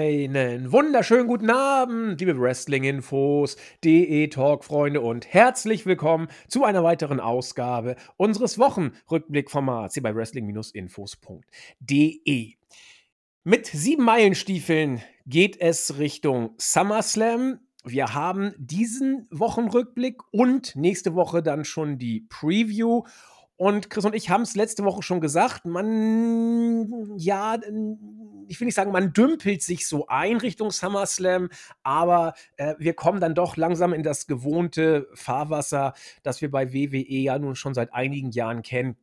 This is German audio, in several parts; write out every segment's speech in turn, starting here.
Einen wunderschönen guten Abend, liebe Wrestling-Infos, DE-Talk-Freunde und herzlich willkommen zu einer weiteren Ausgabe unseres Wochenrückblickformats hier bei Wrestling-Infos.de. Mit sieben Meilenstiefeln geht es Richtung SummerSlam. Wir haben diesen Wochenrückblick und nächste Woche dann schon die Preview. Und Chris und ich haben es letzte Woche schon gesagt, man, ja, ich will nicht sagen, man dümpelt sich so ein Richtung SummerSlam, aber äh, wir kommen dann doch langsam in das gewohnte Fahrwasser, das wir bei WWE ja nun schon seit einigen Jahren kennen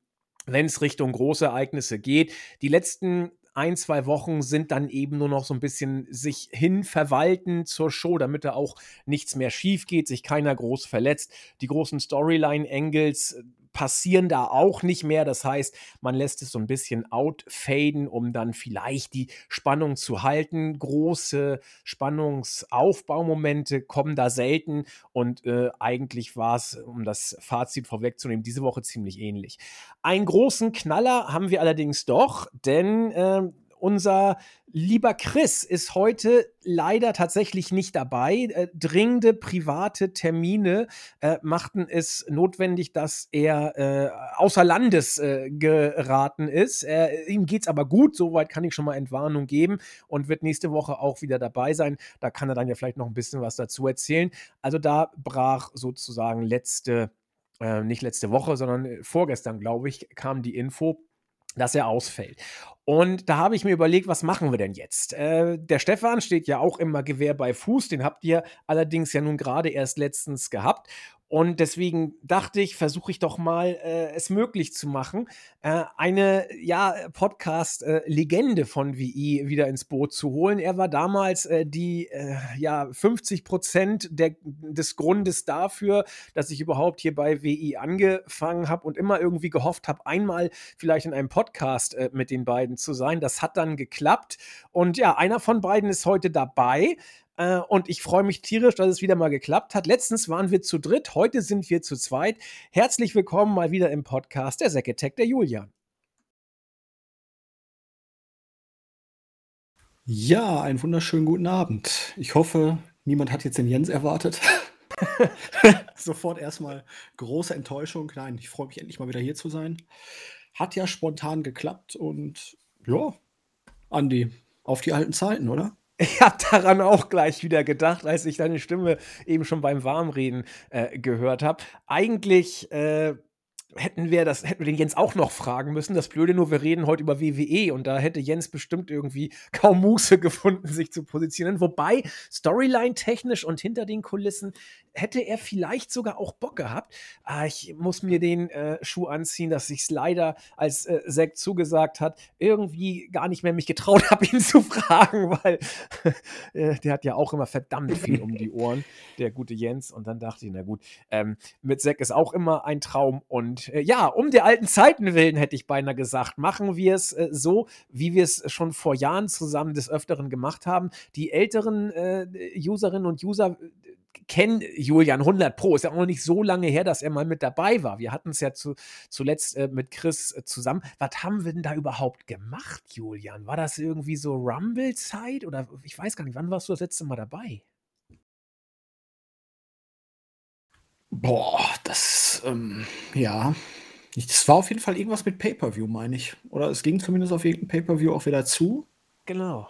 wenn es Richtung große Ereignisse geht. Die letzten ein, zwei Wochen sind dann eben nur noch so ein bisschen sich hinverwalten zur Show, damit da auch nichts mehr schief geht, sich keiner groß verletzt. Die großen Storyline-Angles passieren da auch nicht mehr. Das heißt, man lässt es so ein bisschen outfaden, um dann vielleicht die Spannung zu halten. Große Spannungsaufbaumomente kommen da selten und äh, eigentlich war es, um das Fazit vorwegzunehmen, diese Woche ziemlich ähnlich. Einen großen Knaller haben wir allerdings doch, denn äh, unser lieber Chris ist heute leider tatsächlich nicht dabei. Äh, dringende private Termine äh, machten es notwendig, dass er äh, außer Landes äh, geraten ist. ihm geht es aber gut, soweit kann ich schon mal Entwarnung geben und wird nächste Woche auch wieder dabei sein. Da kann er dann ja vielleicht noch ein bisschen was dazu erzählen. Also da brach sozusagen letzte, äh, nicht letzte Woche, sondern äh, vorgestern, glaube ich, kam die Info dass er ausfällt. Und da habe ich mir überlegt, was machen wir denn jetzt? Äh, der Stefan steht ja auch immer Gewehr bei Fuß, den habt ihr allerdings ja nun gerade erst letztens gehabt. Und deswegen dachte ich, versuche ich doch mal, äh, es möglich zu machen, äh, eine ja, Podcast-Legende von WI wieder ins Boot zu holen. Er war damals äh, die äh, ja, 50 Prozent des Grundes dafür, dass ich überhaupt hier bei WI angefangen habe und immer irgendwie gehofft habe, einmal vielleicht in einem Podcast äh, mit den beiden zu sein. Das hat dann geklappt. Und ja, einer von beiden ist heute dabei. Äh, und ich freue mich tierisch, dass es wieder mal geklappt hat. Letztens waren wir zu dritt, heute sind wir zu zweit. Herzlich willkommen mal wieder im Podcast der Säcke-Tech, der Julian. Ja, einen wunderschönen guten Abend. Ich hoffe, niemand hat jetzt den Jens erwartet. Sofort erstmal große Enttäuschung. Nein, ich freue mich endlich mal wieder hier zu sein. Hat ja spontan geklappt und ja, Andi, auf die alten Zeiten, oder? Ich habe daran auch gleich wieder gedacht, als ich deine Stimme eben schon beim Warmreden äh, gehört habe. Eigentlich äh, hätten wir das, hätten wir den Jens auch noch fragen müssen. Das Blöde nur, wir reden heute über WWE und da hätte Jens bestimmt irgendwie kaum Muße gefunden, sich zu positionieren. Wobei, Storyline-technisch und hinter den Kulissen hätte er vielleicht sogar auch Bock gehabt. Ah, ich muss mir den äh, Schuh anziehen, dass ich es leider, als äh, Zack zugesagt hat, irgendwie gar nicht mehr mich getraut habe, ihn zu fragen, weil äh, der hat ja auch immer verdammt viel um die Ohren, der gute Jens. Und dann dachte ich, na gut, ähm, mit Zack ist auch immer ein Traum und äh, ja, um der alten Zeiten willen, hätte ich beinahe gesagt, machen wir es äh, so, wie wir es schon vor Jahren zusammen des Öfteren gemacht haben. Die älteren äh, Userinnen und User kennen Julian 100 Pro. Ist ja auch noch nicht so lange her, dass er mal mit dabei war. Wir hatten es ja zu, zuletzt äh, mit Chris äh, zusammen. Was haben wir denn da überhaupt gemacht, Julian? War das irgendwie so Rumble-Zeit oder ich weiß gar nicht, wann warst du das letzte Mal dabei? Boah, das, ähm, ja. Das war auf jeden Fall irgendwas mit Pay-Per-View, meine ich. Oder es ging zumindest auf irgendein Pay-Per-View auch wieder zu. Genau.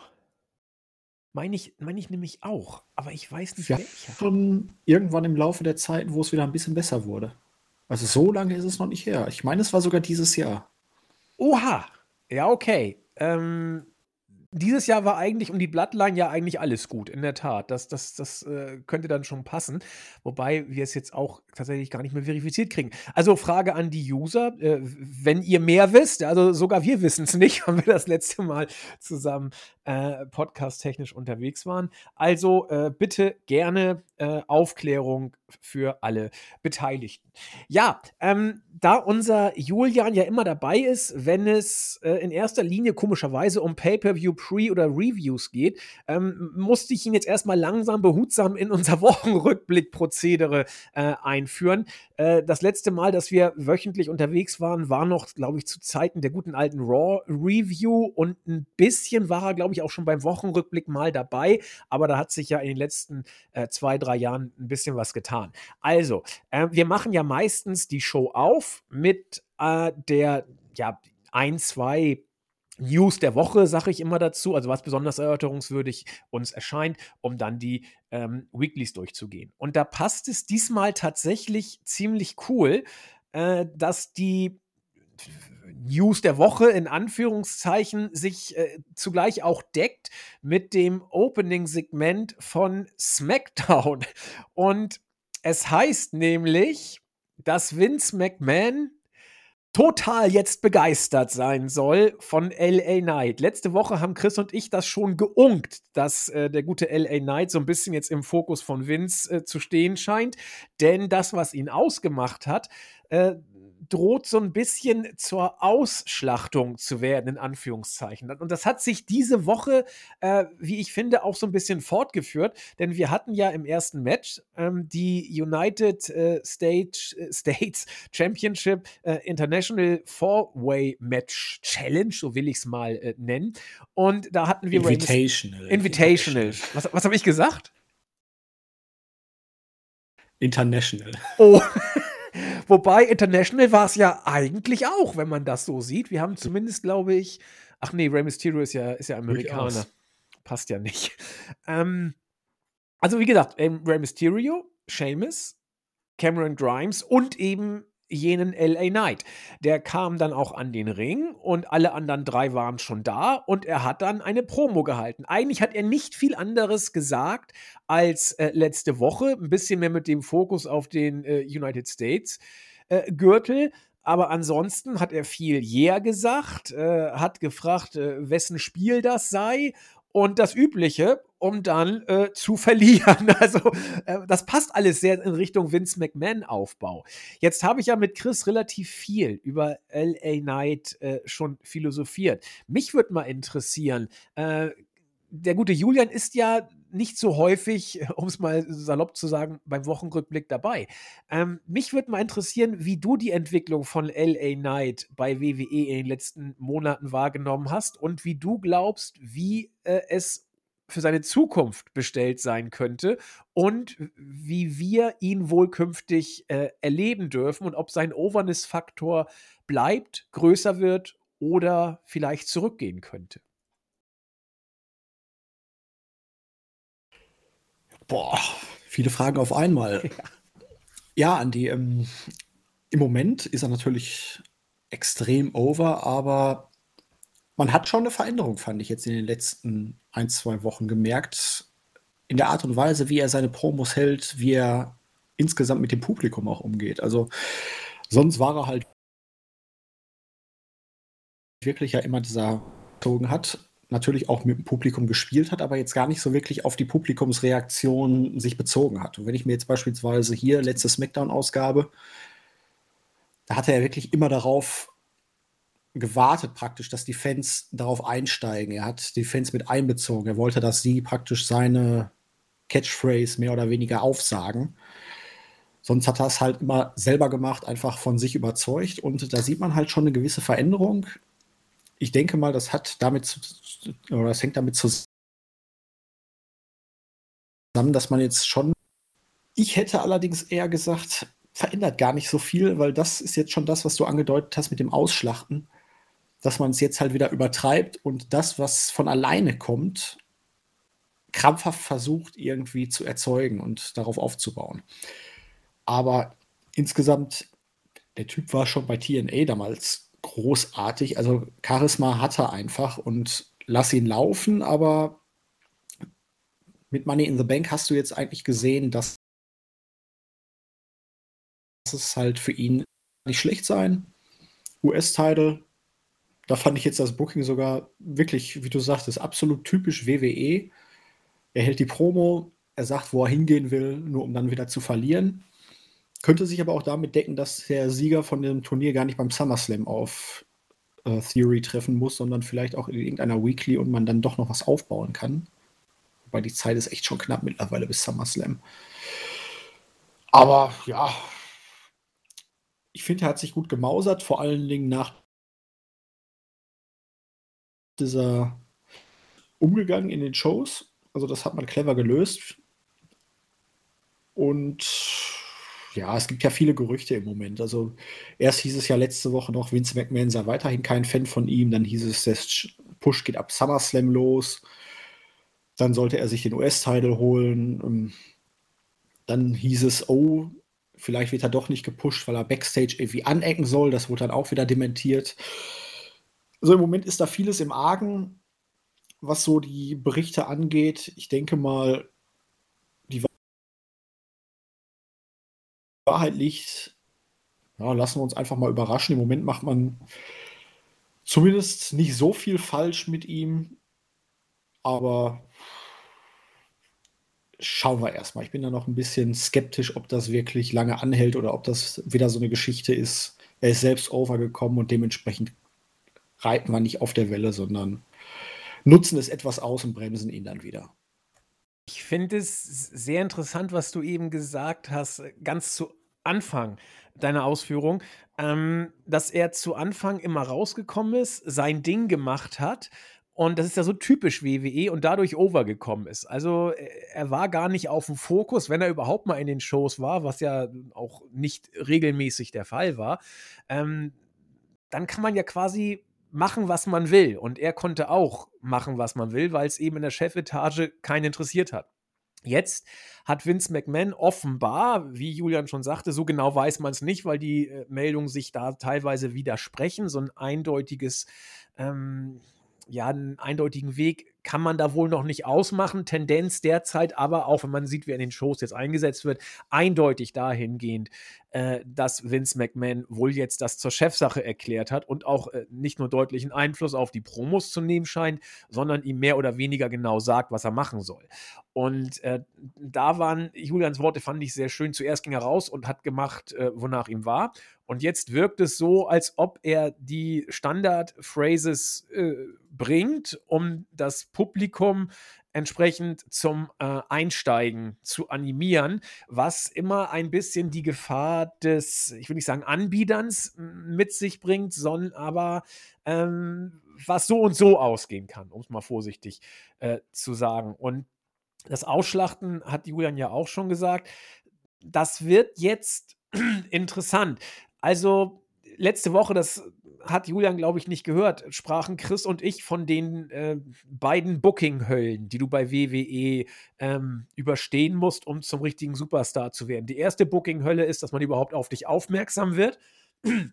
Meine ich, meine ich nämlich auch, aber ich weiß nicht ja, welcher. Schon irgendwann im Laufe der Zeit, wo es wieder ein bisschen besser wurde. Also so lange ist es noch nicht her. Ich meine, es war sogar dieses Jahr. Oha! Ja, okay. Ähm, dieses Jahr war eigentlich um die Bloodline ja eigentlich alles gut, in der Tat. Das, das, das äh, könnte dann schon passen. Wobei wir es jetzt auch tatsächlich gar nicht mehr verifiziert kriegen. Also Frage an die User, äh, wenn ihr mehr wisst, also sogar wir wissen es nicht, haben wir das letzte Mal zusammen äh, podcast-technisch unterwegs waren. Also äh, bitte gerne äh, Aufklärung für alle Beteiligten. Ja, ähm, da unser Julian ja immer dabei ist, wenn es äh, in erster Linie komischerweise um Pay-per-view Pre- oder Reviews geht, ähm, musste ich ihn jetzt erstmal langsam behutsam in unser Wochenrückblick-Prozedere äh, einführen. Äh, das letzte Mal, dass wir wöchentlich unterwegs waren, war noch, glaube ich, zu Zeiten der guten alten Raw-Review und ein bisschen war er, glaube ich, auch schon beim Wochenrückblick mal dabei, aber da hat sich ja in den letzten äh, zwei, drei Jahren ein bisschen was getan. Also, äh, wir machen ja meistens die Show auf mit äh, der, ja, ein, zwei News der Woche, sage ich immer dazu, also was besonders erörterungswürdig uns erscheint, um dann die ähm, Weeklies durchzugehen. Und da passt es diesmal tatsächlich ziemlich cool, äh, dass die News der Woche in Anführungszeichen sich äh, zugleich auch deckt mit dem Opening-Segment von SmackDown. Und es heißt nämlich, dass Vince McMahon total jetzt begeistert sein soll von LA Knight. Letzte Woche haben Chris und ich das schon geunkt, dass äh, der gute LA Knight so ein bisschen jetzt im Fokus von Vince äh, zu stehen scheint. Denn das, was ihn ausgemacht hat, äh, droht so ein bisschen zur Ausschlachtung zu werden, in Anführungszeichen. Und das hat sich diese Woche, äh, wie ich finde, auch so ein bisschen fortgeführt, denn wir hatten ja im ersten Match ähm, die United äh, State, äh, States Championship äh, International Four-Way Match Challenge, so will ich es mal äh, nennen. Und da hatten wir Invitational. Invitational. Invitational. Was, was habe ich gesagt? International. Oh. Wobei International war es ja eigentlich auch, wenn man das so sieht. Wir haben zumindest, glaube ich, ach nee, Rey Mysterio ist ja, ist ja Amerikaner. Passt ja nicht. Ähm, also wie gesagt, ähm, Rey Mysterio, Sheamus, Cameron Grimes und eben jenen LA Knight. Der kam dann auch an den Ring und alle anderen drei waren schon da und er hat dann eine Promo gehalten. Eigentlich hat er nicht viel anderes gesagt als äh, letzte Woche, ein bisschen mehr mit dem Fokus auf den äh, United States äh, Gürtel. Aber ansonsten hat er viel Yeah gesagt, äh, hat gefragt, äh, wessen Spiel das sei und das Übliche, um dann äh, zu verlieren. Also äh, das passt alles sehr in Richtung Vince McMahon-Aufbau. Jetzt habe ich ja mit Chris relativ viel über LA Knight äh, schon philosophiert. Mich würde mal interessieren, äh, der gute Julian ist ja nicht so häufig, um es mal salopp zu sagen, beim Wochenrückblick dabei. Ähm, mich würde mal interessieren, wie du die Entwicklung von LA Knight bei WWE in den letzten Monaten wahrgenommen hast und wie du glaubst, wie äh, es für seine Zukunft bestellt sein könnte und wie wir ihn wohl künftig äh, erleben dürfen und ob sein Overness-Faktor bleibt, größer wird oder vielleicht zurückgehen könnte. Boah, viele Fragen auf einmal. Ja, ja Andi, ähm, im Moment ist er natürlich extrem over, aber man hat schon eine Veränderung, fand ich jetzt in den letzten ein, zwei Wochen gemerkt. In der Art und Weise, wie er seine Promos hält, wie er insgesamt mit dem Publikum auch umgeht. Also sonst war er halt wirklich ja immer dieser gezogen hat natürlich auch mit dem Publikum gespielt hat, aber jetzt gar nicht so wirklich auf die Publikumsreaktion sich bezogen hat. Und wenn ich mir jetzt beispielsweise hier letzte Smackdown-Ausgabe, da hat er ja wirklich immer darauf gewartet praktisch, dass die Fans darauf einsteigen. Er hat die Fans mit einbezogen. Er wollte, dass sie praktisch seine Catchphrase mehr oder weniger aufsagen. Sonst hat er es halt immer selber gemacht, einfach von sich überzeugt. Und da sieht man halt schon eine gewisse Veränderung ich denke mal, das hat damit oder das hängt damit zusammen, dass man jetzt schon. Ich hätte allerdings eher gesagt, verändert gar nicht so viel, weil das ist jetzt schon das, was du angedeutet hast mit dem Ausschlachten, dass man es jetzt halt wieder übertreibt und das, was von alleine kommt, krampfhaft versucht irgendwie zu erzeugen und darauf aufzubauen. Aber insgesamt, der Typ war schon bei TNA damals großartig. Also Charisma hat er einfach und lass ihn laufen, aber mit Money in the Bank hast du jetzt eigentlich gesehen, dass es halt für ihn nicht schlecht sein. US-Title, da fand ich jetzt das Booking sogar wirklich, wie du sagtest, absolut typisch WWE. Er hält die Promo, er sagt, wo er hingehen will, nur um dann wieder zu verlieren. Könnte sich aber auch damit decken, dass der Sieger von dem Turnier gar nicht beim SummerSlam auf äh, Theory treffen muss, sondern vielleicht auch in irgendeiner Weekly und man dann doch noch was aufbauen kann. Wobei die Zeit ist echt schon knapp mittlerweile bis SummerSlam. Aber ja, ich finde, er hat sich gut gemausert, vor allen Dingen nach dieser Umgegangen in den Shows. Also das hat man clever gelöst. Und ja, es gibt ja viele Gerüchte im Moment. Also erst hieß es ja letzte Woche noch, Vince McMahon sei weiterhin kein Fan von ihm. Dann hieß es, der Push geht ab SummerSlam los. Dann sollte er sich den US-Title holen. Ähm, dann hieß es, oh, vielleicht wird er doch nicht gepusht, weil er Backstage irgendwie anecken soll. Das wurde dann auch wieder dementiert. Also im Moment ist da vieles im Argen, was so die Berichte angeht. Ich denke mal, die Wahrheit liegt, ja, lassen wir uns einfach mal überraschen. Im Moment macht man zumindest nicht so viel falsch mit ihm, aber schauen wir erstmal. Ich bin da noch ein bisschen skeptisch, ob das wirklich lange anhält oder ob das wieder so eine Geschichte ist. Er ist selbst overgekommen und dementsprechend reiten wir nicht auf der Welle, sondern nutzen es etwas aus und bremsen ihn dann wieder. Ich finde es sehr interessant, was du eben gesagt hast, ganz zu Anfang deiner Ausführung, ähm, dass er zu Anfang immer rausgekommen ist, sein Ding gemacht hat und das ist ja so typisch WWE und dadurch overgekommen ist. Also er war gar nicht auf dem Fokus, wenn er überhaupt mal in den Shows war, was ja auch nicht regelmäßig der Fall war. Ähm, dann kann man ja quasi machen, was man will. Und er konnte auch machen, was man will, weil es eben in der Chefetage keinen interessiert hat. Jetzt hat Vince McMahon offenbar, wie Julian schon sagte, so genau weiß man es nicht, weil die äh, Meldungen sich da teilweise widersprechen, so ein eindeutiges ähm, ja, einen eindeutigen Weg kann man da wohl noch nicht ausmachen. Tendenz derzeit aber auch, wenn man sieht, wie in den Shows jetzt eingesetzt wird, eindeutig dahingehend, äh, dass Vince McMahon wohl jetzt das zur Chefsache erklärt hat und auch äh, nicht nur deutlichen Einfluss auf die Promos zu nehmen scheint, sondern ihm mehr oder weniger genau sagt, was er machen soll. Und äh, da waren Julians Worte, fand ich sehr schön. Zuerst ging er raus und hat gemacht, äh, wonach ihm war. Und jetzt wirkt es so, als ob er die Standard-Phrases bringt, um das Publikum entsprechend zum äh, Einsteigen zu animieren, was immer ein bisschen die Gefahr des, ich will nicht sagen Anbiederns mit sich bringt, sondern aber ähm, was so und so ausgehen kann, um es mal vorsichtig äh, zu sagen. Und das Ausschlachten hat Julian ja auch schon gesagt. Das wird jetzt interessant. Also letzte Woche, das hat Julian, glaube ich, nicht gehört, sprachen Chris und ich von den äh, beiden Booking-Höllen, die du bei WWE ähm, überstehen musst, um zum richtigen Superstar zu werden. Die erste Booking-Hölle ist, dass man überhaupt auf dich aufmerksam wird.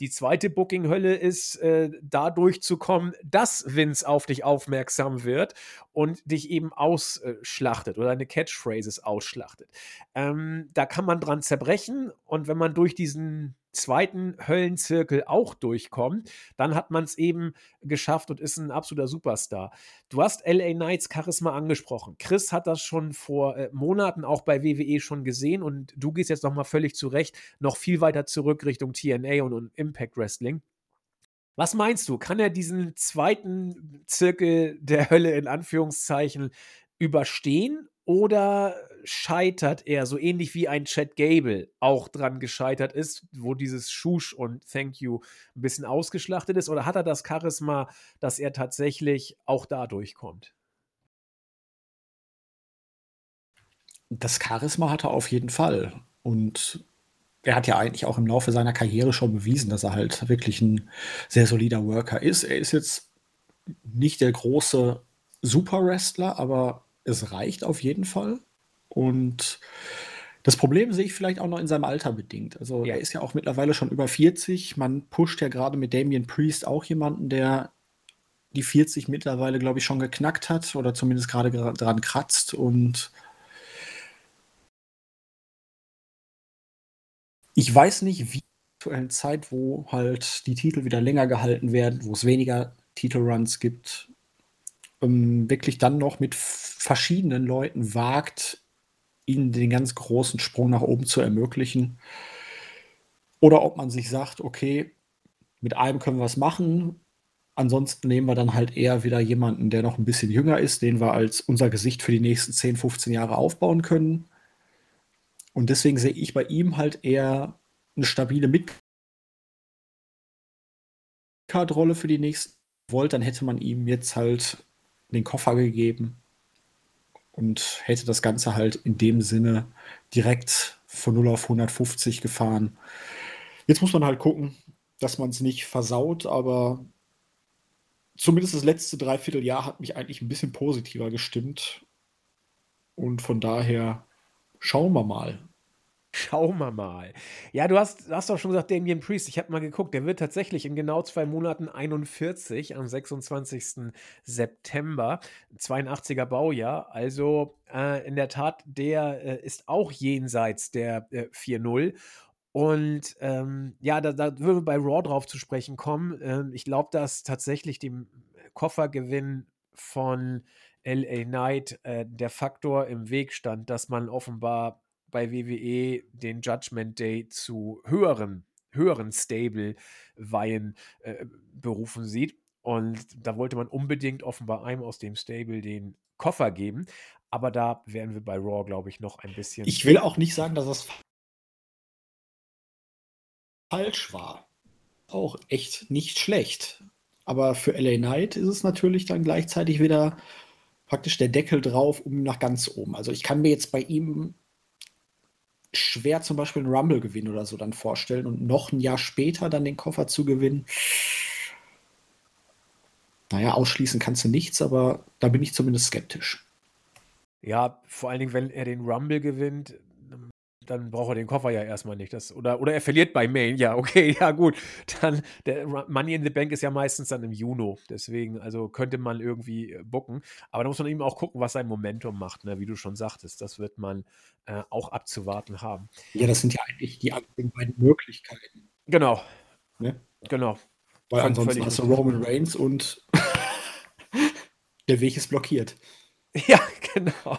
Die zweite Booking-Hölle ist, äh, dadurch zu kommen, dass Vince auf dich aufmerksam wird und dich eben ausschlachtet oder deine Catchphrases ausschlachtet. Ähm, da kann man dran zerbrechen und wenn man durch diesen zweiten Höllenzirkel auch durchkommt, dann hat man es eben geschafft und ist ein absoluter Superstar. Du hast LA Knights Charisma angesprochen. Chris hat das schon vor äh, Monaten auch bei WWE schon gesehen und du gehst jetzt nochmal völlig zurecht, noch viel weiter zurück Richtung TNA und, und Impact Wrestling. Was meinst du? Kann er diesen zweiten Zirkel der Hölle in Anführungszeichen überstehen oder scheitert er, so ähnlich wie ein Chad Gable auch dran gescheitert ist, wo dieses Schusch und Thank You ein bisschen ausgeschlachtet ist? Oder hat er das Charisma, dass er tatsächlich auch da durchkommt? Das Charisma hat er auf jeden Fall. Und er hat ja eigentlich auch im Laufe seiner Karriere schon bewiesen, dass er halt wirklich ein sehr solider Worker ist. Er ist jetzt nicht der große Super-Wrestler, aber es reicht auf jeden Fall. Und das Problem sehe ich vielleicht auch noch in seinem Alter bedingt. Also er ist ja auch mittlerweile schon über 40. Man pusht ja gerade mit Damien Priest auch jemanden, der die 40 mittlerweile, glaube ich, schon geknackt hat oder zumindest gerade dran kratzt. Und ich weiß nicht, wie aktuellen Zeit, wo halt die Titel wieder länger gehalten werden, wo es weniger Titelruns gibt, ähm, wirklich dann noch mit verschiedenen Leuten wagt, ihnen den ganz großen Sprung nach oben zu ermöglichen. Oder ob man sich sagt, okay, mit einem können wir es machen, Ansonsten nehmen wir dann halt eher wieder jemanden, der noch ein bisschen jünger ist, den wir als unser Gesicht für die nächsten 10, 15 Jahre aufbauen können. Und deswegen sehe ich bei ihm halt eher eine stabile Mid-Card-Rolle für die nächsten. Wollt, dann hätte man ihm jetzt halt den Koffer gegeben und hätte das Ganze halt in dem Sinne direkt von 0 auf 150 gefahren. Jetzt muss man halt gucken, dass man es nicht versaut, aber zumindest das letzte Dreivierteljahr hat mich eigentlich ein bisschen positiver gestimmt. Und von daher schauen wir mal. Schauen wir mal. Ja, du hast, hast doch schon gesagt, Damien Priest. Ich habe mal geguckt, der wird tatsächlich in genau zwei Monaten 41, am 26. September, 82er Baujahr. Also äh, in der Tat, der äh, ist auch jenseits der äh, 4-0. Und ähm, ja, da, da würden wir bei Raw drauf zu sprechen kommen. Ähm, ich glaube, dass tatsächlich dem Koffergewinn von LA Knight äh, der Faktor im Weg stand, dass man offenbar bei WWE den Judgment Day zu höheren, höheren Stable-Weihen äh, berufen sieht. Und da wollte man unbedingt offenbar einem aus dem Stable den Koffer geben. Aber da wären wir bei Raw, glaube ich, noch ein bisschen. Ich will auch nicht sagen, dass das falsch war. Auch echt nicht schlecht. Aber für LA Knight ist es natürlich dann gleichzeitig wieder praktisch der Deckel drauf, um nach ganz oben. Also ich kann mir jetzt bei ihm schwer zum Beispiel einen Rumble-Gewinn oder so dann vorstellen und noch ein Jahr später dann den Koffer zu gewinnen. Naja, ausschließen kannst du nichts, aber da bin ich zumindest skeptisch. Ja, vor allen Dingen, wenn er den Rumble gewinnt, dann braucht er den Koffer ja erstmal nicht. Das, oder, oder er verliert bei Main. Ja, okay, ja, gut. Dann, der Money in the Bank ist ja meistens dann im Juni. Deswegen, also könnte man irgendwie äh, bucken. Aber da muss man eben auch gucken, was sein Momentum macht, ne? wie du schon sagtest. Das wird man äh, auch abzuwarten haben. Ja, das sind ja eigentlich die beiden Möglichkeiten. Genau. Ne? Genau. Weil Fand ansonsten hast du Roman Reigns und der Weg ist blockiert. Ja, genau.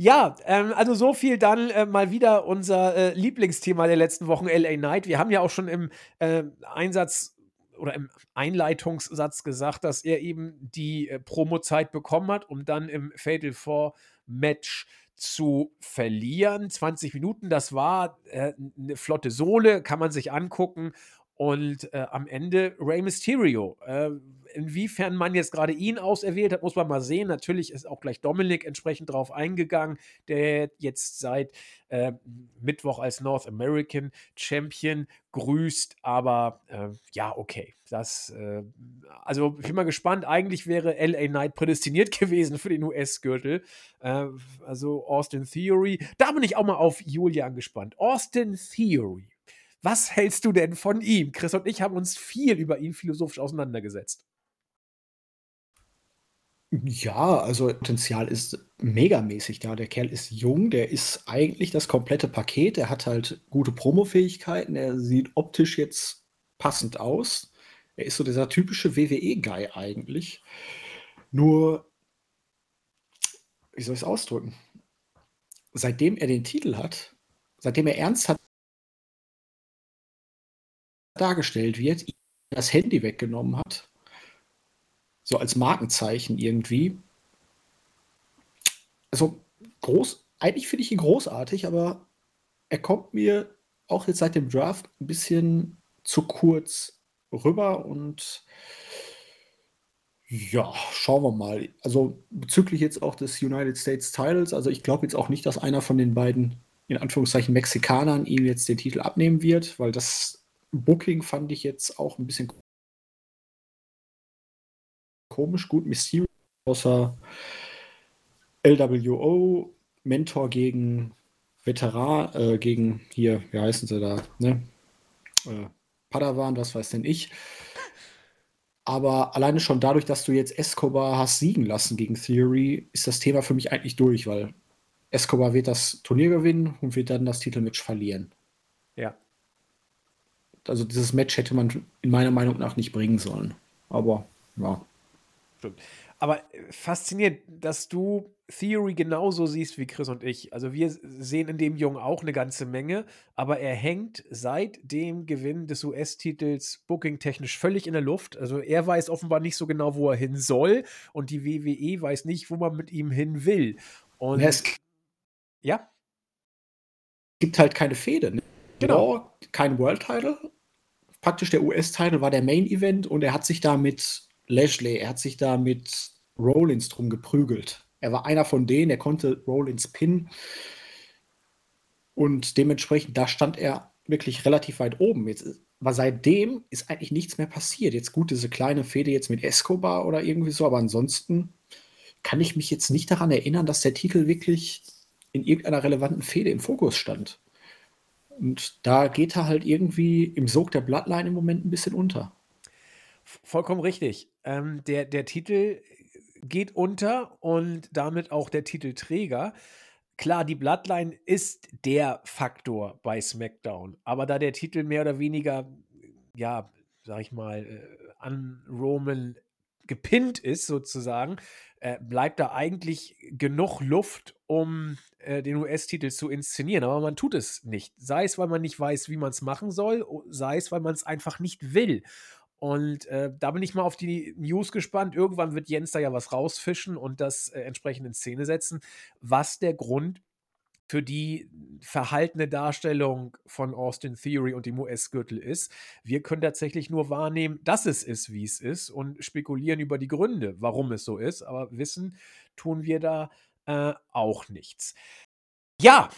Ja, ähm, also so viel dann äh, mal wieder unser äh, Lieblingsthema der letzten Wochen, LA Knight. Wir haben ja auch schon im äh, Einsatz oder im Einleitungssatz gesagt, dass er eben die äh, Promo-Zeit bekommen hat, um dann im Fatal Four Match zu verlieren. 20 Minuten, das war äh, eine flotte Sohle, kann man sich angucken. Und äh, am Ende Rey Mysterio. Äh, inwiefern man jetzt gerade ihn auserwählt hat, muss man mal sehen. Natürlich ist auch gleich Dominik entsprechend drauf eingegangen, der jetzt seit äh, Mittwoch als North American Champion grüßt. Aber äh, ja, okay. Das, äh, also ich bin mal gespannt. Eigentlich wäre LA Knight prädestiniert gewesen für den US-Gürtel. Äh, also Austin Theory. Da bin ich auch mal auf Julian gespannt. Austin Theory was hältst du denn von ihm? Chris und ich haben uns viel über ihn philosophisch auseinandergesetzt. Ja, also Potenzial ist megamäßig da. Der Kerl ist jung, der ist eigentlich das komplette Paket. Er hat halt gute Promo-Fähigkeiten. Er sieht optisch jetzt passend aus. Er ist so dieser typische WWE-Guy eigentlich. Nur, wie soll ich es ausdrücken? Seitdem er den Titel hat, seitdem er ernsthaft dargestellt wird, das Handy weggenommen hat. So als Markenzeichen irgendwie. Also groß, eigentlich finde ich ihn großartig, aber er kommt mir auch jetzt seit dem Draft ein bisschen zu kurz rüber und ja, schauen wir mal. Also bezüglich jetzt auch des United States Titles, also ich glaube jetzt auch nicht, dass einer von den beiden in Anführungszeichen Mexikanern ihm jetzt den Titel abnehmen wird, weil das Booking fand ich jetzt auch ein bisschen komisch. Gut, Mysterio außer LWO, Mentor gegen Veteran, äh, gegen hier, wie heißen sie da, ne? Äh, Padawan, was weiß denn ich. Aber alleine schon dadurch, dass du jetzt Escobar hast siegen lassen gegen Theory, ist das Thema für mich eigentlich durch, weil Escobar wird das Turnier gewinnen und wird dann das Titelmatch verlieren. Ja also dieses Match hätte man in meiner Meinung nach nicht bringen sollen. Aber ja. Stimmt. Aber äh, faszinierend, dass du Theory genauso siehst wie Chris und ich. Also wir sehen in dem Jungen auch eine ganze Menge, aber er hängt seit dem Gewinn des US-Titels booking-technisch völlig in der Luft. Also er weiß offenbar nicht so genau, wo er hin soll und die WWE weiß nicht, wo man mit ihm hin will. Und Ja, es ja, gibt halt keine Fehde. Ne? Genau. Raw, kein World Title. Praktisch der US-Title war der Main Event und er hat sich da mit Lashley, er hat sich da mit Rollins drum geprügelt. Er war einer von denen, er konnte Rollins pinnen. Und dementsprechend, da stand er wirklich relativ weit oben. Jetzt, aber seitdem ist eigentlich nichts mehr passiert. Jetzt gut, diese kleine Fehde jetzt mit Escobar oder irgendwie so, aber ansonsten kann ich mich jetzt nicht daran erinnern, dass der Titel wirklich in irgendeiner relevanten Fehde im Fokus stand. Und da geht er halt irgendwie im Sog der Bloodline im Moment ein bisschen unter. vollkommen richtig. Ähm, der, der Titel geht unter und damit auch der Titelträger. Klar, die Bloodline ist der Faktor bei SmackDown, aber da der Titel mehr oder weniger, ja, sag ich mal, äh, an Roman gepinnt ist sozusagen, äh, bleibt da eigentlich genug Luft, um äh, den US-Titel zu inszenieren. Aber man tut es nicht. Sei es, weil man nicht weiß, wie man es machen soll, sei es, weil man es einfach nicht will. Und äh, da bin ich mal auf die News gespannt. Irgendwann wird Jens da ja was rausfischen und das äh, entsprechend in Szene setzen, was der Grund für die verhaltene Darstellung von Austin Theory und dem US-Gürtel ist. Wir können tatsächlich nur wahrnehmen, dass es ist, wie es ist und spekulieren über die Gründe, warum es so ist. Aber wissen tun wir da äh, auch nichts. Ja,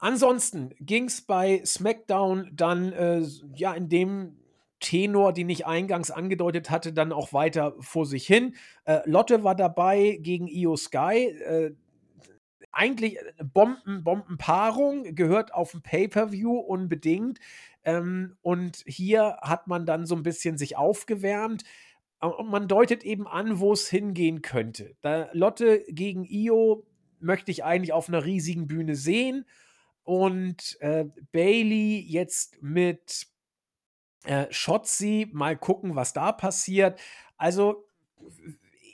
ansonsten ging es bei SmackDown dann äh, ja in dem Tenor, den ich eingangs angedeutet hatte, dann auch weiter vor sich hin. Äh, Lotte war dabei gegen Io Sky. Äh, eigentlich eine Bomben, Bombenpaarung, gehört auf ein Pay-Per-View unbedingt. Ähm, und hier hat man dann so ein bisschen sich aufgewärmt. Äh, Und man deutet eben an, wo es hingehen könnte. Da Lotte gegen Io möchte ich eigentlich auf einer riesigen Bühne sehen. Und äh, Bailey jetzt mit äh, Shotzi, mal gucken, was da passiert. Also,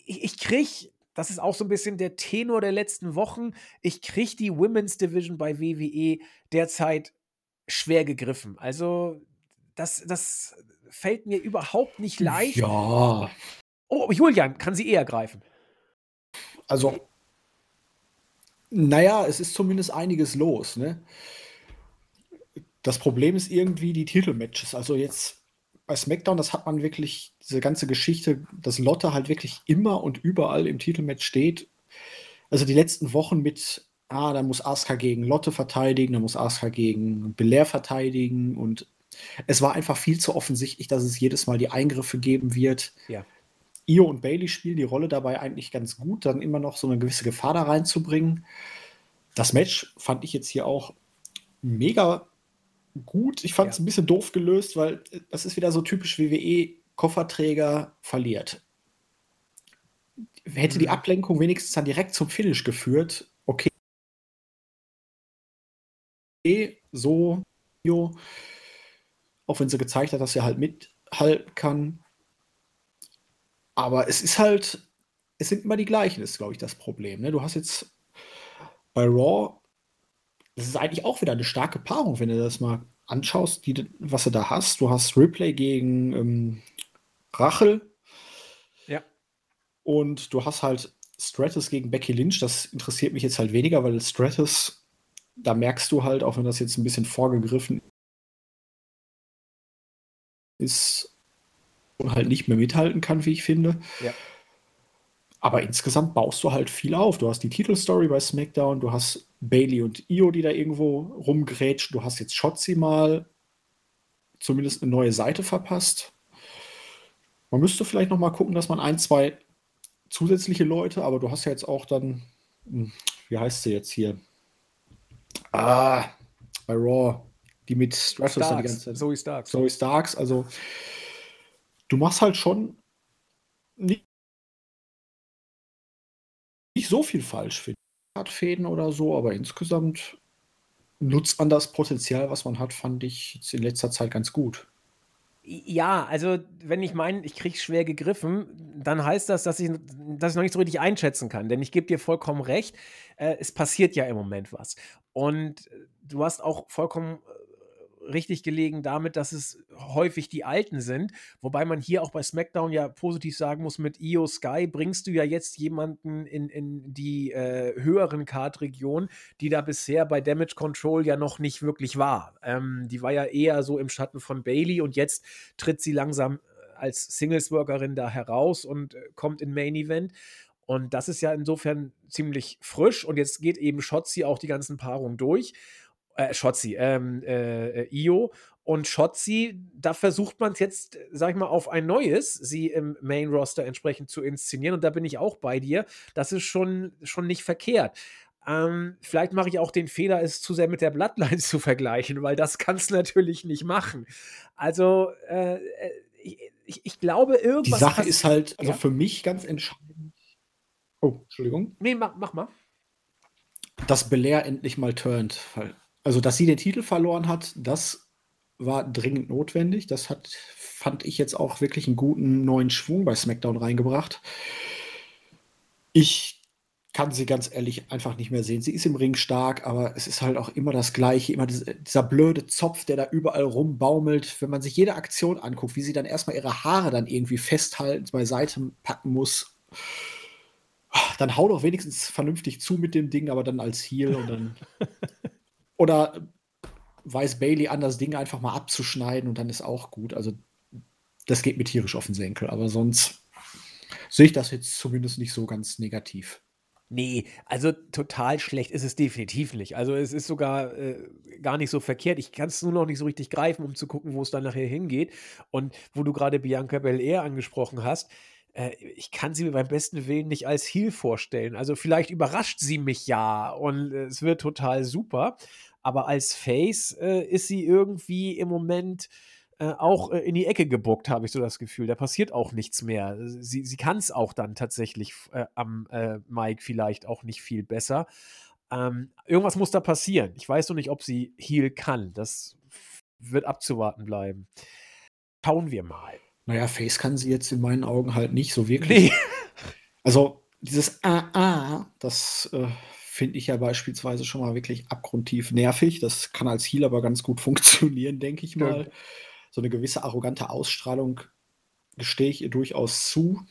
ich, ich krieg, das ist auch so ein bisschen der Tenor der letzten Wochen, ich krieg die Women's Division bei WWE derzeit schwer gegriffen. Also, das, das fällt mir überhaupt nicht leicht. Ja, Oh, Julian, kann sie eher greifen. also, naja, es ist zumindest einiges los. Ne? Das Problem ist irgendwie die Titelmatches. Also jetzt bei SmackDown, das hat man wirklich, diese ganze Geschichte, dass Lotte halt wirklich immer und überall im Titelmatch steht. Also die letzten Wochen mit, ah, da muss Asuka gegen Lotte verteidigen, da muss Asuka gegen Belair verteidigen und es war einfach viel zu offensichtlich, dass es jedes Mal die Eingriffe geben wird. Ja. Io und Bailey spielen die Rolle dabei eigentlich ganz gut, dann immer noch so eine gewisse Gefahr da reinzubringen. Das Match fand ich jetzt hier auch mega gut. Ich fand es Ja. ein bisschen doof gelöst, weil äh, das ist wieder so typisch WWE, Kofferträger verliert. Hätte die Mhm. Ablenkung wenigstens dann direkt zum Finish geführt, okay. So, Io, auch wenn sie gezeigt hat, dass er halt mithalten kann. Aber es ist halt, es sind immer die gleichen, ist, glaube ich, das Problem. Ne? Du hast jetzt bei Raw, das ist eigentlich auch wieder eine starke Paarung, wenn du das mal anschaust, die, was du da hast. Du hast Ripley gegen ähm, Rachel Ja. und du hast halt Stratus gegen Becky Lynch. Das interessiert mich jetzt halt weniger, weil Stratus, da merkst du halt, auch wenn das jetzt ein bisschen vorgegriffen ist und halt nicht mehr mithalten kann, wie ich finde. Ja. Aber insgesamt baust du halt viel auf. Du hast die Titelstory bei SmackDown, du hast Bailey und Io, die da irgendwo rumgrätschen, du hast jetzt Shotzi mal zumindest eine neue Seite verpasst. Man müsste vielleicht noch mal gucken, dass man ein, zwei zusätzliche Leute, aber du hast ja jetzt auch dann, hm, wie heißt sie jetzt hier? Ah, bei Raw, die mit da die ganze Zeit. Zoe Starks. Zoe Starks, also du machst halt schon nicht, nicht so viel falsch für die Fäden oder so, aber insgesamt nutzt man das Potenzial, was man hat, fand ich in letzter Zeit ganz gut. Ja, also wenn ich meine, ich kriege schwer gegriffen, dann heißt das, dass ich, ich noch nicht so richtig einschätzen kann. Denn ich gebe dir vollkommen recht, äh, es passiert ja im Moment was. Und äh, du hast auch vollkommen richtig gelegen damit, dass es häufig die Alten sind. Wobei man hier auch bei SmackDown ja positiv sagen muss, mit Io Sky bringst du ja jetzt jemanden in, in die äh, höheren Card-Regionen, die da bisher bei Damage Control ja noch nicht wirklich war. Ähm, die war ja eher so im Schatten von Bailey und jetzt tritt sie langsam äh, als Singles-Workerin da heraus und äh, kommt in Main Event. Und das ist ja insofern ziemlich frisch. Und jetzt geht eben Shotzi auch die ganzen Paarungen durch äh, Schotzi, ähm, äh, Io. Und Shotzi, da versucht man es jetzt, sag ich mal, auf ein neues, sie im Main-Roster entsprechend zu inszenieren. Und da bin ich auch bei dir. Das ist schon, schon nicht verkehrt. Ähm, vielleicht mache ich auch den Fehler, es zu sehr mit der Bloodline zu vergleichen, weil das kannst du natürlich nicht machen. Also, äh, äh ich, ich, ich, glaube, irgendwas. Die Sache ist halt, also ja? für mich ganz entscheidend. Oh, Entschuldigung. Nee, mach, mach mal. Dass Belair endlich mal turnt. Weil also, dass sie den Titel verloren hat, das war dringend notwendig. Das hat, fand ich jetzt auch wirklich einen guten neuen Schwung bei SmackDown reingebracht. Ich kann sie ganz ehrlich einfach nicht mehr sehen. Sie ist im Ring stark, aber es ist halt auch immer das Gleiche. Immer dieser, blöde Zopf, der da überall rumbaumelt. Wenn man sich jede Aktion anguckt, wie sie dann erstmal ihre Haare dann irgendwie festhalten, beiseite packen muss, dann hau doch wenigstens vernünftig zu mit dem Ding, aber dann als Heel und dann Oder weiß Bailey an, das Ding einfach mal abzuschneiden und dann ist auch gut. Also, das geht mir tierisch auf den Senkel, aber sonst sehe ich das jetzt zumindest nicht so ganz negativ. Nee, also total schlecht ist es definitiv nicht. Also es ist sogar äh, gar nicht so verkehrt. Ich kann es nur noch nicht so richtig greifen, um zu gucken, wo es dann nachher hingeht. Und wo du gerade Bianca Belair angesprochen hast, äh, ich kann sie mir beim besten Willen nicht als Heel vorstellen. Also vielleicht überrascht sie mich ja und äh, es wird total super aber als Face äh, ist sie irgendwie im Moment äh, auch äh, in die Ecke gebuckt, habe ich so das Gefühl. Da passiert auch nichts mehr. Sie, sie kann es auch dann tatsächlich äh, am äh, Mike vielleicht auch nicht viel besser. Ähm, irgendwas muss da passieren. Ich weiß noch nicht, ob sie Heal kann. Das wird abzuwarten bleiben. Schauen wir mal. Naja, Face kann sie jetzt in meinen Augen halt nicht so wirklich. Nee. Also dieses AA, das äh, finde ich ja beispielsweise schon mal wirklich abgrundtief nervig. Das kann als Heal aber ganz gut funktionieren, denke ich mal. Ja. So eine gewisse arrogante Ausstrahlung gestehe ich ihr durchaus zu.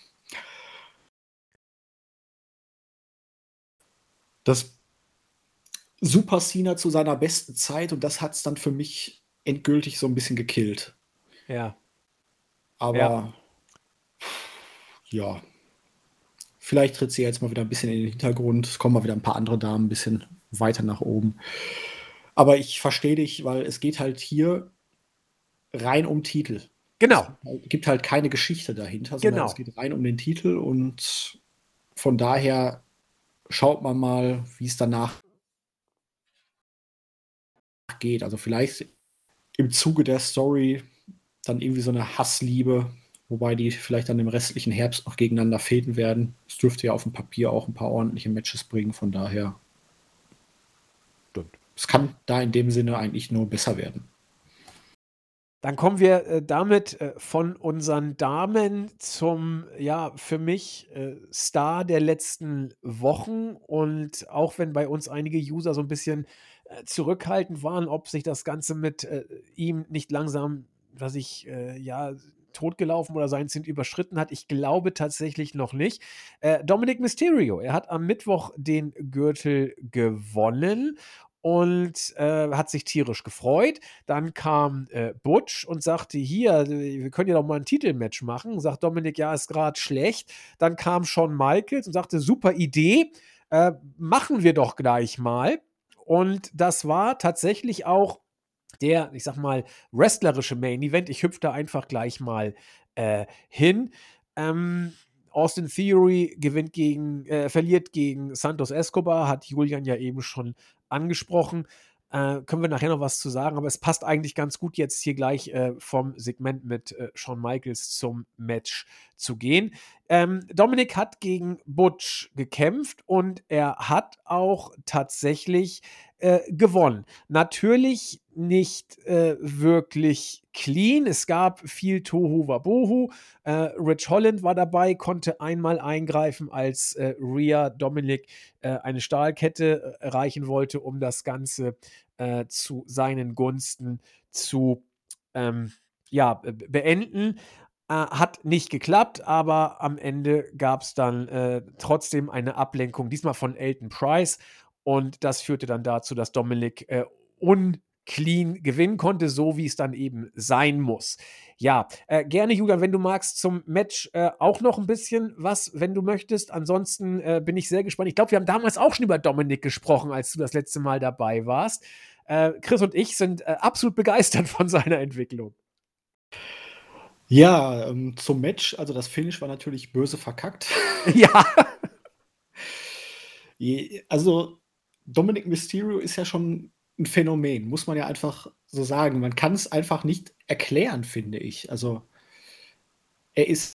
Das Super Cena zu seiner besten Zeit und das hat es dann für mich endgültig so ein bisschen gekillt. Ja. Aber ja, ja Vielleicht tritt sie jetzt mal wieder ein bisschen in den Hintergrund. Es kommen mal wieder ein paar andere Damen ein bisschen weiter nach oben. Aber ich verstehe dich, weil es geht halt hier rein um Titel. Genau. Es gibt halt keine Geschichte dahinter, sondern genau. es geht rein um den Titel und von daher schaut man mal, wie es danach geht. Also vielleicht im Zuge der Story dann irgendwie so eine Hassliebe wobei die vielleicht dann im restlichen Herbst noch gegeneinander fäden werden. Es dürfte ja auf dem Papier auch ein paar ordentliche Matches bringen, von daher. Es kann da in dem Sinne eigentlich nur besser werden. Dann kommen wir äh, damit äh, von unseren Damen zum, ja, für mich äh, Star der letzten Wochen. Und auch wenn bei uns einige User so ein bisschen äh, zurückhaltend waren, ob sich das Ganze mit äh, ihm nicht langsam, was ich, äh, ja, totgelaufen oder sein Ziel überschritten hat. Ich glaube tatsächlich noch nicht. Äh, Dominic Mysterio, er hat am Mittwoch den Gürtel gewonnen und äh, hat sich tierisch gefreut. Dann kam äh, Butch und sagte: Hier, wir können ja doch mal ein Titelmatch machen. Sagt Dominik: Ja, ist gerade schlecht. Dann kam Shawn Michaels und sagte: Super Idee, äh, machen wir doch gleich mal. Und das war tatsächlich auch der, ich sag mal, wrestlerische Main Event. Ich hüpfe da einfach gleich mal äh, hin. Ähm, Austin Theory gewinnt gegen, äh, verliert gegen Santos Escobar, hat Julian ja eben schon angesprochen. Äh, können wir nachher noch was zu sagen, aber es passt eigentlich ganz gut, jetzt hier gleich äh, vom Segment mit äh, Shawn Michaels zum Match zu gehen. Ähm, Dominik hat gegen Butch gekämpft und er hat auch tatsächlich äh, gewonnen. Natürlich nicht äh, wirklich clean. Es gab viel Tohu Wabohu. Äh, Rich Holland war dabei, konnte einmal eingreifen, als äh, Rhea Dominik äh, eine Stahlkette äh, erreichen wollte, um das Ganze äh, zu seinen Gunsten zu ähm, ja, beenden. Äh, hat nicht geklappt, aber am Ende gab es dann äh, trotzdem eine Ablenkung, diesmal von Elton Price. Und das führte dann dazu, dass Dominik äh, unclean gewinnen konnte, so wie es dann eben sein muss. Ja, äh, gerne, Julian, wenn du magst, zum Match äh, auch noch ein bisschen was, wenn du möchtest. Ansonsten äh, bin ich sehr gespannt. Ich glaube, wir haben damals auch schon über Dominik gesprochen, als du das letzte Mal dabei warst. Äh, Chris und ich sind äh, absolut begeistert von seiner Entwicklung. Ja, ähm, zum Match, also das Finish war natürlich böse verkackt. Ja. also Dominic Mysterio ist ja schon ein Phänomen, muss man ja einfach so sagen. Man kann es einfach nicht erklären, finde ich. Also er ist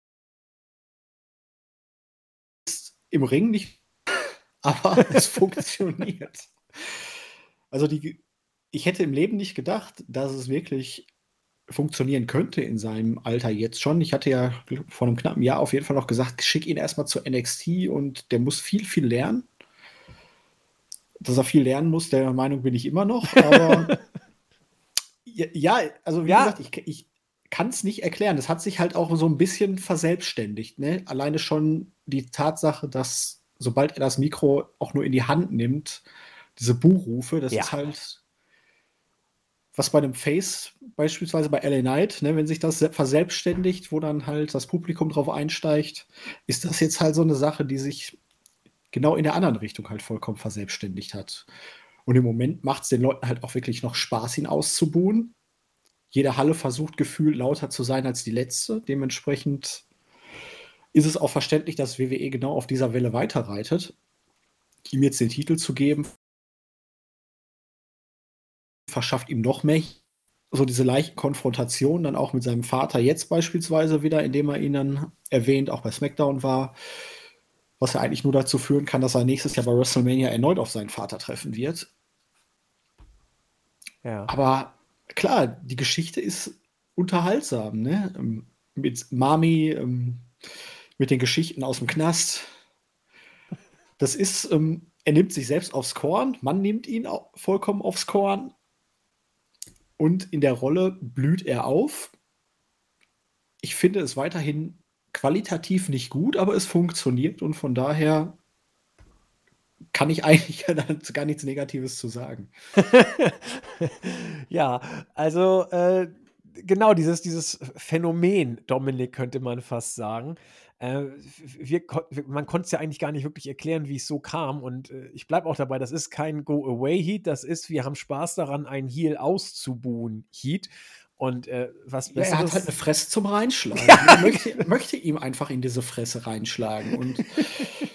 im Ring nicht, aber es funktioniert. Also die, ich hätte im Leben nicht gedacht, dass es wirklich funktionieren könnte in seinem Alter jetzt schon. Ich hatte ja vor einem knappen Jahr auf jeden Fall noch gesagt, schick ihn erstmal zu NXT und der muss viel, viel lernen. Dass er viel lernen muss, der Meinung bin ich immer noch. Aber ja, also wie ja. gesagt, ich, ich kann es nicht erklären. Das hat sich halt auch so ein bisschen verselbstständigt. Ne? Alleine schon die Tatsache, dass sobald er das Mikro auch nur in die Hand nimmt, diese Buhrufe, das ja. ist halt was bei einem Face, beispielsweise bei LA Knight, ne, wenn sich das verselbstständigt, wo dann halt das Publikum drauf einsteigt, ist das jetzt halt so eine Sache, die sich genau in der anderen Richtung halt vollkommen verselbstständigt hat. Und im Moment macht es den Leuten halt auch wirklich noch Spaß, ihn auszubuhen. Jede Halle versucht gefühlt lauter zu sein als die letzte. Dementsprechend ist es auch verständlich, dass WWE genau auf dieser Welle weiterreitet. Ihm jetzt den Titel zu geben, verschafft ihm noch mehr so diese leichte Konfrontation dann auch mit seinem Vater jetzt beispielsweise wieder, indem er ihn dann erwähnt, auch bei SmackDown war, was ja eigentlich nur dazu führen kann, dass er nächstes Jahr bei WrestleMania erneut auf seinen Vater treffen wird. Ja. Aber klar, die Geschichte ist unterhaltsam, ne? Mit Mami, ähm, mit den Geschichten aus dem Knast. Das ist, ähm, er nimmt sich selbst aufs Korn, man nimmt ihn vollkommen aufs Korn und in der Rolle blüht er auf. Ich finde es weiterhin qualitativ nicht gut, aber es funktioniert und von daher kann ich eigentlich gar nichts Negatives zu sagen. ja, also äh, genau dieses, dieses Phänomen, Dominik, könnte man fast sagen. Äh, wir, man konnte es ja eigentlich gar nicht wirklich erklären, wie es so kam. Und äh, ich bleibe auch dabei, das ist kein Go-Away-Heat, das ist, wir haben Spaß daran, einen Heal auszubuhen Heat. Und äh, was ja, Er hat halt eine Fresse zum Reinschlagen. Ja. möchte, möchte ihm einfach in diese Fresse reinschlagen. Und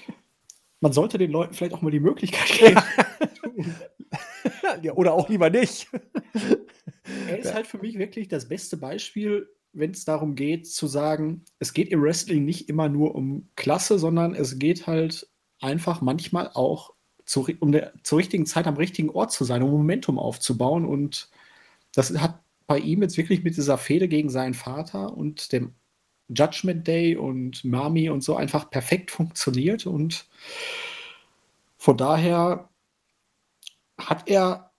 man sollte den Leuten vielleicht auch mal die Möglichkeit geben. ja, oder auch lieber nicht. Er ist halt für mich wirklich das beste Beispiel wenn es darum geht zu sagen, es geht im Wrestling nicht immer nur um Klasse, sondern es geht halt einfach manchmal auch zu, um der, zur richtigen Zeit am richtigen Ort zu sein, um Momentum aufzubauen. Und das hat bei ihm jetzt wirklich mit dieser Fehde gegen seinen Vater und dem Judgment Day und Mami und so einfach perfekt funktioniert. Und von daher hat er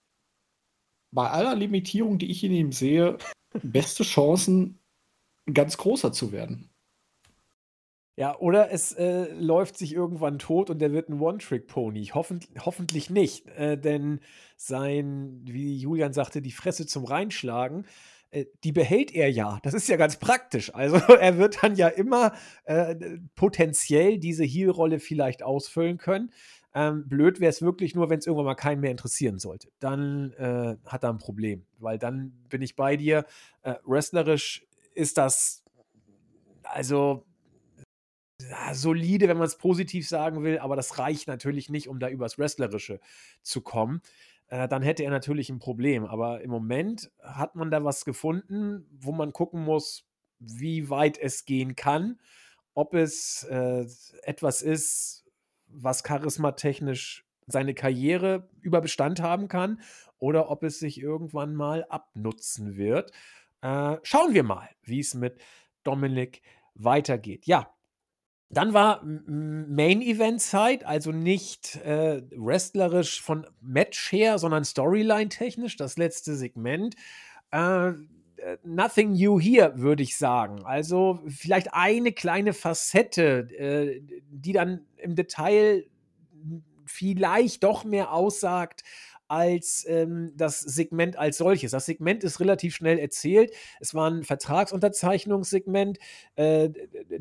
bei aller Limitierung, die ich in ihm sehe, beste Chancen, ganz großer zu werden. Ja, oder es äh, läuft sich irgendwann tot und der wird ein One-Trick-Pony. Hoffent hoffentlich nicht, äh, denn sein, wie Julian sagte, die Fresse zum Reinschlagen, äh, die behält er ja. Das ist ja ganz praktisch. Also er wird dann ja immer äh, potenziell diese Heal-Rolle vielleicht ausfüllen können. Ähm, blöd wäre es wirklich nur, wenn es irgendwann mal keinen mehr interessieren sollte. Dann äh, hat er ein Problem, weil dann bin ich bei dir. Äh, wrestlerisch ist das also ja, solide, wenn man es positiv sagen will, aber das reicht natürlich nicht, um da übers Wrestlerische zu kommen. Äh, dann hätte er natürlich ein Problem. Aber im Moment hat man da was gefunden, wo man gucken muss, wie weit es gehen kann. ob es äh, etwas ist, was charismatechnisch seine Karriere über Bestand haben kann oder ob es sich irgendwann mal abnutzen wird. Äh, schauen wir mal, wie es mit Dominik weitergeht. Ja, dann war Main Event Zeit, also nicht äh, wrestlerisch von Match her, sondern Storyline technisch, das letzte Segment. Äh, nothing new here, würde ich sagen. Also vielleicht eine kleine Facette, äh, die dann im Detail vielleicht doch mehr aussagt als ähm, das Segment als solches. Das Segment ist relativ schnell erzählt. Es war ein Vertragsunterzeichnungssegment. Äh,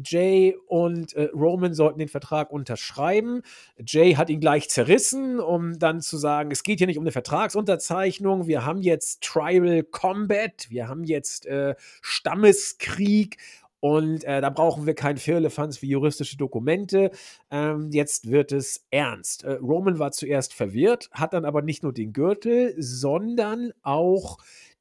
Jay und äh, Roman sollten den Vertrag unterschreiben. Jay hat ihn gleich zerrissen, um dann zu sagen, es geht hier nicht um eine Vertragsunterzeichnung. Wir haben jetzt Tribal Combat, wir haben jetzt äh, Stammeskrieg und äh, da brauchen wir kein Firlefanz wie juristische Dokumente. Ähm, jetzt wird es ernst. Äh, Roman war zuerst verwirrt, hat dann aber nicht nur den Gürtel, sondern auch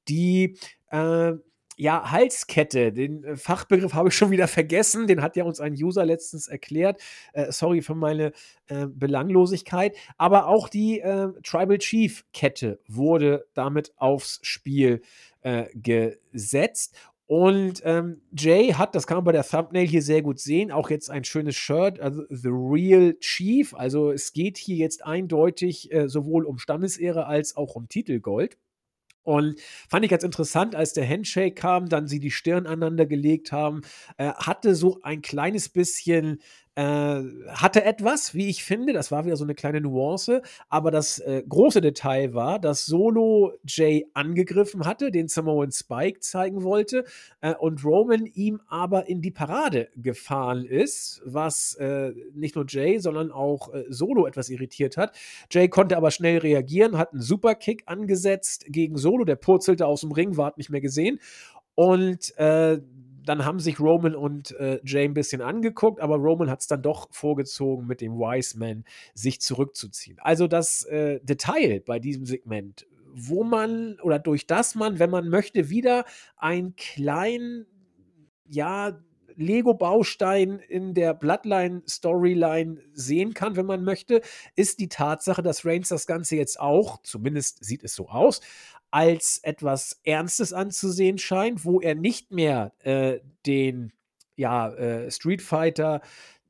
die äh, ja, Halskette, den äh, Fachbegriff habe ich schon wieder vergessen, den hat ja uns ein User letztens erklärt. Äh, sorry für meine äh, Belanglosigkeit. Aber auch die äh, Tribal Chief Kette wurde damit aufs Spiel äh, gesetzt. Und ähm, Jay hat, das kann man bei der Thumbnail hier sehr gut sehen, auch jetzt ein schönes Shirt, also The Real Chief. Also es geht hier jetzt eindeutig äh, sowohl um Stammesehre als auch um Titelgold. Und fand ich ganz interessant, als der Handshake kam, dann sie die Stirn aneinander gelegt haben, äh, hatte so ein kleines bisschen äh, hatte etwas, wie ich finde, das war wieder so eine kleine Nuance, aber das äh, große Detail war, dass Solo Jay angegriffen hatte, den Samoan Spike zeigen wollte äh, und Roman ihm aber in die Parade gefahren ist, was äh, nicht nur Jay, sondern auch äh, Solo etwas irritiert hat. Jay konnte aber schnell reagieren, hat einen Superkick angesetzt gegen Solo, der purzelte aus dem Ring, war nicht mehr gesehen. Und dann haben sich Roman und äh, Jay ein bisschen angeguckt, aber Roman hat es dann doch vorgezogen, mit dem Wise Man sich zurückzuziehen. Also das äh, Detail bei diesem Segment, wo man oder durch das man, wenn man möchte, wieder einen kleinen, ja, Lego-Baustein in der Bloodline-Storyline sehen kann, wenn man möchte, ist die Tatsache, dass Reigns das Ganze jetzt auch, zumindest sieht es so aus, als etwas Ernstes anzusehen scheint, wo er nicht mehr äh, den ja, äh, Street Fighter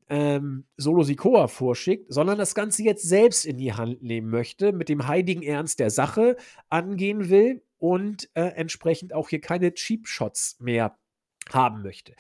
ähm, Solo Sikoa vorschickt, sondern das Ganze jetzt selbst in die Hand nehmen möchte, mit dem heiligen Ernst der Sache angehen will und äh, entsprechend auch hier keine Cheap Shots mehr haben möchte.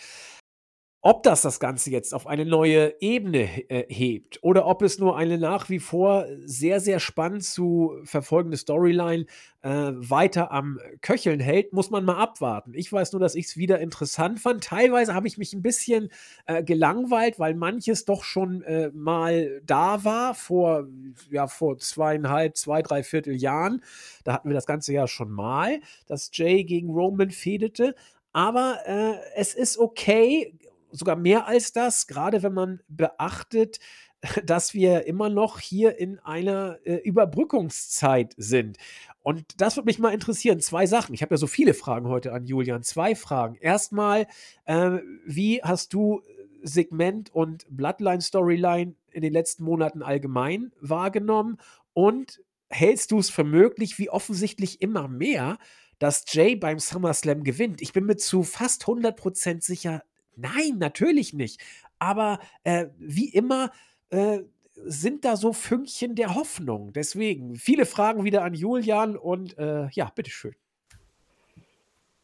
Ob das das Ganze jetzt auf eine neue Ebene äh, hebt oder ob es nur eine nach wie vor sehr, sehr spannend zu verfolgende Storyline äh, weiter am Köcheln hält, muss man mal abwarten. Ich weiß nur, dass ich es wieder interessant fand. Teilweise habe ich mich ein bisschen äh, gelangweilt, weil manches doch schon äh, mal da war vor, ja, vor zweieinhalb, zwei, drei Viertel Jahren. Da hatten wir das Ganze ja schon mal, dass Jay gegen Roman fedete. Aber äh, es ist okay, sogar mehr als das, gerade wenn man beachtet, dass wir immer noch hier in einer äh, Überbrückungszeit sind. Und das würde mich mal interessieren. Zwei Sachen. Ich habe ja so viele Fragen heute an Julian. Zwei Fragen. Erstmal, äh, wie hast du Segment und Bloodline-Storyline in den letzten Monaten allgemein wahrgenommen? Und hältst du es für möglich, wie offensichtlich immer mehr, dass Jay beim SummerSlam gewinnt? Ich bin mir zu fast 100% sicher, Nein, natürlich nicht. Aber äh, wie immer äh, sind da so Fünkchen der Hoffnung. Deswegen viele Fragen wieder an Julian und äh, ja, bitteschön.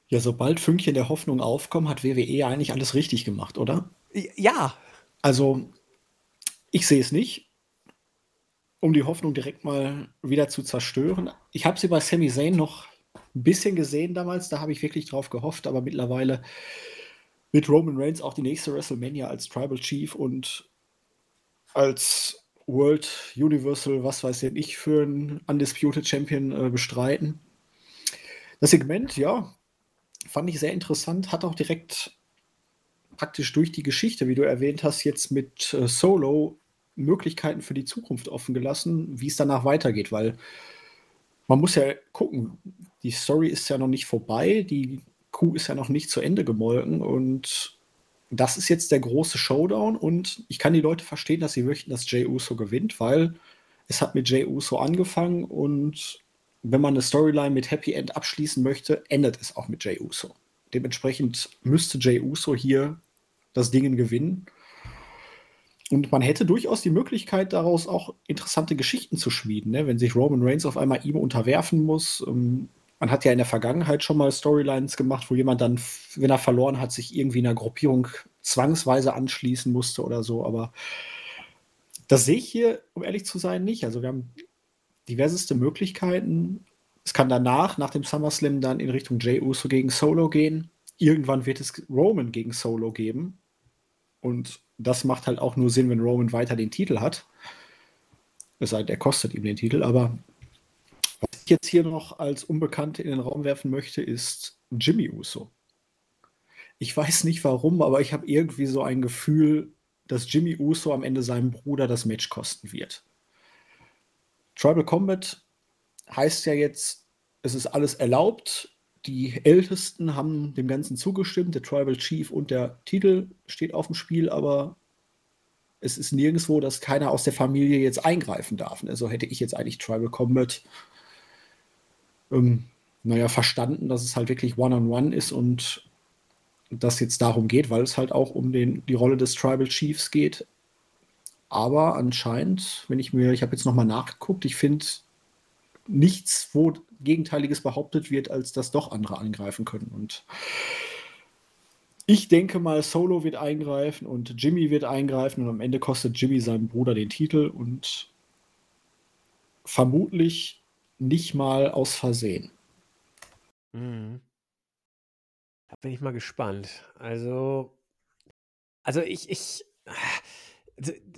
Ja, sobald Fünkchen der Hoffnung aufkommen, hat WWE eigentlich alles richtig gemacht, oder? Ja. Also, ich sehe es nicht, um die Hoffnung direkt mal wieder zu zerstören. Ich habe sie bei Sami Zayn noch ein bisschen gesehen damals, da habe ich wirklich drauf gehofft, aber mittlerweile mit Roman Reigns auch die nächste WrestleMania als Tribal Chief und als World Universal, was weiß denn ich, für einen Undisputed Champion äh, bestreiten. Das Segment, ja, fand ich sehr interessant, hat auch direkt praktisch durch die Geschichte, wie du erwähnt hast, jetzt mit äh, Solo Möglichkeiten für die Zukunft offen gelassen, wie es danach weitergeht, weil man muss ja gucken, die Story ist ja noch nicht vorbei, die Kuh ist ja noch nicht zu Ende gemolken und das ist jetzt der große Showdown und ich kann die Leute verstehen, dass sie möchten, dass Jay Uso gewinnt, weil es hat mit Jay Uso angefangen und wenn man eine Storyline mit Happy End abschließen möchte, endet es auch mit Jay Uso. Dementsprechend müsste Jay Uso hier das Ding gewinnen. Und man hätte durchaus die Möglichkeit, daraus auch interessante Geschichten zu schmieden, ne? wenn sich Roman Reigns auf einmal ihm unterwerfen muss. Ähm, man hat ja in der Vergangenheit schon mal Storylines gemacht, wo jemand dann, wenn er verloren hat, sich irgendwie einer Gruppierung zwangsweise anschließen musste oder so. Aber das sehe ich hier, um ehrlich zu sein, nicht. Also wir haben diverseste Möglichkeiten. Es kann danach, nach dem SummerSlam, dann in Richtung Jay Uso gegen Solo gehen. Irgendwann wird es Roman gegen Solo geben. Und das macht halt auch nur Sinn, wenn Roman weiter den Titel hat. Es sei denn, er kostet ihm den Titel. Aber jetzt hier noch als Unbekannte in den Raum werfen möchte, ist Jimmy Uso. Ich weiß nicht warum, aber ich habe irgendwie so ein Gefühl, dass Jimmy Uso am Ende seinem Bruder das Match kosten wird. Tribal Combat heißt ja jetzt, es ist alles erlaubt. Die Ältesten haben dem Ganzen zugestimmt. Der Tribal Chief und der Titel steht auf dem Spiel, aber es ist nirgendwo, dass keiner aus der Familie jetzt eingreifen darf. Also hätte ich jetzt eigentlich Tribal Combat, ähm, naja, verstanden, dass es halt wirklich One-on-One -on -one ist und das jetzt darum geht, weil es halt auch um den, die Rolle des Tribal Chiefs geht. Aber anscheinend, wenn ich mir, ich habe jetzt nochmal nachgeguckt, ich finde nichts, wo Gegenteiliges behauptet wird, als dass doch andere angreifen können. Und ich denke mal, Solo wird eingreifen und Jimmy wird eingreifen und am Ende kostet Jimmy seinem Bruder den Titel und vermutlich nicht mal aus Versehen. Mhm. Da bin ich mal gespannt. Also, also ich, ich,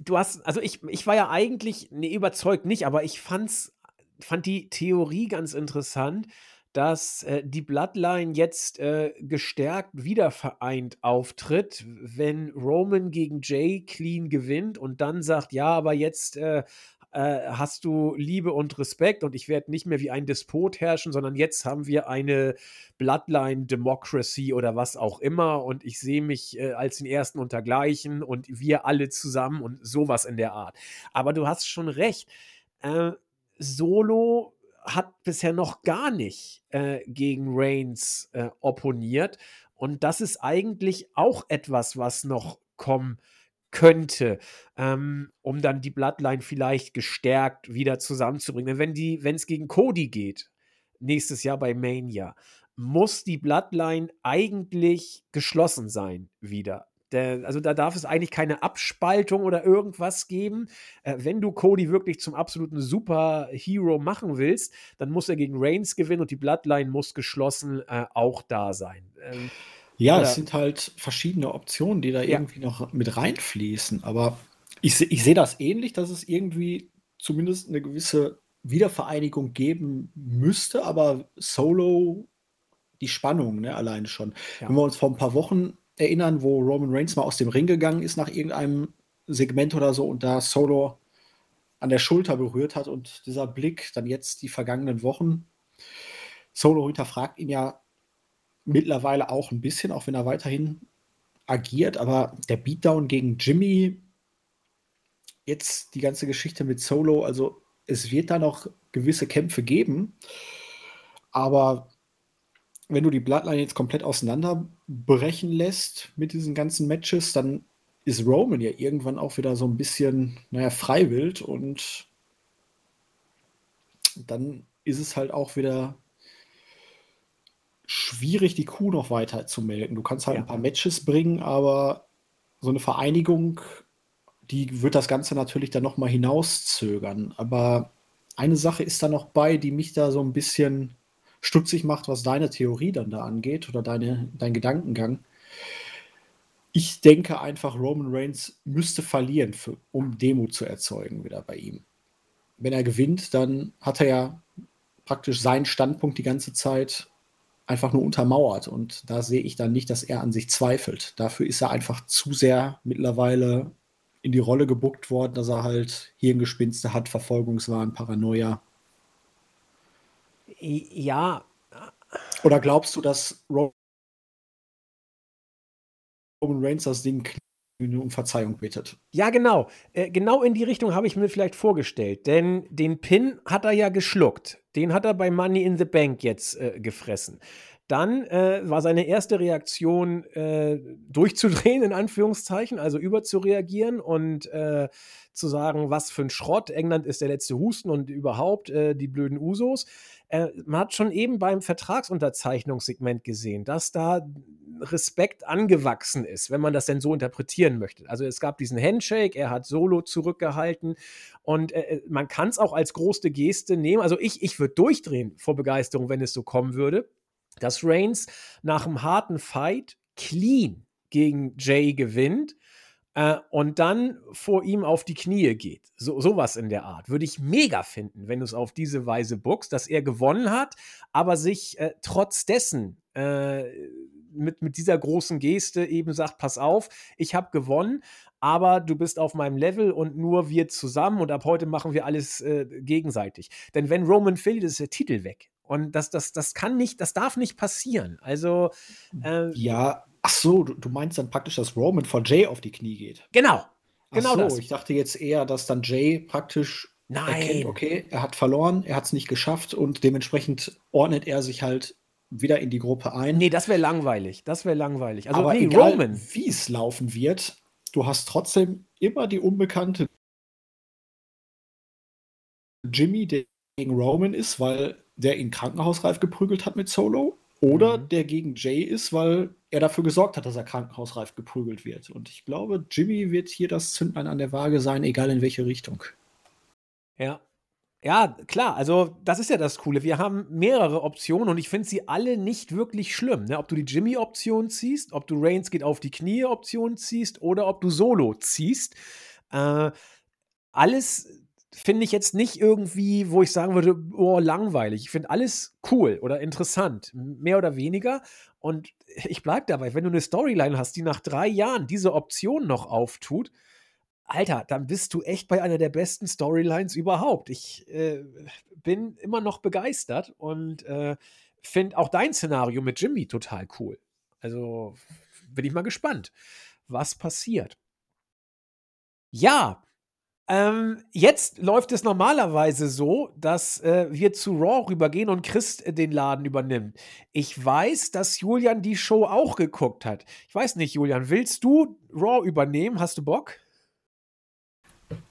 du hast, also ich, ich war ja eigentlich, nee, überzeugt nicht, aber ich fand's, fand die Theorie ganz interessant, dass äh, die Bloodline jetzt äh, gestärkt wiedervereint auftritt, wenn Roman gegen Jay clean gewinnt und dann sagt, ja, aber jetzt äh, äh, hast du Liebe und Respekt und ich werde nicht mehr wie ein Despot herrschen, sondern jetzt haben wir eine Bloodline Democracy oder was auch immer und ich sehe mich äh, als den Ersten untergleichen und wir alle zusammen und sowas in der Art. Aber du hast schon recht. Äh, Solo hat bisher noch gar nicht äh, gegen Reigns äh, opponiert und das ist eigentlich auch etwas, was noch kommen könnte, ähm, um dann die Bloodline vielleicht gestärkt wieder zusammenzubringen. Denn wenn es gegen Cody geht, nächstes Jahr bei Mania, muss die Bloodline eigentlich geschlossen sein wieder. Der, also da darf es eigentlich keine Abspaltung oder irgendwas geben. Äh, wenn du Cody wirklich zum absoluten Superhero machen willst, dann muss er gegen Reigns gewinnen und die Bloodline muss geschlossen äh, auch da sein. Ähm, ja, Oder? es sind halt verschiedene Optionen, die da ja. irgendwie noch mit reinfließen. Aber ich, ich sehe das ähnlich, dass es irgendwie zumindest eine gewisse Wiedervereinigung geben müsste, aber Solo die Spannung, ne, alleine schon. Ja. Wenn wir uns vor ein paar Wochen erinnern, wo Roman Reigns mal aus dem Ring gegangen ist nach irgendeinem Segment oder so und da Solo an der Schulter berührt hat und dieser Blick, dann jetzt die vergangenen Wochen. Solo hinterfragt ihn ja mittlerweile auch ein bisschen, auch wenn er weiterhin agiert. Aber der Beatdown gegen Jimmy, jetzt die ganze Geschichte mit Solo, also es wird da noch gewisse Kämpfe geben. Aber wenn du die Bloodline jetzt komplett auseinanderbrechen lässt mit diesen ganzen Matches, dann ist Roman ja irgendwann auch wieder so ein bisschen, naja, freiwillig und dann ist es halt auch wieder schwierig, die Kuh noch weiter zu melken. Du kannst halt ja. ein paar Matches bringen, aber so eine Vereinigung, die wird das Ganze natürlich dann nochmal hinauszögern. Aber eine Sache ist da noch bei, die mich da so ein bisschen stutzig macht, was deine Theorie dann da angeht oder deine, dein Gedankengang. Ich denke einfach, Roman Reigns müsste verlieren, für, um Demo zu erzeugen wieder bei ihm. Wenn er gewinnt, dann hat er ja praktisch seinen Standpunkt die ganze Zeit einfach nur untermauert. Und da sehe ich dann nicht, dass er an sich zweifelt. Dafür ist er einfach zu sehr mittlerweile in die Rolle gebuckt worden, dass er halt Hirngespinste hat, Verfolgungswahn, Paranoia. Ja. Oder glaubst du, dass Roman Reigns das Ding um Verzeihung bittet. Ja, genau. Äh, genau in die Richtung habe ich mir vielleicht vorgestellt. Denn den Pin hat er ja geschluckt. Den hat er bei Money in the Bank jetzt äh, gefressen. Dann äh, war seine erste Reaktion äh, durchzudrehen, in Anführungszeichen, also überzureagieren und äh, zu sagen, was für ein Schrott, England ist der letzte Husten und überhaupt äh, die blöden Usos. Äh, man hat schon eben beim Vertragsunterzeichnungssegment gesehen, dass da Respekt angewachsen ist, wenn man das denn so interpretieren möchte. Also es gab diesen Handshake, er hat Solo zurückgehalten und äh, man kann es auch als große Geste nehmen. Also ich, ich würde durchdrehen vor Begeisterung, wenn es so kommen würde dass Reigns nach einem harten Fight clean gegen Jay gewinnt äh, und dann vor ihm auf die Knie geht. So, sowas in der Art. Würde ich mega finden, wenn du es auf diese Weise bookst, dass er gewonnen hat, aber sich äh, trotz dessen äh, mit, mit dieser großen Geste eben sagt, pass auf, ich habe gewonnen, aber du bist auf meinem Level und nur wir zusammen und ab heute machen wir alles äh, gegenseitig. Denn wenn Roman verliert, ist der Titel weg. Und das, das, das kann nicht, das darf nicht passieren. Also. Äh, ja, ach so, du, du, meinst dann praktisch, dass Roman vor Jay auf die Knie geht. Genau. Genau ach so, das. ich dachte jetzt eher, dass dann Jay praktisch Nein. erkennt, okay, er hat verloren, er hat es nicht geschafft und dementsprechend ordnet er sich halt wieder in die Gruppe ein. Nee, das wäre langweilig. Das wäre langweilig. Also, Aber nee, egal, Roman. wie es laufen wird, du hast trotzdem immer die unbekannte Jimmy, der gegen Roman ist, weil der ihn krankenhausreif geprügelt hat mit Solo oder mhm. der gegen Jay ist, weil er dafür gesorgt hat, dass er krankenhausreif geprügelt wird. Und ich glaube, Jimmy wird hier das Zündlein an der Waage sein, egal in welche Richtung. Ja. Ja, klar, also das ist ja das Coole. Wir haben mehrere Optionen und ich finde sie alle nicht wirklich schlimm. Ne? Ob du die Jimmy-Option ziehst, ob du Reigns geht auf die Knie-Option ziehst oder ob du Solo ziehst. Äh, alles finde ich jetzt nicht irgendwie, wo ich sagen würde, oh, langweilig. Ich finde alles cool oder interessant, mehr oder weniger. Und ich bleibe dabei, wenn du eine Storyline hast, die nach drei Jahren diese Option noch auftut, Alter, dann bist du echt bei einer der besten Storylines überhaupt. Ich äh, bin immer noch begeistert und äh, finde auch dein Szenario mit Jimmy total cool. Also bin ich mal gespannt, was passiert. Ja, ähm, jetzt läuft es normalerweise so, dass äh, wir zu Raw rübergehen und Chris äh, den Laden übernimmt. Ich weiß, dass Julian die Show auch geguckt hat. Ich weiß nicht, Julian, willst du Raw übernehmen? Hast du Bock?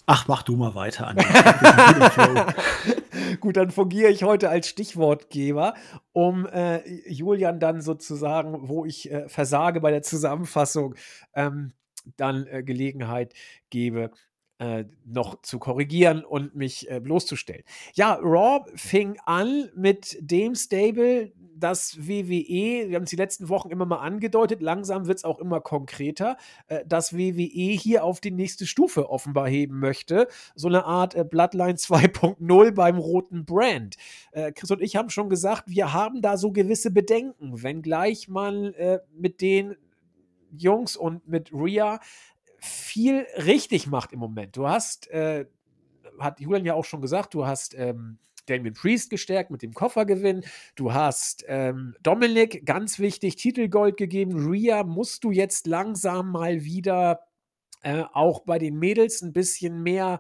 Ach, mach du mal weiter an. Gut, dann fungiere ich heute als Stichwortgeber, um äh, Julian dann sozusagen, wo ich äh, versage bei der Zusammenfassung, ähm, dann äh, Gelegenheit gebe, äh, noch zu korrigieren und mich äh, bloßzustellen. Ja, Raw fing an mit dem Stable, das WWE, wir haben es die letzten Wochen immer mal angedeutet, langsam wird es auch immer konkreter, äh, dass WWE hier auf die nächste Stufe offenbar heben möchte. So eine Art äh, Bloodline 2.0 beim roten Brand. Äh, Chris und ich haben schon gesagt, wir haben da so gewisse Bedenken, wenngleich man äh, mit den Jungs und mit Rhea viel richtig macht im Moment. Du hast, äh, hat Julian ja auch schon gesagt, du hast ähm, Damien Priest gestärkt mit dem Koffergewinn. Du hast ähm, Dominik, ganz wichtig, Titelgold gegeben. Rhea musst du jetzt langsam mal wieder äh, auch bei den Mädels ein bisschen mehr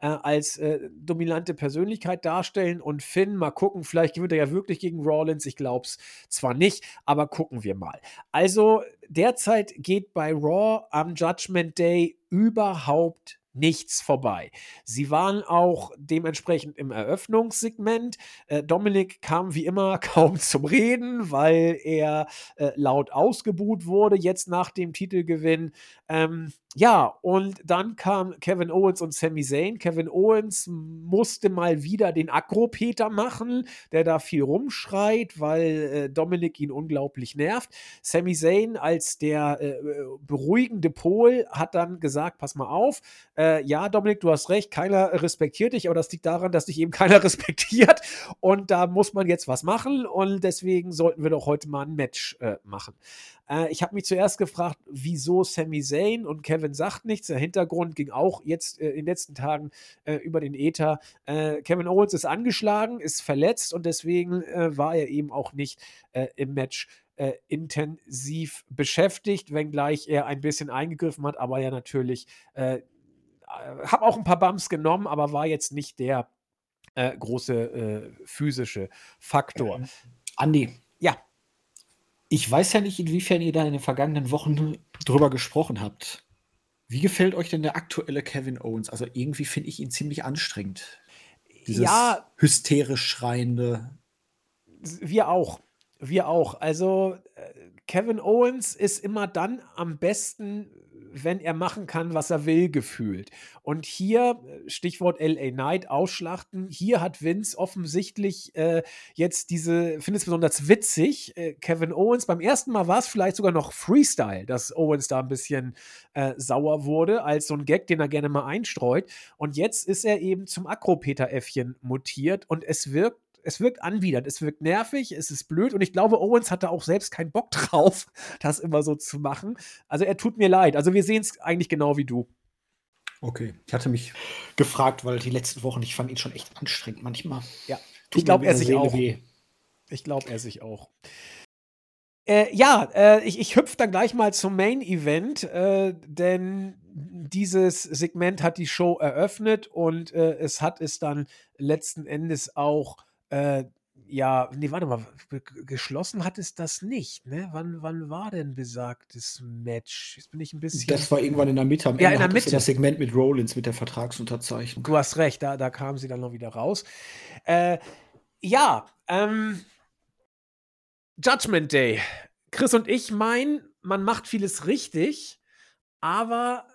äh, als äh, dominante Persönlichkeit darstellen. Und Finn, mal gucken, vielleicht gewinnt er ja wirklich gegen Rawlins. Ich glaube es zwar nicht, aber gucken wir mal. Also derzeit geht bei Raw am Judgment Day überhaupt nichts vorbei. Sie waren auch dementsprechend im Eröffnungssegment. Äh, Dominik kam wie immer kaum zum Reden, weil er äh, laut ausgebuht wurde, jetzt nach dem Titelgewinn. Ähm, ja, und dann kam Kevin Owens und Sami Zayn. Kevin Owens musste mal wieder den Agropeter machen, der da viel rumschreit, weil äh, Dominik ihn unglaublich nervt. Sami Zayn als der äh, beruhigende Pol hat dann gesagt, pass mal auf, äh, ja, Dominik, du hast recht, keiner respektiert dich, aber das liegt daran, dass dich eben keiner respektiert. und da muss man jetzt was machen und deswegen sollten wir doch heute mal ein Match äh, machen. Äh, ich habe mich zuerst gefragt, wieso Sami Zayn und Kevin sagt nichts. Der Hintergrund ging auch jetzt äh, in den letzten Tagen äh, über den Äther. Äh, Kevin Owens ist angeschlagen, ist verletzt und deswegen äh, war er eben auch nicht im Match äh, intensiv beschäftigt, wenngleich er ein bisschen eingegriffen hat, aber ja natürlich, äh, habe auch ein paar Bumps genommen, aber war jetzt nicht der äh, große äh, physische Faktor. Ähm, Andi. Ja. Ich weiß ja nicht, inwiefern ihr da in den vergangenen Wochen drüber gesprochen habt. Wie gefällt euch denn der aktuelle Kevin Owens? Also irgendwie finde ich ihn ziemlich anstrengend. Dieses ja, hysterisch schreiende. Wir auch. Wir auch. Also äh, Kevin Owens ist immer dann am besten, wenn er machen kann, was er will, gefühlt. Und hier, äh, Stichwort LA Knight, ausschlachten, hier hat Vince offensichtlich äh, jetzt diese, finde es besonders witzig, äh, Kevin Owens, beim ersten Mal war es vielleicht sogar noch Freestyle, dass Owens da ein bisschen äh, sauer wurde, als so ein Gag, den er gerne mal einstreut. Und jetzt ist er eben zum Akropeter-Äffchen mutiert und es wirkt es wirkt anwidernd, es wirkt nervig, es ist blöd und ich glaube, Owens hatte auch selbst keinen Bock drauf, das immer so zu machen. Also er tut mir leid. Also wir sehen es eigentlich genau wie du. Okay, ich hatte mich gefragt, weil die letzten Wochen, ich fand ihn schon echt anstrengend manchmal. Ja, tut ich glaube, er sich auch. Weh. Ich glaube, er sich auch. Äh, ja, äh, ich, ich hüpfe dann gleich mal zum Main Event, äh, denn dieses Segment hat die Show eröffnet und äh, es hat es dann letzten Endes auch äh, ja, nee, warte mal, geschlossen hat es das nicht, ne? Wann, wann war denn besagtes Match? Jetzt bin ich ein bisschen. Das war irgendwann in der Mitte. Am ja, Ende in der Mitte. Das Segment mit Rollins, mit der Vertragsunterzeichnung. Du hast recht, da, da kam sie dann noch wieder raus. Äh, ja, ähm, Judgment Day. Chris und ich meinen, man macht vieles richtig, aber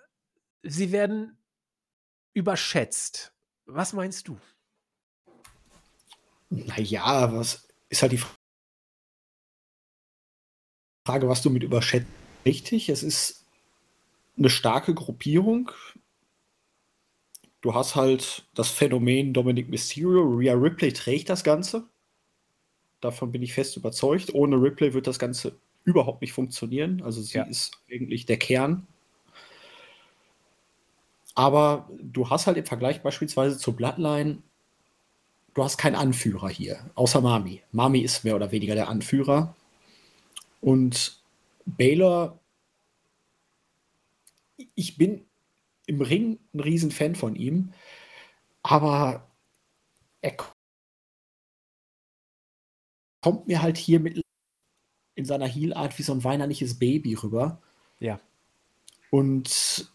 sie werden überschätzt. Was meinst du? Naja, was ist halt die Frage, was du mit überschätzt. Richtig, es ist eine starke Gruppierung. Du hast halt das Phänomen Dominic Mysterio. Rhea Ripley trägt das Ganze. Davon bin ich fest überzeugt. Ohne Ripley wird das Ganze überhaupt nicht funktionieren. Also sie ja. ist eigentlich der Kern. Aber du hast halt im Vergleich beispielsweise zur Bloodline du hast keinen Anführer hier, außer Mami. Mami ist mehr oder weniger der Anführer. Und Baylor, ich bin im Ring ein Riesenfan von ihm, aber er kommt mir halt hier mit in seiner Heel-Art wie so ein weinerliches Baby rüber. Ja. Und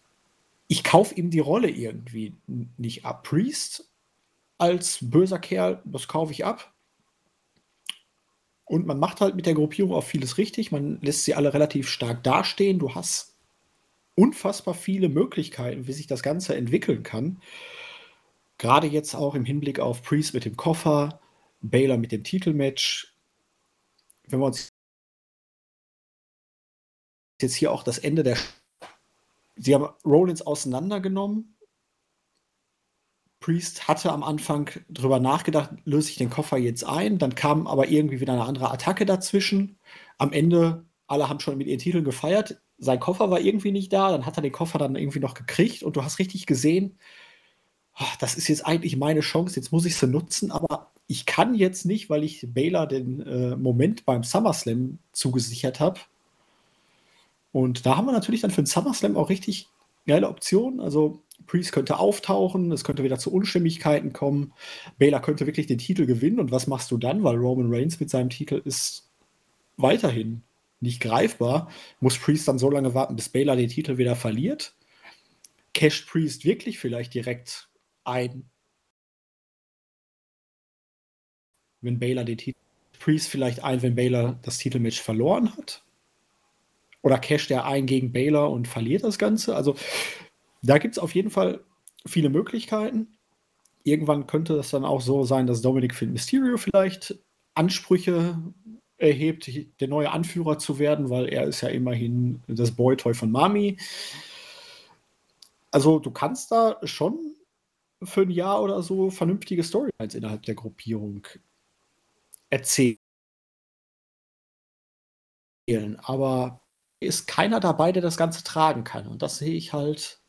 ich kaufe ihm die Rolle irgendwie nicht ab. Priest als böser Kerl, das kaufe ich ab. Und man macht halt mit der Gruppierung auch vieles richtig. Man lässt sie alle relativ stark dastehen. Du hast unfassbar viele Möglichkeiten, wie sich das Ganze entwickeln kann. Gerade jetzt auch im Hinblick auf Priest mit dem Koffer, Baylor mit dem Titelmatch. Wenn wir uns jetzt hier auch das Ende der. Sie haben Rollins auseinandergenommen Priest hatte am Anfang drüber nachgedacht, löse ich den Koffer jetzt ein, dann kam aber irgendwie wieder eine andere Attacke dazwischen. Am Ende, alle haben schon mit ihren Titeln gefeiert, sein Koffer war irgendwie nicht da, dann hat er den Koffer dann irgendwie noch gekriegt und du hast richtig gesehen, ach, das ist jetzt eigentlich meine Chance, jetzt muss ich sie nutzen, aber ich kann jetzt nicht, weil ich Baylor den äh, Moment beim SummerSlam zugesichert habe. Und da haben wir natürlich dann für den SummerSlam auch richtig geile Optionen. Also Priest könnte auftauchen, es könnte wieder zu Unstimmigkeiten kommen. Baylor könnte wirklich den Titel gewinnen. Und was machst du dann? Weil Roman Reigns mit seinem Titel ist weiterhin nicht greifbar. Muss Priest dann so lange warten, bis Baylor den Titel wieder verliert? Casht Priest wirklich vielleicht direkt ein, wenn Baylor den Titel Priest vielleicht ein, wenn Baylor das Titelmatch verloren hat? Oder casht er ein gegen Baylor und verliert das Ganze? Also da gibt es auf jeden Fall viele Möglichkeiten. Irgendwann könnte es dann auch so sein, dass Dominic Finn Mysterio vielleicht Ansprüche erhebt, der neue Anführer zu werden, weil er ist ja immerhin das Boytoy von Mami. Also du kannst da schon für ein Jahr oder so vernünftige Storylines innerhalb der Gruppierung erzählen. Aber ist keiner dabei, der das Ganze tragen kann. Und das sehe ich halt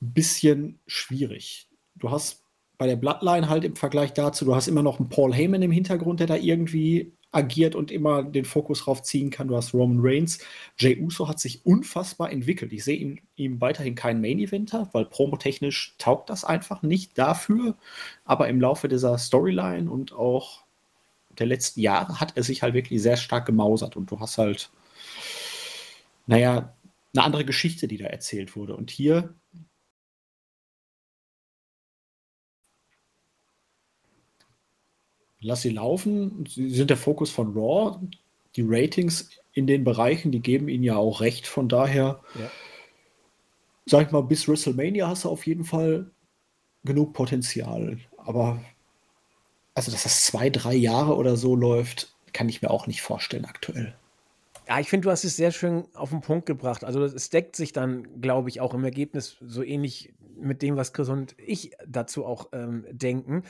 bisschen schwierig. Du hast bei der Bloodline halt im Vergleich dazu, du hast immer noch einen Paul Heyman im Hintergrund, der da irgendwie agiert und immer den Fokus drauf ziehen kann. Du hast Roman Reigns. Jay Uso hat sich unfassbar entwickelt. Ich sehe ihm, ihm weiterhin keinen Main-Eventer, weil promotechnisch taugt das einfach nicht dafür. Aber im Laufe dieser Storyline und auch der letzten Jahre hat er sich halt wirklich sehr stark gemausert. Und du hast halt, naja, eine andere Geschichte, die da erzählt wurde. Und hier lass sie laufen. Sie sind der Fokus von Raw. Die Ratings in den Bereichen, die geben ihnen ja auch recht. Von daher, ja. sag ich mal, bis WrestleMania hast du auf jeden Fall genug Potenzial. Aber also, dass das zwei, drei Jahre oder so läuft, kann ich mir auch nicht vorstellen aktuell. Ja, ich finde, du hast es sehr schön auf den Punkt gebracht. Also es deckt sich dann, glaube ich, auch im Ergebnis so ähnlich mit dem, was Chris und ich dazu auch ähm, denken.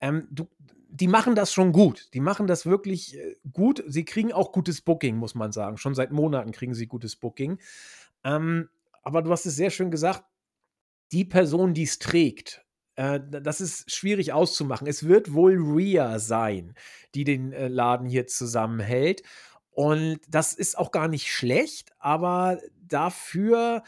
Ähm, du, die machen das schon gut. Die machen das wirklich äh, gut. Sie kriegen auch gutes Booking, muss man sagen. Schon seit Monaten kriegen sie gutes Booking. Ähm, aber du hast es sehr schön gesagt. Die Person, die es trägt, äh, das ist schwierig auszumachen. Es wird wohl Rhea sein, die den äh, Laden hier zusammenhält. Und das ist auch gar nicht schlecht, aber dafür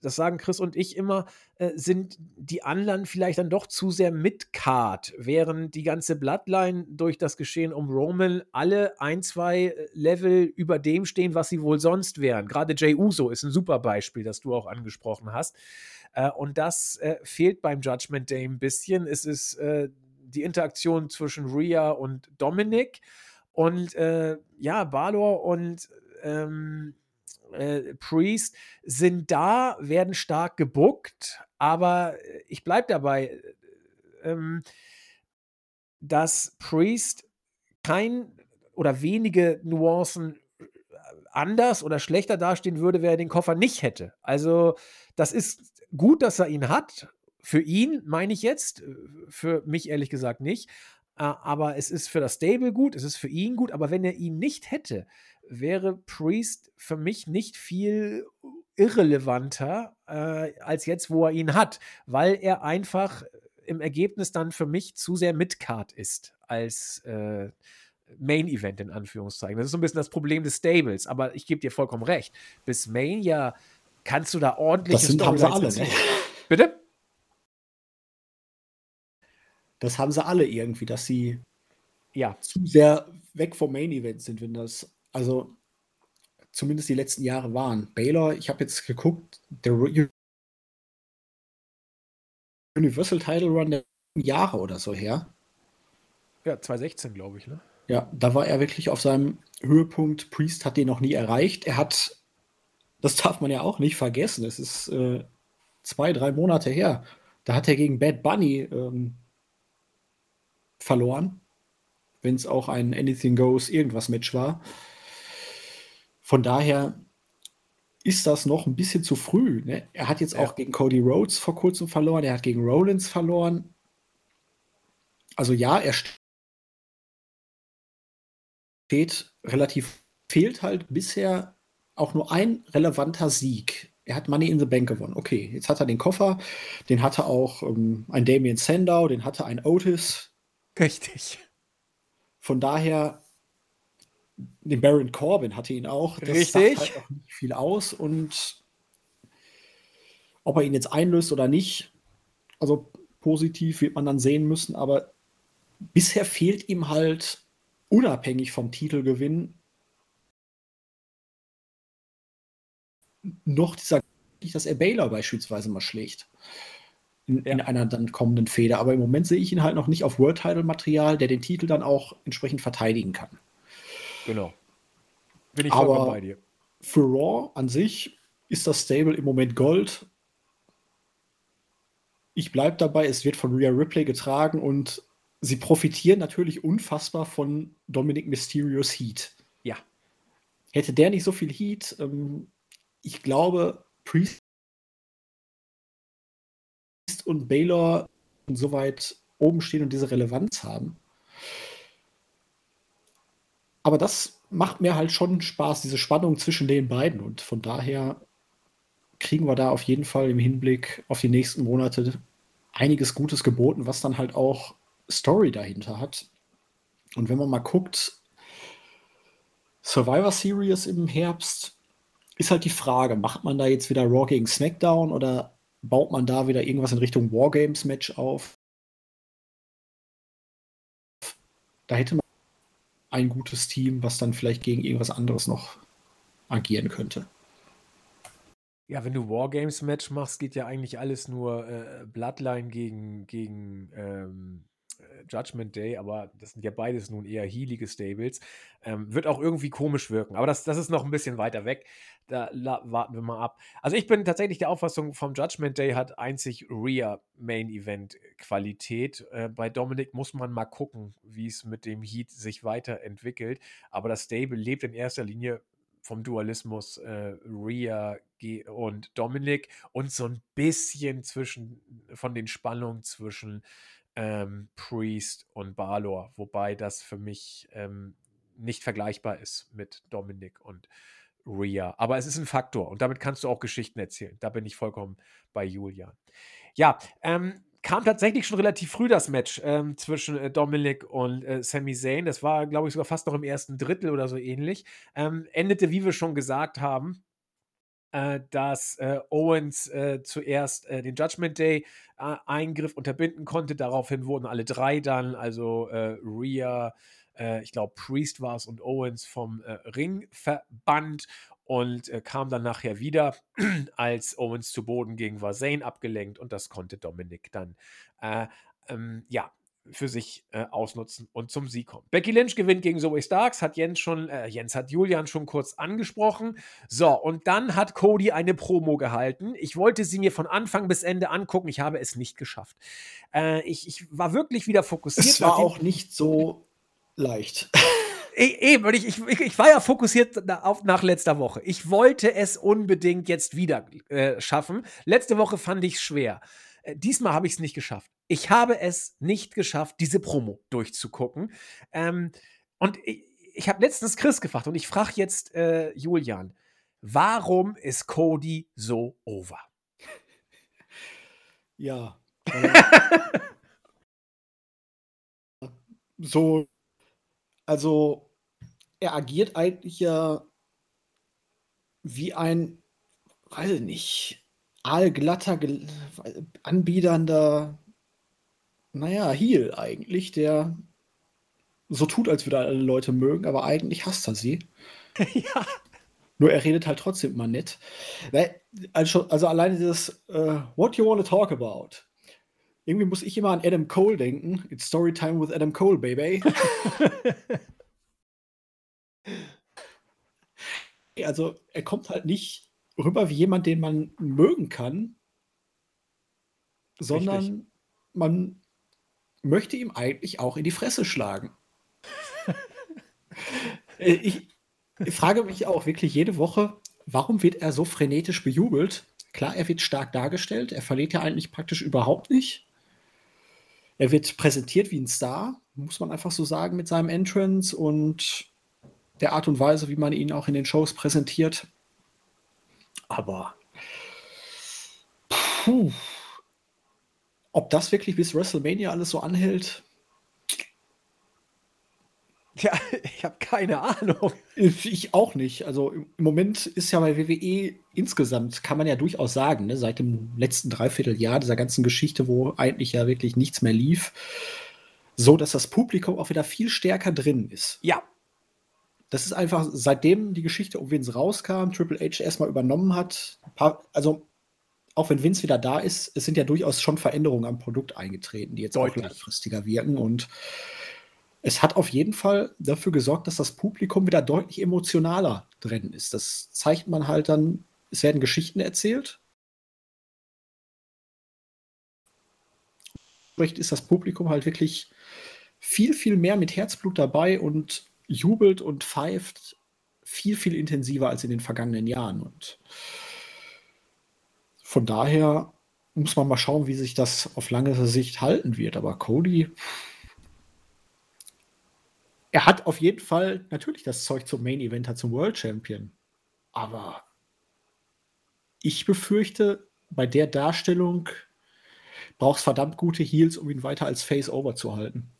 das sagen Chris und ich immer, äh, sind die anderen vielleicht dann doch zu sehr mit Card, während die ganze Bloodline durch das Geschehen um Roman alle ein, zwei äh, Level über dem stehen, was sie wohl sonst wären. Gerade Jay Uso ist ein super Beispiel, das du auch angesprochen hast. Äh, und das äh, fehlt beim Judgment Day ein bisschen. Es ist äh, die Interaktion zwischen Rhea und Dominic und äh, ja, Balor und ähm, äh, Priest sind da, werden stark gebuckt, aber äh, ich bleibe dabei, äh, ähm, dass Priest kein oder wenige Nuancen anders oder schlechter dastehen würde, wer er den Koffer nicht hätte. Also, das ist gut, dass er ihn hat. Für ihn meine ich jetzt, für mich ehrlich gesagt nicht. Aber es ist für das Stable gut, es ist für ihn gut, aber wenn er ihn nicht hätte, wäre Priest für mich nicht viel irrelevanter äh, als jetzt, wo er ihn hat, weil er einfach im Ergebnis dann für mich zu sehr Midcard ist als äh, Main Event in Anführungszeichen. Das ist so ein bisschen das Problem des Stables, aber ich gebe dir vollkommen recht. Bis Mania kannst du da ordentlich. Das sind, haben sie alle, ne? Bitte? Das haben sie alle irgendwie, dass sie ja. zu sehr weg vom Main Event sind, wenn das also zumindest die letzten Jahre waren. Baylor, ich habe jetzt geguckt, der Universal Title Run der Jahre oder so her. Ja, 2016, glaube ich, ne? Ja, da war er wirklich auf seinem Höhepunkt. Priest hat den noch nie erreicht. Er hat, das darf man ja auch nicht vergessen, es ist äh, zwei, drei Monate her. Da hat er gegen Bad Bunny ähm, verloren, wenn es auch ein Anything Goes irgendwas Match war. Von daher ist das noch ein bisschen zu früh. Ne? Er hat jetzt ja. auch gegen Cody Rhodes vor kurzem verloren, er hat gegen Rollins verloren. Also ja, er steht relativ, fehlt halt bisher auch nur ein relevanter Sieg. Er hat Money in the Bank gewonnen. Okay, jetzt hat er den Koffer, den hatte auch ähm, ein Damien Sandow, den hatte ein Otis. Richtig. Von daher den Baron Corbin hatte ihn auch. Das Richtig. sagt halt auch nicht viel aus und ob er ihn jetzt einlöst oder nicht, also positiv wird man dann sehen müssen, aber bisher fehlt ihm halt unabhängig vom Titelgewinn noch dieser, dass er Baylor beispielsweise mal schlägt. In, ja. in, einer dann kommenden Feder. Aber im Moment sehe ich ihn halt noch nicht auf World Title Material, der den Titel dann auch entsprechend verteidigen kann. Genau. Bin ich vollkommen bei dir. Für Raw an sich ist das Stable im Moment Gold. Ich bleibe dabei, es wird von Rhea Ripley getragen und sie profitieren natürlich unfassbar von Dominic Mysterios Heat. Ja. Hätte der nicht so viel Heat, ähm, ich glaube, Priest und Baylor so weit oben stehen und diese Relevanz haben. Aber das macht mir halt schon Spaß, diese Spannung zwischen den beiden. Und von daher kriegen wir da auf jeden Fall im Hinblick auf die nächsten Monate einiges Gutes geboten, was dann halt auch Story dahinter hat. Und wenn man mal guckt, Survivor Series im Herbst, ist halt die Frage, macht man da jetzt wieder Raw gegen SmackDown oder baut man da wieder irgendwas in Richtung Wargames-Match auf? Da hätte man ein gutes Team, was dann vielleicht gegen irgendwas anderes noch agieren könnte. Ja, wenn du Wargames-Match machst, geht ja eigentlich alles nur äh, Bloodline gegen, gegen ähm, äh, Judgment Day, aber das sind ja beides nun eher healige Stables. Ähm, wird auch irgendwie komisch wirken, aber das, das ist noch ein bisschen weiter weg. Da warten wir mal ab. Also ich bin tatsächlich der Auffassung, vom Judgment Day hat einzig Rhea Main Event Qualität. Äh, bei Dominik muss man mal gucken, wie es mit dem Heat sich weiterentwickelt. Aber das Stable lebt in erster Linie vom Dualismus äh, Rhea und Dominik und so ein bisschen zwischen von den Spannungen zwischen ähm, Priest und Balor, wobei das für mich ähm, nicht vergleichbar ist mit Dominik und Rhea. Aber es ist ein Faktor und damit kannst du auch Geschichten erzählen. Da bin ich vollkommen bei Julian. Ja, ähm, kam tatsächlich schon relativ früh das Match ähm, zwischen äh, Dominic und äh, Sami Zayn. Das war, glaube ich, sogar fast noch im ersten Drittel oder so ähnlich. Ähm, endete, wie wir schon gesagt haben, äh, dass äh, Owens äh, zuerst äh, den Judgment Day äh, Eingriff unterbinden konnte. Daraufhin wurden alle drei dann, also äh, Rhea, ich glaube Priest war es und Owens vom Ring verbannt und kam dann nachher wieder, als Owens zu Boden ging, war Zane abgelenkt und das konnte Dominik dann ähm, ja, für sich äh, ausnutzen und zum Sieg kommen. Becky Lynch gewinnt gegen Zoe Starks, hat Jens schon, äh, Jens hat Julian schon kurz angesprochen. So, und dann hat Cody eine Promo gehalten. Ich wollte sie mir von Anfang bis Ende angucken, ich habe es nicht geschafft. Äh, ich, ich war wirklich wieder fokussiert. Es war auch nicht so leicht. E, eben, ich, ich, ich war ja fokussiert auf, nach letzter Woche. Ich wollte es unbedingt jetzt wieder äh, schaffen. Letzte Woche fand ich es schwer. Äh, diesmal habe ich es nicht geschafft. Ich habe es nicht geschafft, diese Promo durchzugucken. Ähm, und ich, ich habe letztens Chris gefragt und ich frage jetzt äh, Julian, warum ist Cody so over? Ja. Äh, so, also er agiert eigentlich ja wie ein, weiß ich nicht, aalglatter, anbiedernder, naja, Heel eigentlich, der so tut, als würde er alle Leute mögen, aber eigentlich hasst er sie. ja. Nur er redet halt trotzdem immer nett. Also, also alleine das uh, What you want to talk about? Irgendwie muss ich immer an Adam Cole denken. It's Storytime with Adam Cole, baby. also er kommt halt nicht rüber wie jemand, den man mögen kann, sondern Richtig. man möchte ihm eigentlich auch in die Fresse schlagen. Äh, ich, ich frage mich auch wirklich jede Woche, warum wird er so frenetisch bejubelt? Klar, er wird stark dargestellt, er verliert ja eigentlich praktisch überhaupt nicht. Er wird präsentiert wie ein Star, muss man einfach so sagen, mit seinem Entrance und der Art und Weise, wie man ihn auch in den Shows präsentiert. Aber puh, ob das wirklich bis WrestleMania alles so anhält? Ja, ich habe keine Ahnung. Ich auch nicht. Also im Moment ist ja bei WWE insgesamt, kann man ja durchaus sagen, ne, seit dem letzten Dreivierteljahr dieser ganzen Geschichte, wo eigentlich ja wirklich nichts mehr lief, so dass das Publikum auch wieder viel stärker drin ist. Ja, das ist einfach, seitdem die Geschichte um Vince rauskam, Triple H erstmal übernommen hat, paar, also auch wenn Vince wieder da ist, es sind ja durchaus schon Veränderungen am Produkt eingetreten, die jetzt Deutlich. auch langfristiger wirken. Und es hat auf jeden Fall dafür gesorgt, dass das Publikum wieder deutlich emotionaler drin ist. Das zeigt man halt dann, es werden Geschichten erzählt. ist das Publikum halt wirklich viel, viel mehr mit Herzblut dabei und jubelt und pfeift viel, viel intensiver als in den vergangenen Jahren. Und von daher muss man mal schauen, wie sich das auf lange Sicht halten wird. Aber Cody, er hat auf jeden Fall natürlich das Zeug zum Main Eventer, zum World Champion. Aber ich befürchte, bei der Darstellung brauchst verdammt gute Heals, um ihn weiter als Face over zu halten.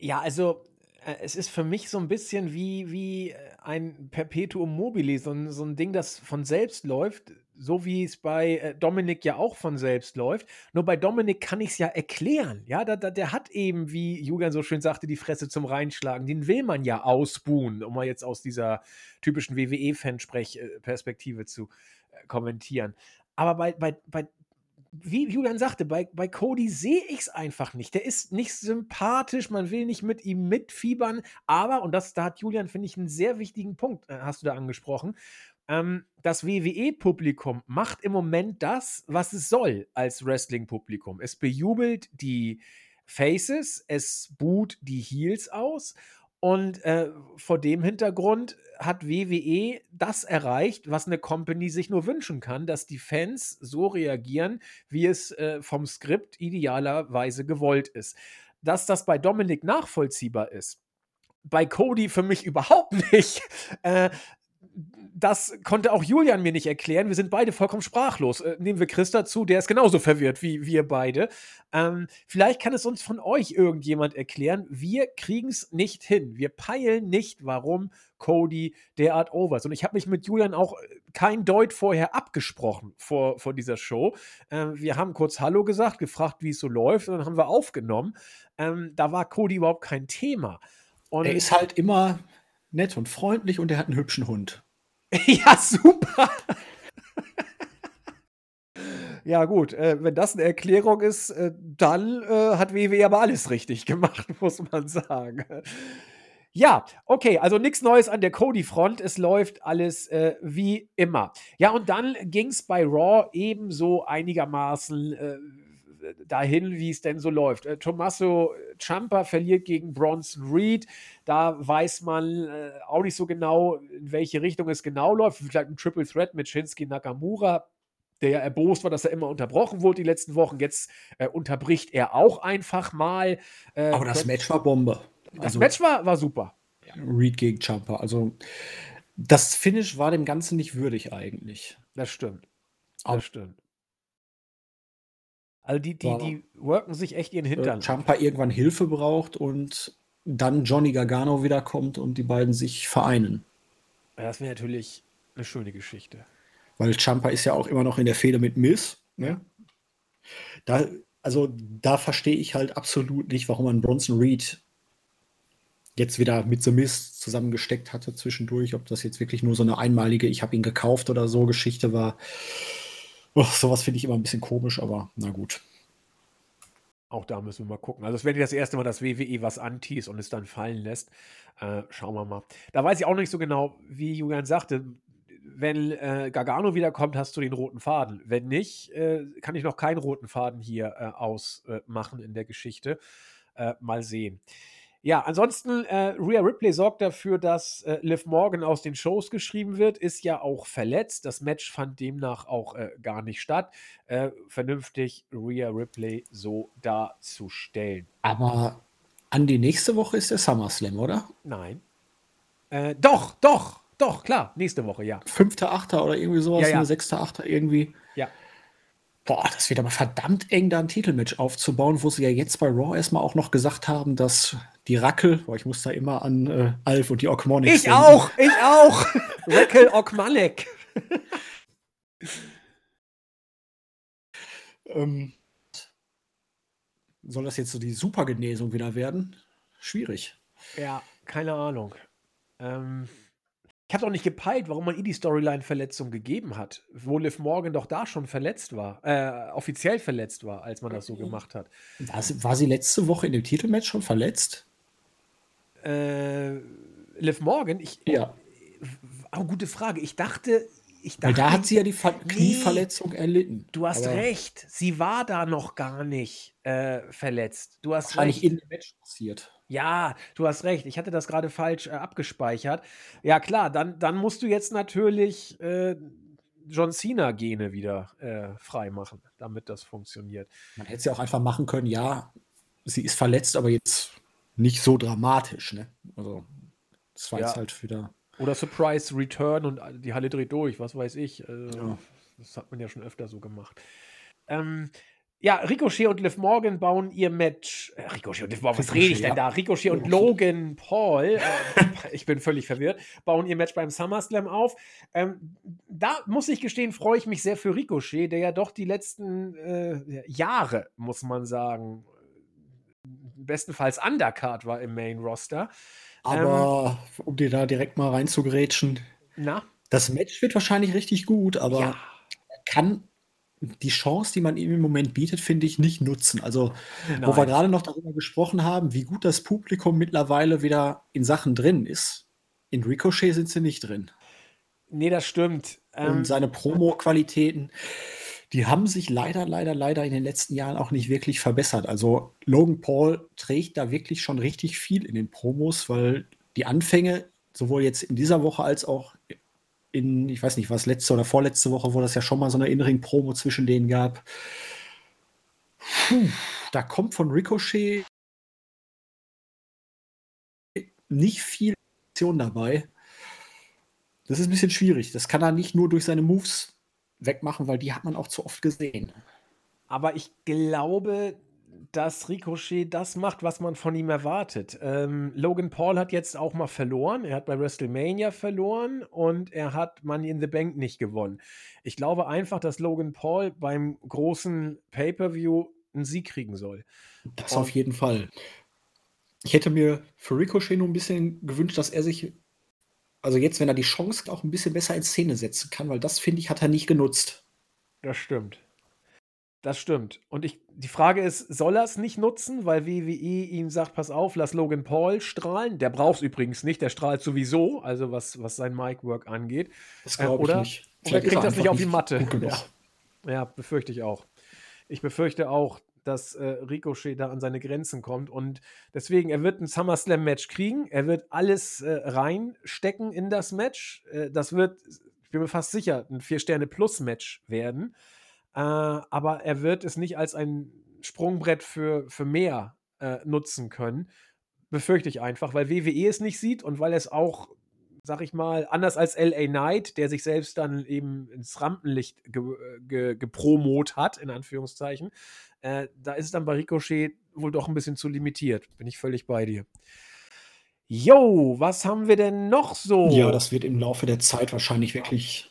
Ja, also es ist für mich so ein bisschen wie, wie äh, ein Perpetuum mobile, so ein, so ein Ding, das von selbst läuft, so wie es bei äh, Dominik ja auch von selbst läuft. Nur bei Dominik kann ich es ja erklären. Ja, da, da, der hat eben, wie Julian so schön sagte, die Fresse zum Reinschlagen. Den will man ja ausbuhen, um mal jetzt aus dieser typischen WWE-Fansprech-Perspektive zu kommentieren. Aber bei, bei, bei wie Julian sagte, bei, bei Cody sehe ich es einfach nicht. Der ist nicht sympathisch, man will nicht mit ihm mitfiebern, aber, und das, da hat Julian, finde ich, einen sehr wichtigen Punkt, äh, hast du da angesprochen. Ähm, das WWE-Publikum macht im Moment das, was es soll als Wrestling-Publikum. Es bejubelt die Faces, es buht die Heels aus und äh, vor dem Hintergrund hat WWE das erreicht, was eine Company sich nur wünschen kann, dass die Fans so reagieren, wie es äh, vom Skript idealerweise gewollt ist. Dass das bei Dominik nachvollziehbar ist, bei Cody für mich überhaupt nicht. Äh, das konnte auch Julian mir nicht erklären. Wir sind beide vollkommen sprachlos. Äh, nehmen wir Chris dazu, der ist genauso verwirrt wie wir beide. Ähm, vielleicht kann es uns von euch irgendjemand erklären. Wir kriegen es nicht hin. Wir peilen nicht, warum Cody derart over ist. Und ich habe mich mit Julian auch äh, kein Deut vorher abgesprochen vor, vor dieser Show. Ähm, wir haben kurz Hallo gesagt, gefragt, wie es so läuft, und dann haben wir aufgenommen. Ähm, da war Cody überhaupt kein Thema. Und er ist halt immer nett und freundlich und er hat einen hübschen Hund. ja, super. Ja, gut, äh, wenn das eine Erklärung ist, äh, dann äh, hat WWE aber alles richtig gemacht, muss man sagen. Ja, okay, also nichts Neues an der Cody-Front. Es läuft alles äh, wie immer. Ja, und dann ging es bei Raw ebenso einigermaßen äh, dahin, wie es denn so läuft. Äh, Tommaso Ciampa verliert gegen Bronson Reed. Da weiß man äh, auch nicht so genau, in welche Richtung es genau läuft. Vielleicht ein Triple Threat mit Shinsuke Nakamura der ja erbost war, dass er immer unterbrochen wurde die letzten Wochen. Jetzt äh, unterbricht er auch einfach mal. Äh, Aber das Match war Bombe. Das also, Match war, war super. Reed gegen Champa. Also das Finish war dem Ganzen nicht würdig eigentlich. Das stimmt. Das stimmt. Also die, die, die worken sich echt ihren äh, Hintern. Champa irgendwann Hilfe braucht und dann Johnny Gargano wiederkommt und die beiden sich vereinen. Das wäre natürlich eine schöne Geschichte. Weil Champa ist ja auch immer noch in der Fehde mit Miss. Ne? Da, also da verstehe ich halt absolut nicht, warum man Bronson Reed jetzt wieder mit The Miss zusammengesteckt hatte zwischendurch. Ob das jetzt wirklich nur so eine einmalige, ich habe ihn gekauft oder so Geschichte war. Oh, sowas finde ich immer ein bisschen komisch, aber na gut. Auch da müssen wir mal gucken. Also, es wäre das erste Mal, dass WWE was anteast und es dann fallen lässt. Äh, schauen wir mal. Da weiß ich auch nicht so genau, wie Julian sagte. Wenn äh, Gargano wiederkommt, hast du den roten Faden. Wenn nicht, äh, kann ich noch keinen roten Faden hier äh, ausmachen in der Geschichte. Äh, mal sehen. Ja, ansonsten, äh, Rhea Ripley sorgt dafür, dass äh, Liv Morgan aus den Shows geschrieben wird, ist ja auch verletzt. Das Match fand demnach auch äh, gar nicht statt. Äh, vernünftig Rhea Ripley so darzustellen. Aber an die nächste Woche ist der SummerSlam, oder? Nein. Äh, doch, doch, doch, klar, nächste Woche, ja. Fünfter, Achter oder irgendwie sowas, ja, ja. sechster, achter irgendwie. Boah, das wird aber verdammt eng, da ein Titelmatch aufzubauen, wo sie ja jetzt bei Raw erstmal auch noch gesagt haben, dass die Rackel, boah, ich muss da immer an äh, Alf und die Okmonic Ich denken. auch, ich auch. Rackel Okmanek. ähm, soll das jetzt so die Supergenesung wieder werden? Schwierig. Ja, keine Ahnung. Ähm, ich habe doch nicht gepeilt, warum man ihr die Storyline-Verletzung gegeben hat, wo Liv Morgan doch da schon verletzt war, äh, offiziell verletzt war, als man das so gemacht hat. War sie, war sie letzte Woche in dem Titelmatch schon verletzt? Äh, Liv Morgan? Ich, ja. Oh, gute Frage. Ich dachte, ich dachte, Weil da hat sie ja die Ver nee, Knieverletzung erlitten. Du hast Aber recht. Sie war da noch gar nicht äh, verletzt. Du hast wahrscheinlich recht. in dem Match passiert. Ja, du hast recht. Ich hatte das gerade falsch äh, abgespeichert. Ja, klar, dann, dann musst du jetzt natürlich äh, John Cena-Gene wieder äh, frei machen, damit das funktioniert. Man hätte es ja auch einfach machen können, ja, sie ist verletzt, aber jetzt nicht so dramatisch, ne? Also, das war ja. jetzt halt wieder. Oder Surprise Return und die Halle dreht durch, was weiß ich. Also, ja. Das hat man ja schon öfter so gemacht. Ähm, ja, Ricochet und Liv Morgan bauen ihr Match. Äh, Ricochet und Liv Morgan, was rede ich denn da? Ricochet und Logan Paul, äh, ich bin völlig verwirrt, bauen ihr Match beim SummerSlam auf. Ähm, da muss ich gestehen, freue ich mich sehr für Ricochet, der ja doch die letzten äh, Jahre, muss man sagen, bestenfalls Undercard war im Main Roster. Aber ähm, um dir da direkt mal reinzugrätschen, na? das Match wird wahrscheinlich richtig gut, aber ja. er kann die Chance, die man ihm im Moment bietet, finde ich, nicht nutzen. Also, Nein. wo wir gerade noch darüber gesprochen haben, wie gut das Publikum mittlerweile wieder in Sachen drin ist. In Ricochet sind sie nicht drin. Nee, das stimmt. Und ähm, seine Promo-Qualitäten, die haben sich leider, leider, leider in den letzten Jahren auch nicht wirklich verbessert. Also Logan Paul trägt da wirklich schon richtig viel in den Promos, weil die Anfänge, sowohl jetzt in dieser Woche als auch in, ich weiß nicht, was letzte oder vorletzte Woche, wo das ja schon mal so eine Innering-Promo zwischen denen gab. Puh, da kommt von Ricochet nicht viel dabei. Das ist ein bisschen schwierig. Das kann er nicht nur durch seine Moves wegmachen, weil die hat man auch zu oft gesehen. Aber ich glaube, dass Ricochet das macht, was man von ihm erwartet. Ähm, Logan Paul hat jetzt auch mal verloren. Er hat bei WrestleMania verloren und er hat Money in the Bank nicht gewonnen. Ich glaube einfach, dass Logan Paul beim großen Pay-Per-View einen Sieg kriegen soll. Das und auf jeden Fall. Ich hätte mir für Ricochet nur ein bisschen gewünscht, dass er sich, also jetzt, wenn er die Chance auch ein bisschen besser in Szene setzen kann, weil das, finde ich, hat er nicht genutzt. Das stimmt. Das stimmt. Und ich, die Frage ist, soll er es nicht nutzen, weil WWE ihm sagt, pass auf, lass Logan Paul strahlen. Der braucht es übrigens nicht, der strahlt sowieso, also was, was sein Mic-Work angeht. Das glaube ich äh, nicht. Oder kriegt das nicht auf die Matte. Ja. ja. befürchte ich auch. Ich befürchte auch, dass äh, Ricochet da an seine Grenzen kommt. Und deswegen, er wird ein SummerSlam-Match kriegen. Er wird alles äh, reinstecken in das Match. Äh, das wird, ich bin mir fast sicher, ein Vier-Sterne-Plus-Match werden. Äh, aber er wird es nicht als ein Sprungbrett für, für mehr äh, nutzen können. Befürchte ich einfach, weil WWE es nicht sieht und weil es auch, sag ich mal, anders als LA Knight, der sich selbst dann eben ins Rampenlicht ge, ge, gepromot hat, in Anführungszeichen, äh, da ist es dann bei Ricochet wohl doch ein bisschen zu limitiert. Bin ich völlig bei dir. Jo, was haben wir denn noch so? Ja, das wird im Laufe der Zeit wahrscheinlich wirklich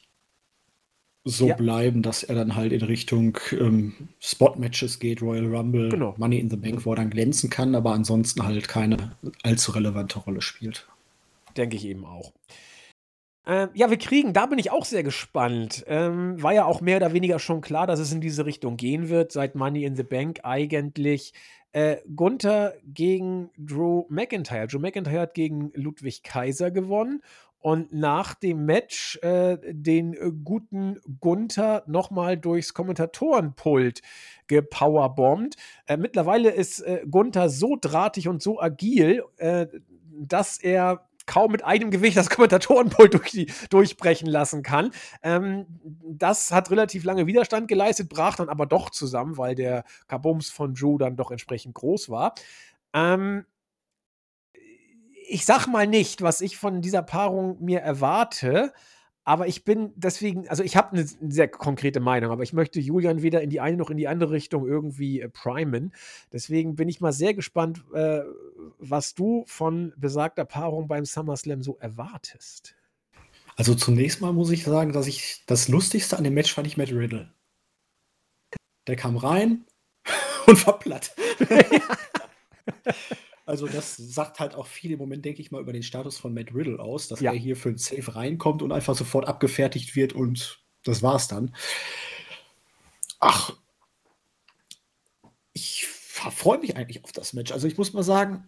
so ja. bleiben, dass er dann halt in Richtung ähm, Spot-Matches geht, Royal Rumble, genau. Money in the Bank, wo er dann glänzen kann, aber ansonsten halt keine allzu relevante Rolle spielt. Denke ich eben auch. Äh, ja, wir kriegen, da bin ich auch sehr gespannt. Ähm, war ja auch mehr oder weniger schon klar, dass es in diese Richtung gehen wird, seit Money in the Bank eigentlich. Äh, Gunther gegen Drew McIntyre. Drew McIntyre hat gegen Ludwig Kaiser gewonnen und nach dem Match äh, den guten Gunther nochmal durchs Kommentatorenpult gepowerbombt. Äh, mittlerweile ist äh, Gunther so drahtig und so agil, äh, dass er kaum mit einem Gewicht das Kommentatorenpult durch die, durchbrechen lassen kann. Ähm, das hat relativ lange Widerstand geleistet, brach dann aber doch zusammen, weil der Kabums von Drew dann doch entsprechend groß war. Ähm, ich sag mal nicht, was ich von dieser Paarung mir erwarte, aber ich bin deswegen, also ich habe eine sehr konkrete Meinung, aber ich möchte Julian weder in die eine noch in die andere Richtung irgendwie äh, primen. Deswegen bin ich mal sehr gespannt, äh, was du von besagter Paarung beim SummerSlam so erwartest. Also zunächst mal muss ich sagen, dass ich das Lustigste an dem Match fand ich Matt Riddle. Der kam rein und war platt. Also das sagt halt auch viel im Moment, denke ich mal, über den Status von Matt Riddle aus, dass ja. er hier für ein Safe reinkommt und einfach sofort abgefertigt wird und das war's dann. Ach, ich freue mich eigentlich auf das Match. Also ich muss mal sagen,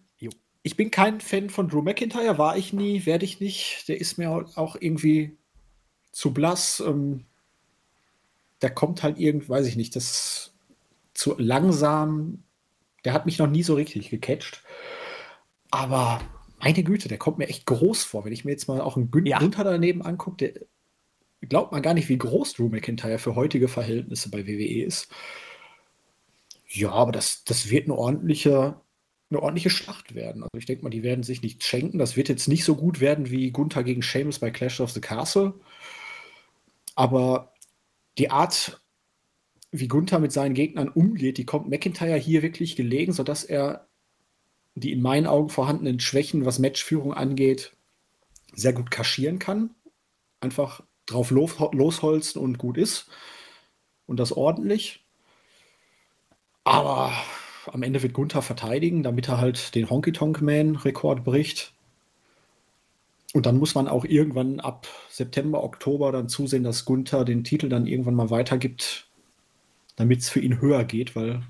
ich bin kein Fan von Drew McIntyre, war ich nie, werde ich nicht. Der ist mir auch irgendwie zu blass. Ähm, der kommt halt irgendwie, weiß ich nicht, das zu langsam. Der hat mich noch nie so richtig gecatcht. Aber meine Güte, der kommt mir echt groß vor. Wenn ich mir jetzt mal auch einen Gün ja. Günther daneben angucke, der, glaubt man gar nicht, wie groß Drew McIntyre für heutige Verhältnisse bei WWE ist. Ja, aber das, das wird eine ordentliche, eine ordentliche Schlacht werden. Also ich denke mal, die werden sich nicht schenken. Das wird jetzt nicht so gut werden wie Gunther gegen Sheamus bei Clash of the Castle. Aber die Art, wie Gunther mit seinen Gegnern umgeht, die kommt McIntyre hier wirklich gelegen, sodass er die in meinen Augen vorhandenen Schwächen, was Matchführung angeht, sehr gut kaschieren kann. Einfach drauf losholzen und gut ist. Und das ordentlich. Aber am Ende wird Gunther verteidigen, damit er halt den Honky Tonk Man Rekord bricht. Und dann muss man auch irgendwann ab September, Oktober dann zusehen, dass Gunther den Titel dann irgendwann mal weitergibt, damit es für ihn höher geht, weil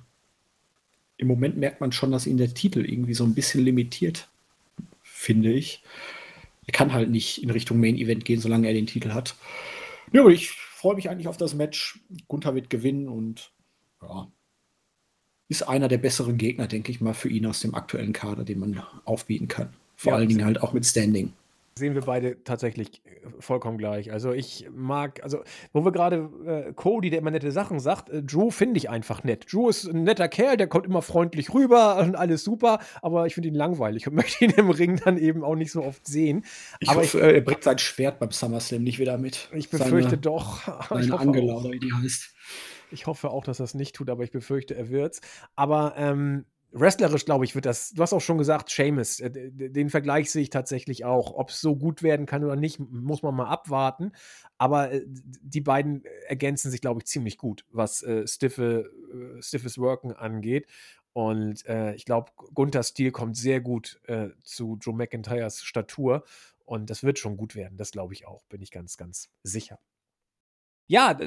im Moment merkt man schon, dass ihn der Titel irgendwie so ein bisschen limitiert, finde ich. Er kann halt nicht in Richtung Main Event gehen, solange er den Titel hat. Ja, aber ich freue mich eigentlich auf das Match. Gunther wird gewinnen und ja, ist einer der besseren Gegner, denke ich mal, für ihn aus dem aktuellen Kader, den man aufbieten kann. Vor ja, allen Dingen halt auch mit Standing sehen wir beide tatsächlich äh, vollkommen gleich. Also ich mag, also wo wir gerade äh, Cody, der immer nette Sachen sagt, äh, Drew finde ich einfach nett. Drew ist ein netter Kerl, der kommt immer freundlich rüber und alles super, aber ich finde ihn langweilig und möchte ihn im Ring dann eben auch nicht so oft sehen. Ich aber hoffe, ich, er bringt sein Schwert beim SummerSlam nicht wieder mit. Ich befürchte seine, doch. Seine Angela wie die heißt. Ich hoffe auch, dass er es nicht tut, aber ich befürchte, er wird's. Aber ähm, Wrestlerisch, glaube ich, wird das, du hast auch schon gesagt, Seamus, äh, den Vergleich sehe ich tatsächlich auch. Ob es so gut werden kann oder nicht, muss man mal abwarten. Aber äh, die beiden ergänzen sich, glaube ich, ziemlich gut, was äh, stiffe, äh, stiffes Worken angeht. Und äh, ich glaube, Gunthers Stil kommt sehr gut äh, zu Joe McIntyres Statur. Und das wird schon gut werden. Das glaube ich auch, bin ich ganz, ganz sicher. Ja,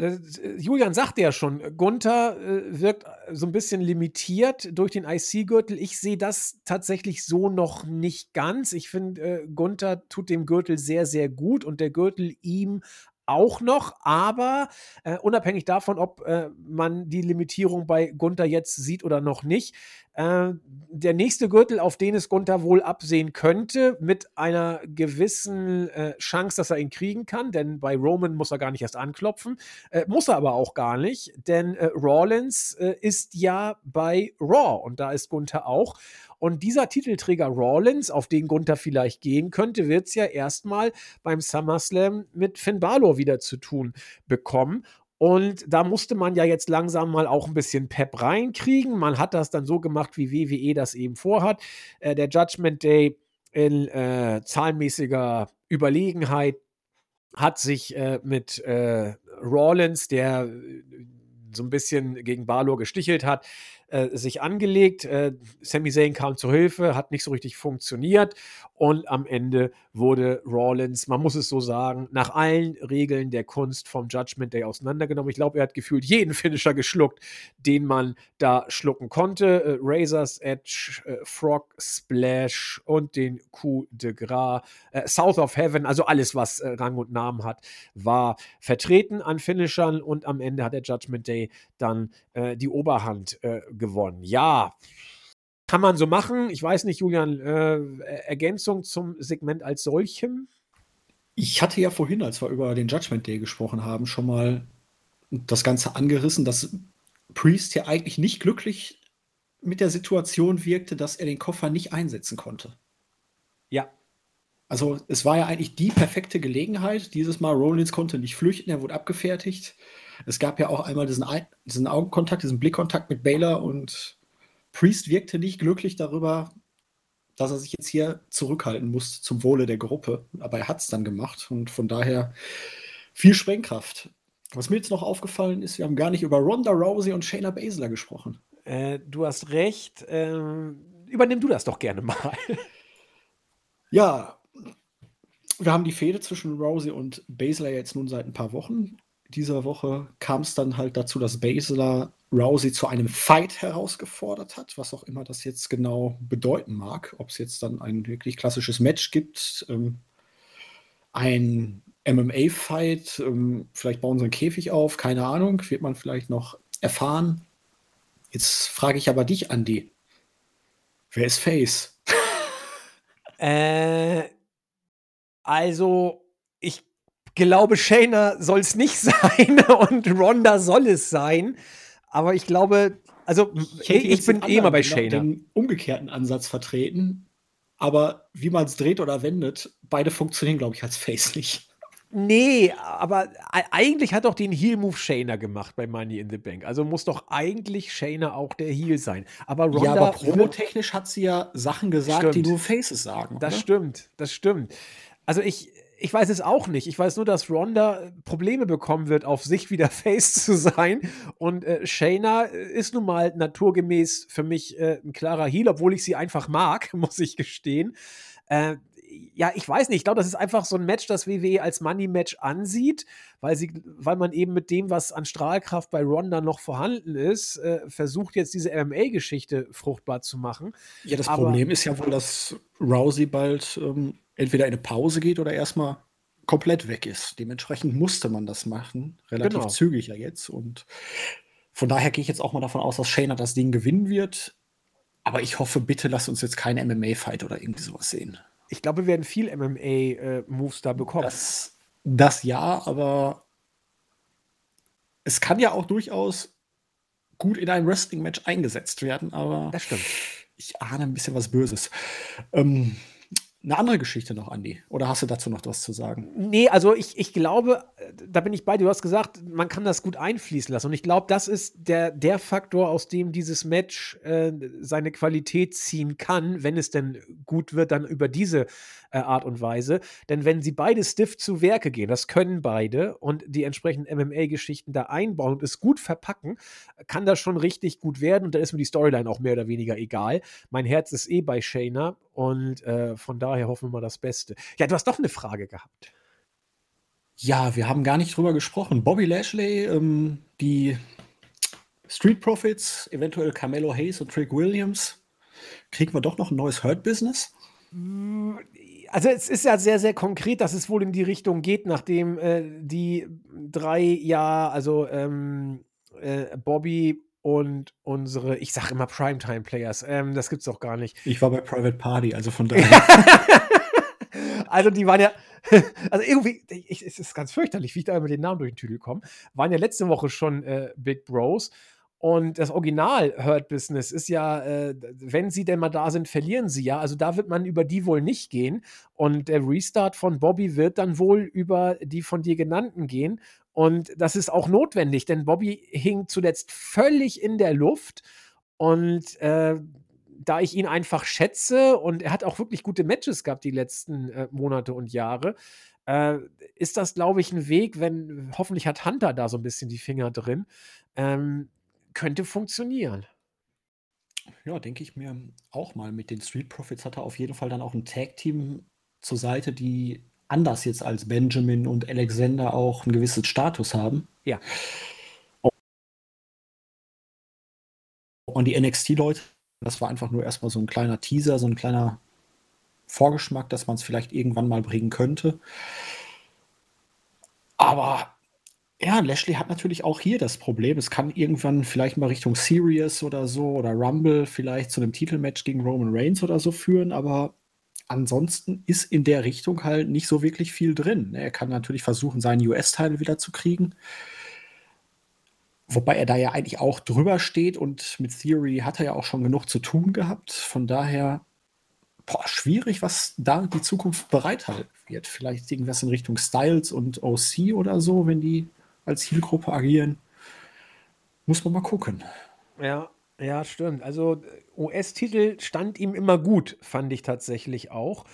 Julian sagte ja schon, Gunther äh, wirkt so ein bisschen limitiert durch den IC-Gürtel. Ich sehe das tatsächlich so noch nicht ganz. Ich finde, äh, Gunther tut dem Gürtel sehr, sehr gut und der Gürtel ihm auch noch, aber äh, unabhängig davon, ob äh, man die Limitierung bei Gunther jetzt sieht oder noch nicht, äh, der nächste Gürtel, auf den es Gunther wohl absehen könnte, mit einer gewissen äh, Chance, dass er ihn kriegen kann, denn bei Roman muss er gar nicht erst anklopfen, äh, muss er aber auch gar nicht, denn äh, Rawlins ist ja bei Raw und da ist Gunther auch. Und dieser Titelträger Rawlins, auf den Gunther vielleicht gehen könnte, wird es ja erstmal beim SummerSlam mit Finn Balor wieder zu tun bekommen. Und da musste man ja jetzt langsam mal auch ein bisschen Pep reinkriegen. Man hat das dann so gemacht, wie WWE das eben vorhat. Äh, der Judgment Day in äh, zahlenmäßiger Überlegenheit hat sich äh, mit äh, Rawlins, der äh, so ein bisschen gegen Balor gestichelt hat, äh, sich angelegt. Äh, Sami Zayn kam zur Hilfe, hat nicht so richtig funktioniert und am Ende wurde Rawlins, man muss es so sagen, nach allen Regeln der Kunst vom Judgment Day auseinandergenommen. Ich glaube, er hat gefühlt jeden Finisher geschluckt, den man da schlucken konnte. Äh, Razor's Edge, äh, Frog Splash und den Coup de Gras, äh, South of Heaven, also alles, was äh, Rang und Namen hat, war vertreten an Finishern und am Ende hat der Judgment Day dann die Oberhand gewonnen. Ja, kann man so machen. Ich weiß nicht, Julian, äh, Ergänzung zum Segment als solchem? Ich hatte ja vorhin, als wir über den Judgment Day gesprochen haben, schon mal das Ganze angerissen, dass Priest ja eigentlich nicht glücklich mit der Situation wirkte, dass er den Koffer nicht einsetzen konnte. Ja. Also es war ja eigentlich die perfekte Gelegenheit. Dieses Mal Rollins konnte nicht flüchten, er wurde abgefertigt. Es gab ja auch einmal diesen, diesen Augenkontakt, diesen Blickkontakt mit Baylor und Priest wirkte nicht glücklich darüber, dass er sich jetzt hier zurückhalten muss zum Wohle der Gruppe. Aber er hat es dann gemacht und von daher viel Sprengkraft. Was mir jetzt noch aufgefallen ist, wir haben gar nicht über Ronda Rousey und Shayna Baszler gesprochen. Äh, du hast recht. Ähm, übernimm du das doch gerne mal. ja, wir haben die Fehde zwischen Rousey und Baszler jetzt nun seit ein paar Wochen dieser Woche kam es dann halt dazu, dass Baszler Rousey zu einem Fight herausgefordert hat, was auch immer das jetzt genau bedeuten mag. Ob es jetzt dann ein wirklich klassisches Match gibt, ähm, ein MMA-Fight, ähm, vielleicht bauen sie einen Käfig auf, keine Ahnung, wird man vielleicht noch erfahren. Jetzt frage ich aber dich, Andy. Wer ist Face? äh, also, ich glaube, Shayna soll es nicht sein und Ronda soll es sein. Aber ich glaube, also ich, ich bin eh mal bei Shayna. den umgekehrten Ansatz vertreten. Aber wie man es dreht oder wendet, beide funktionieren, glaube ich, als Face nicht. Nee, aber eigentlich hat doch den Heel-Move Shayna gemacht bei Money in the Bank. Also muss doch eigentlich Shayna auch der Heel sein. Aber Ronda. Ja, aber promotechnisch hat sie ja Sachen gesagt, stimmt. die nur Faces sagen. Das oder? stimmt, das stimmt. Also ich, ich weiß es auch nicht. Ich weiß nur, dass Ronda Probleme bekommen wird, auf sich wieder Face zu sein. Und äh, Shayna ist nun mal naturgemäß für mich äh, ein klarer Heel, obwohl ich sie einfach mag, muss ich gestehen. Äh, ja, ich weiß nicht, ich glaube, das ist einfach so ein Match, das WWE als Money-Match ansieht, weil, sie, weil man eben mit dem, was an Strahlkraft bei Ronda noch vorhanden ist, äh, versucht jetzt diese MMA-Geschichte fruchtbar zu machen. Ja, das Aber, Problem ist ja wohl, dass Rousey bald ähm, entweder in eine Pause geht oder erstmal komplett weg ist. Dementsprechend musste man das machen, relativ genau. zügig ja jetzt. Und von daher gehe ich jetzt auch mal davon aus, dass Shayna das Ding gewinnen wird. Aber ich hoffe, bitte lasst uns jetzt keinen MMA-Fight oder irgendwie sowas sehen ich glaube, wir werden viel MMA-Moves äh, da bekommen. Das, das ja, aber es kann ja auch durchaus gut in ein Wrestling-Match eingesetzt werden, aber das stimmt. ich ahne ein bisschen was Böses. Ähm, eine andere Geschichte noch, Andi? Oder hast du dazu noch was zu sagen? Nee, also ich, ich glaube, da bin ich bei dir. Du hast gesagt, man kann das gut einfließen lassen. Und ich glaube, das ist der, der Faktor, aus dem dieses Match äh, seine Qualität ziehen kann, wenn es denn gut wird, dann über diese äh, Art und Weise. Denn wenn sie beide stiff zu Werke gehen, das können beide, und die entsprechenden MMA-Geschichten da einbauen und es gut verpacken, kann das schon richtig gut werden. Und dann ist mir die Storyline auch mehr oder weniger egal. Mein Herz ist eh bei Shayna und äh, von daher hoffen wir mal das Beste. Ja, du hast doch eine Frage gehabt. Ja, wir haben gar nicht drüber gesprochen. Bobby Lashley, ähm, die Street Profits, eventuell Carmelo Hayes und Trick Williams. Kriegen wir doch noch ein neues Hurt-Business? Also es ist ja sehr, sehr konkret, dass es wohl in die Richtung geht, nachdem äh, die drei Jahre, also ähm, äh, Bobby und unsere, ich sag immer Primetime-Players. Ähm, das gibt's doch gar nicht. Ich war bei Private Party, also von daher. also die waren ja, also irgendwie, ich, es ist ganz fürchterlich, wie ich da immer den Namen durch den Tüdel komme. Waren ja letzte Woche schon äh, Big Bros. Und das Original Hurt Business ist ja, äh, wenn sie denn mal da sind, verlieren sie ja. Also da wird man über die wohl nicht gehen. Und der Restart von Bobby wird dann wohl über die von dir genannten gehen. Und das ist auch notwendig, denn Bobby hing zuletzt völlig in der Luft. Und äh, da ich ihn einfach schätze und er hat auch wirklich gute Matches gehabt die letzten äh, Monate und Jahre, äh, ist das, glaube ich, ein Weg, wenn hoffentlich hat Hunter da so ein bisschen die Finger drin, ähm, könnte funktionieren. Ja, denke ich mir auch mal. Mit den Street Profits hat er auf jeden Fall dann auch ein Tag-Team zur Seite, die anders jetzt als Benjamin und Alexander auch einen gewissen Status haben. Ja. Und die NXT-Leute, das war einfach nur erstmal so ein kleiner Teaser, so ein kleiner Vorgeschmack, dass man es vielleicht irgendwann mal bringen könnte. Aber ja, Lashley hat natürlich auch hier das Problem. Es kann irgendwann vielleicht mal Richtung Serious oder so oder Rumble vielleicht zu einem Titelmatch gegen Roman Reigns oder so führen, aber ansonsten ist in der Richtung halt nicht so wirklich viel drin. Er kann natürlich versuchen, seinen US-Teil wieder zu kriegen. Wobei er da ja eigentlich auch drüber steht und mit Theory hat er ja auch schon genug zu tun gehabt. Von daher, boah, schwierig, was da die Zukunft bereithalten wird. Vielleicht irgendwas in Richtung Styles und OC oder so, wenn die als Zielgruppe agieren. Muss man mal gucken. Ja, ja, stimmt. Also US-Titel stand ihm immer gut, fand ich tatsächlich auch.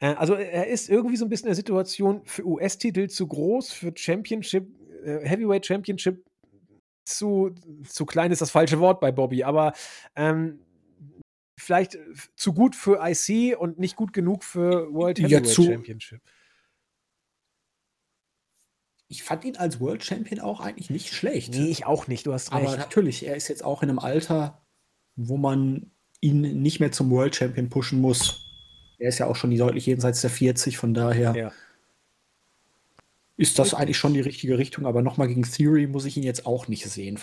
Äh, also er ist irgendwie so ein bisschen in der Situation für US-Titel zu groß, für Championship, äh, Heavyweight Championship zu, zu klein ist das falsche Wort bei Bobby, aber ähm, vielleicht zu gut für IC und nicht gut genug für World Heavyweight ja, Championship ich fand ihn als World Champion auch eigentlich nicht schlecht. Nee, ich auch nicht, du hast recht. Aber natürlich, er ist jetzt auch in einem Alter, wo man ihn nicht mehr zum World Champion pushen muss. Er ist ja auch schon deutlich jenseits der 40, von daher ja. ist das eigentlich schon die richtige Richtung. Aber nochmal gegen Theory muss ich ihn jetzt auch nicht sehen.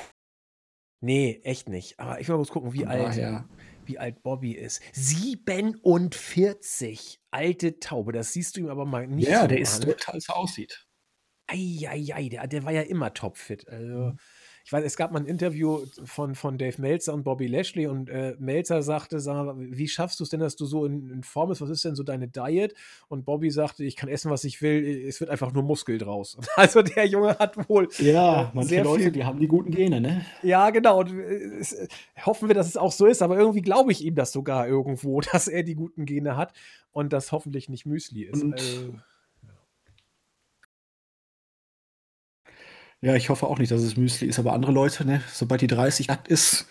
Nee, echt nicht. Aber ich will mal kurz gucken, wie alt, wie alt Bobby ist. 47. Alte Taube, das siehst du ihm aber mal nicht. Ja, so der ist total, als er aussieht. Eieiei, der, der war ja immer topfit. Also, Mhm. ich weiß, es gab mal ein Interview von, von Dave Meltzer und Bobby Lashley und äh, Meltzer sagte, sag wie schaffst du es denn, dass du so in, in Form bist? Was ist denn so deine Diet? Und Bobby sagte, ich kann essen, was ich will, es wird einfach nur Muskel draus. Also der Junge hat wohl Ja, äh, manche sehr Leute, viel. die haben die guten Gene, ne? Ja, genau. Und, äh, es, äh, hoffen wir, dass es auch so ist, aber irgendwie glaube ich ihm das sogar irgendwo, dass er die guten Gene hat und das hoffentlich nicht Müsli ist. Und Also, ja, ich hoffe auch nicht, dass es Müsli ist, aber andere Leute, ne, sobald die 30 nackt ist,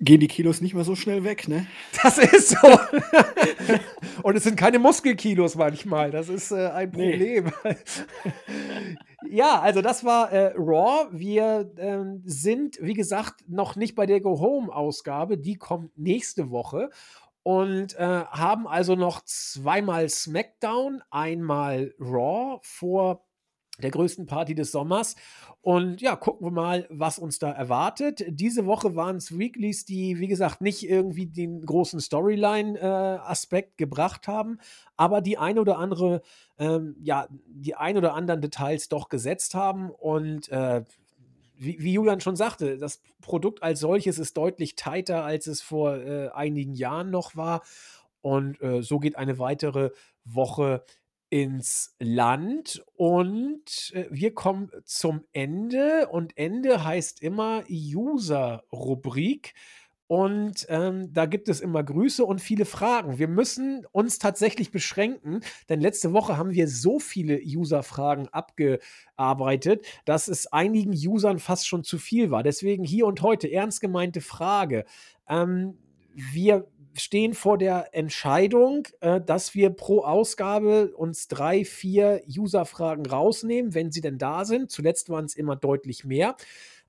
gehen die Kilos nicht mehr so schnell weg, ne? das ist so. und es sind keine Muskelkilos manchmal. Das ist äh, ein Nee. Problem. ja, also das war äh, Raw. Wir ähm, sind, wie gesagt, noch nicht bei der Go Home-Ausgabe. Die kommt nächste Woche. Und äh, haben also noch zweimal SmackDown, einmal Raw vor der größten Party des Sommers. Und ja, gucken wir mal, was uns da erwartet. Diese Woche waren es Weeklies, die, wie gesagt, nicht irgendwie den großen Storyline-Aspekt gebracht haben, aber die ein oder andere, ähm, ja, die ein oder anderen Details doch gesetzt haben. Und äh, wie, wie Julian schon sagte, das Produkt als solches ist deutlich tighter, als es vor äh, einigen Jahren noch war. Und äh, so geht eine weitere Woche ins Land und äh, wir kommen zum Ende und Ende heißt immer User-Rubrik und ähm, da gibt es immer Grüße und viele Fragen. Wir müssen uns tatsächlich beschränken, denn letzte Woche haben wir so viele User-Fragen abgearbeitet, dass es einigen Usern fast schon zu viel war. Deswegen hier und heute ernst gemeinte Frage. Ähm, wir stehen vor der Entscheidung, äh, dass wir pro Ausgabe uns drei, vier User-Fragen rausnehmen, wenn sie denn da sind. Zuletzt waren es immer deutlich mehr.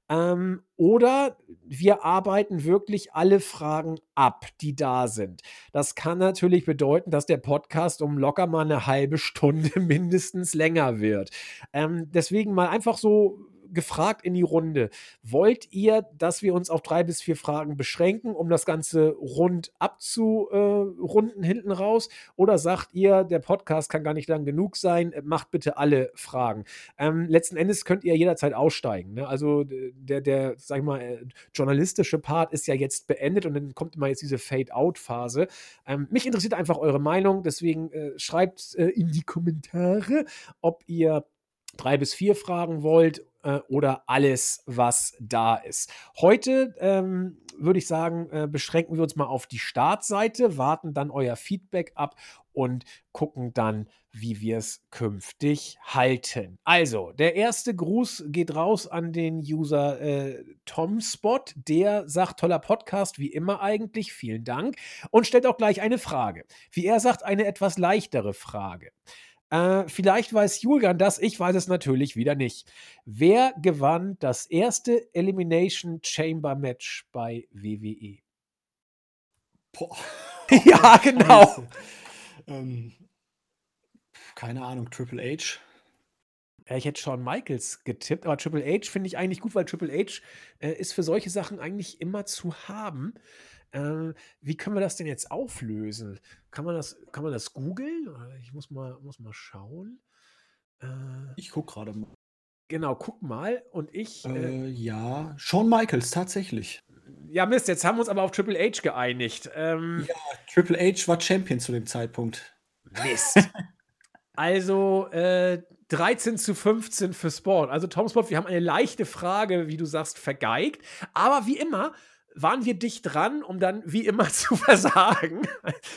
Ähm, oder wir arbeiten wirklich alle Fragen ab, die da sind. Das kann natürlich bedeuten, dass der Podcast um locker mal eine halbe Stunde mindestens länger wird. Ähm, deswegen mal einfach so gefragt in die Runde. Wollt ihr, dass wir uns auf drei bis vier Fragen beschränken, um das Ganze rund abzurunden hinten raus? Oder sagt ihr, der Podcast kann gar nicht lang genug sein, macht bitte alle Fragen? Ähm, letzten Endes könnt ihr jederzeit aussteigen. Ne? Also der, der, sag ich mal, äh, journalistische Part ist ja jetzt beendet und dann kommt immer jetzt diese Fade-out-Phase. Ähm, mich interessiert einfach eure Meinung, deswegen äh, schreibt äh, in die Kommentare, ob ihr drei bis vier Fragen wollt äh, oder alles, was da ist. Heute ähm, würde ich sagen, äh, beschränken wir uns mal auf die Startseite, warten dann euer Feedback ab und gucken dann, wie wir es künftig halten. Also, der erste Gruß geht raus an den User äh, TomSpot. Der sagt, toller Podcast, wie immer eigentlich, vielen Dank. Und stellt auch gleich eine Frage. Wie er sagt, eine etwas leichtere Frage. Äh, vielleicht weiß Julian das, ich weiß es natürlich wieder nicht. Wer gewann das erste Elimination Chamber Match bei WWE? Boah. ja, genau. Ähm, keine Ahnung, Triple H. Ja, ich hätte Shawn Michaels getippt, aber Triple H finde ich eigentlich gut, weil Triple H äh, ist für solche Sachen eigentlich immer zu haben. Äh, wie können wir das denn jetzt auflösen? Kann man das, kann man das googeln? Ich muss mal, muss mal schauen. Äh, Ich guck gerade mal. genau, guck mal. Und ich. Äh, Äh, ja, Shawn Michaels, tatsächlich. ja, Mist, jetzt haben wir uns aber auf Triple H geeinigt. Ähm, Triple H war Champion zu dem Zeitpunkt. Mist. also äh, 13 zu 15 für Sport. Also Tom Sport, wir haben eine leichte Frage, wie du sagst, vergeigt. Aber wie immer waren wir dicht dran, um dann wie immer zu versagen.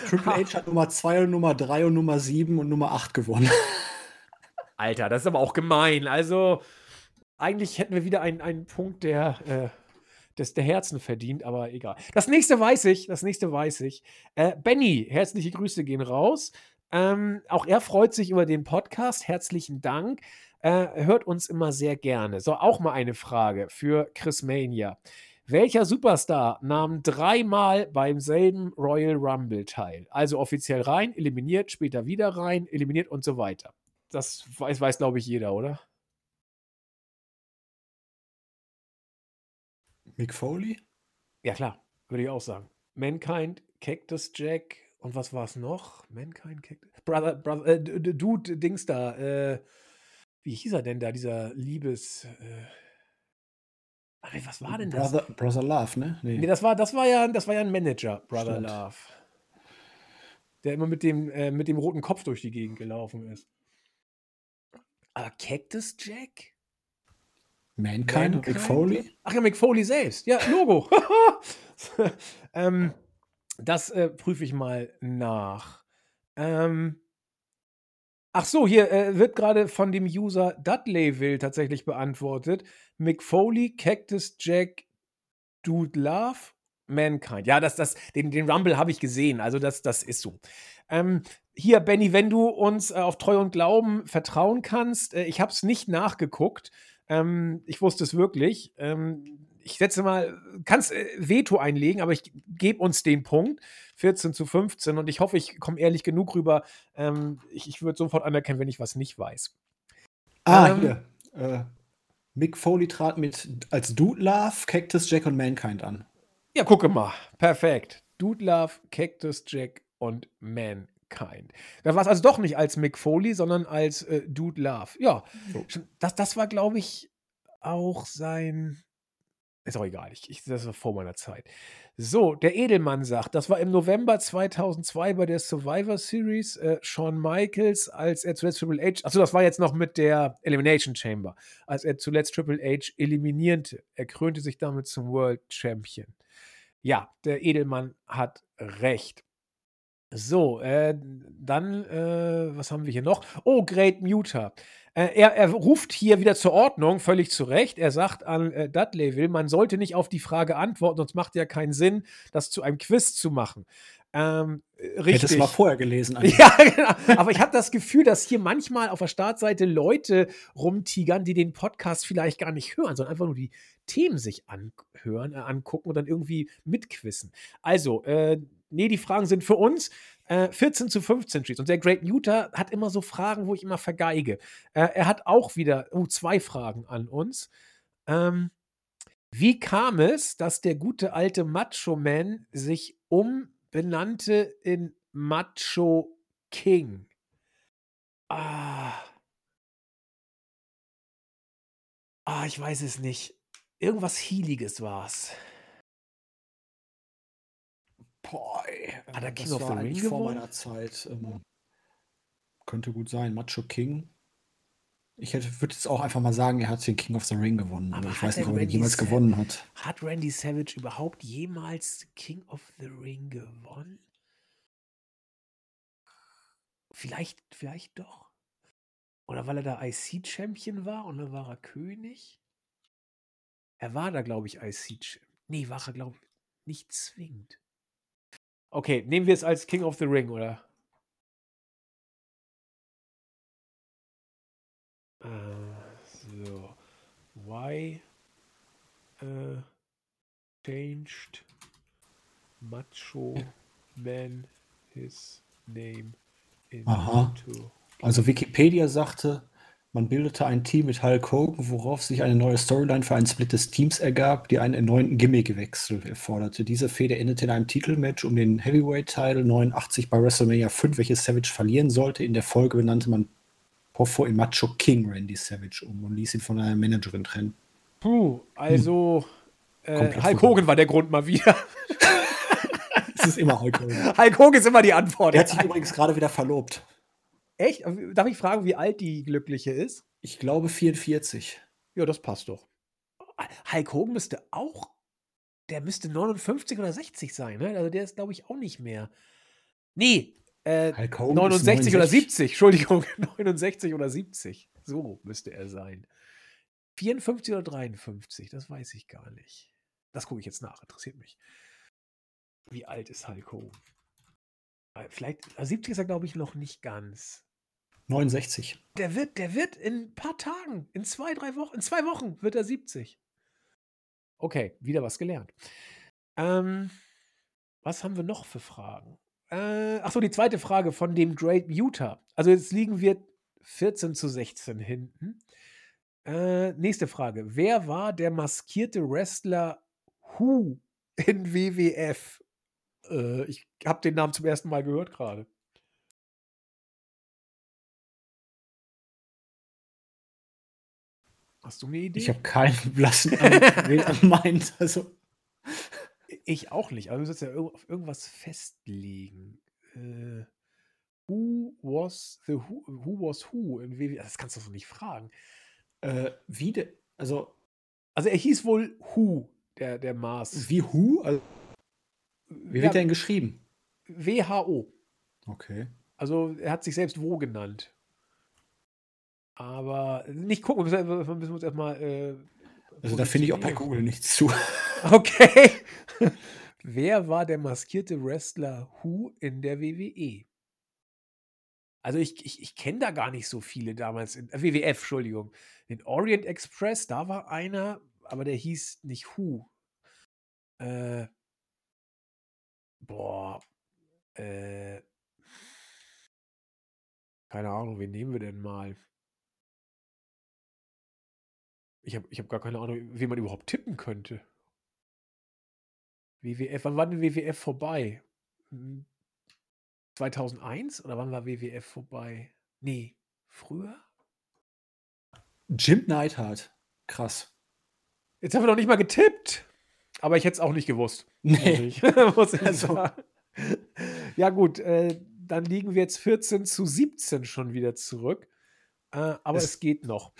Triple H hat Nummer 2 und Nummer 3 und Nummer 7 und Nummer 8 gewonnen. Alter, das ist aber auch gemein. Also eigentlich hätten wir wieder einen, einen Punkt der, äh, des, der Herzen verdient, aber egal. Das nächste weiß ich, das nächste weiß ich. Äh, Benny, herzliche Grüße gehen raus. Ähm, auch er freut sich über den Podcast. Herzlichen Dank. Äh, hört uns immer sehr gerne. So, auch mal eine Frage für Chris Mania. Welcher Superstar nahm dreimal beim selben Royal Rumble teil? Also offiziell rein, eliminiert, später wieder rein, eliminiert und so weiter. Das weiß, weiß glaube ich, jeder, oder? Mick Foley? Ja, klar, würde ich auch sagen. Mankind, Cactus Jack und was war es noch? Mankind, Cactus. Brother, Brother, äh, Dude, Dings da, äh, wie hieß er denn da, dieser Liebes. Äh, was war denn das? Brother, Brother Love, ne? Nee. nee, das, war, das, war ja, das war ja ein Manager, Brother Stimmt. Love. Der immer mit dem, äh, mit dem roten Kopf durch die Gegend gelaufen ist. Aber Cactus Jack? Mankind, Mankind? Mick Foley? Ach ja, Mick Foley selbst. Ja, Logo. ähm, das äh, prüfe ich mal nach. Ähm, ach so, hier äh, wird gerade von dem User Dudleyville tatsächlich beantwortet. Mick Foley, Cactus Jack, Dude Love, Mankind. Ja, das, das, den, den Rumble habe ich gesehen. Also, das, das ist so. Ähm, hier, Benny, wenn du uns äh, auf Treu und Glauben vertrauen kannst, äh, ich habe es nicht nachgeguckt. Ähm, ich wusste es wirklich. Ähm, ich setze mal, kannst äh, Veto einlegen, aber ich gebe uns den Punkt. 14 zu 15 und ich hoffe, ich komme ehrlich genug rüber. Ähm, ich ich würde sofort anerkennen, wenn ich was nicht weiß. Ah, ähm, hier. Äh, Mick Foley trat mit als Dude Love, Cactus Jack und Mankind an. Ja, gucke mal. Perfekt. Dude Love, Cactus Jack und Mankind. Da war es also doch nicht als Mick Foley, sondern als äh, Dude Love. Ja, so. das, das war, glaube ich, auch sein ist auch egal, ich, ich, das war vor meiner Zeit. So, der Edelmann sagt, das war im November 2002 bei der Survivor Series. Äh, Shawn Michaels, als er zuletzt Triple H, achso, das war jetzt noch mit der Elimination Chamber, als er zuletzt Triple H eliminierte. Er krönte sich damit zum World Champion. Ja, der Edelmann hat recht. So, äh, dann, äh, was haben wir hier noch? Oh, Great Muter. Äh, er, er, ruft hier wieder zur Ordnung, völlig zu Recht. Er sagt an äh, Dudleyville, man sollte nicht auf die Frage antworten, sonst macht ja keinen Sinn, das zu einem Quiz zu machen. Ähm, richtig. Hättest du mal vorher gelesen. Eigentlich. Ja, genau. Aber ich habe das Gefühl, dass hier manchmal auf der Startseite Leute rumtigern, die den Podcast vielleicht gar nicht hören, sondern einfach nur die Themen sich anhören, äh, angucken und dann irgendwie mitquissen. Also, äh, nee, die Fragen sind für uns. Äh, 14 zu 15 Streets. Und der Great Newter hat immer so Fragen, wo ich immer vergeige. Äh, er hat auch wieder oh, zwei Fragen an uns. Ähm, wie kam es, dass der gute alte Macho Man sich umbenannte in Macho King? Ah. Ah, ich weiß es nicht. Irgendwas Healiges war es. Boah, ey. Hat er King of the Ring vor meiner Zeit. Ähm, könnte gut sein. Macho King. Ich würde jetzt auch einfach mal sagen, er hat den King of the Ring gewonnen. Aber, aber ich weiß nicht, ob er den jemals Sa gewonnen hat. Hat Randy Savage überhaupt jemals King of the Ring gewonnen? Vielleicht, vielleicht doch. Oder weil er da IC-Champion war und dann war er König? Er war da, glaube ich, IC-Champion. Nee, war er, glaube ich, nicht zwingend. Okay, nehmen wir es als King of the Ring, oder? Uh, so. Why uh, changed Macho Man his name into? Aha. Also Wikipedia sagte, man bildete ein Team mit Hulk Hogan, worauf sich eine neue Storyline für einen Split des Teams ergab, die einen erneuten Gimmick-Wechsel erforderte. Diese Fehde endete in einem Titelmatch um den Heavyweight-Title 89 bei WrestleMania 5, welches Savage verlieren sollte. In der Folge benannte man Poffo in Macho King Randy Savage um und ließ ihn von einer Managerin trennen. Puh, also hm. äh, Hulk Hogan war der Grund mal wieder. es ist immer Hulk Hogan. Hulk Hogan ist immer die Antwort. Er hat sich übrigens gerade wieder verlobt. Echt? Darf ich fragen, wie alt die Glückliche ist? Ich glaube 44. Ja, das passt doch. Hulk Hogan müsste auch, der müsste 59 oder 60 sein, ne? Also der ist, glaube ich, auch nicht mehr. Nee, äh, 69 oder 70, Entschuldigung, 69 oder 70. So müsste er sein. 54 oder 53, das weiß ich gar nicht. Das gucke ich jetzt nach, interessiert mich. Wie alt ist Hulk Hogan? Äh, vielleicht, 70 ist er, glaube ich, noch nicht ganz. 69. Der wird, der wird in ein paar Tagen, in zwei, drei Wochen, in zwei Wochen wird er 70. Okay, wieder was gelernt. Ähm, was haben wir noch für Fragen? Äh, Achso, die zweite Frage von dem Great Muter. Also jetzt liegen wir 14 zu 16 hinten. Äh, nächste Frage. Wer war der maskierte Wrestler Who in WWF? Äh, ich habe den Namen zum ersten Mal gehört gerade. Hast du eine Idee? Ich habe keinen blassen wen er meint. Also, Ich auch nicht, aber du sollst ja auf irgendwas festlegen. Äh, who was the who, who was who in WWE? Das kannst du so nicht fragen. äh, wie de, also Also er hieß wohl Who, der, der Mars. wie Who? Also, wie Ja, wird der denn geschrieben? WHO. Okay. Also er hat sich selbst Wo genannt. Aber nicht gucken, wir müssen, wir müssen uns erstmal. Äh, Also da finde ich auch bei. Google nichts zu. Okay. Wer war der maskierte Wrestler Who in der WWE? Also ich, ich, ich kenne da gar nicht so viele damals. In, äh, WWF, Entschuldigung. In Orient Express, da war einer, aber der hieß nicht Who. Äh, boah. Äh, keine Ahnung, wen nehmen wir denn mal? Ich habe ich hab gar keine Ahnung, wie man überhaupt tippen könnte. WWF, wann war denn WWF vorbei? Hm, 2001 oder wann war WWF vorbei? Nee, früher? Jim Neidhart. Krass. Jetzt haben wir noch nicht mal getippt. Aber ich hätte es auch nicht gewusst. Nee. muss ich Also- sagen. Ja, gut, äh, dann liegen wir jetzt 14 zu 17 schon wieder zurück. Äh, aber es, Es- geht noch.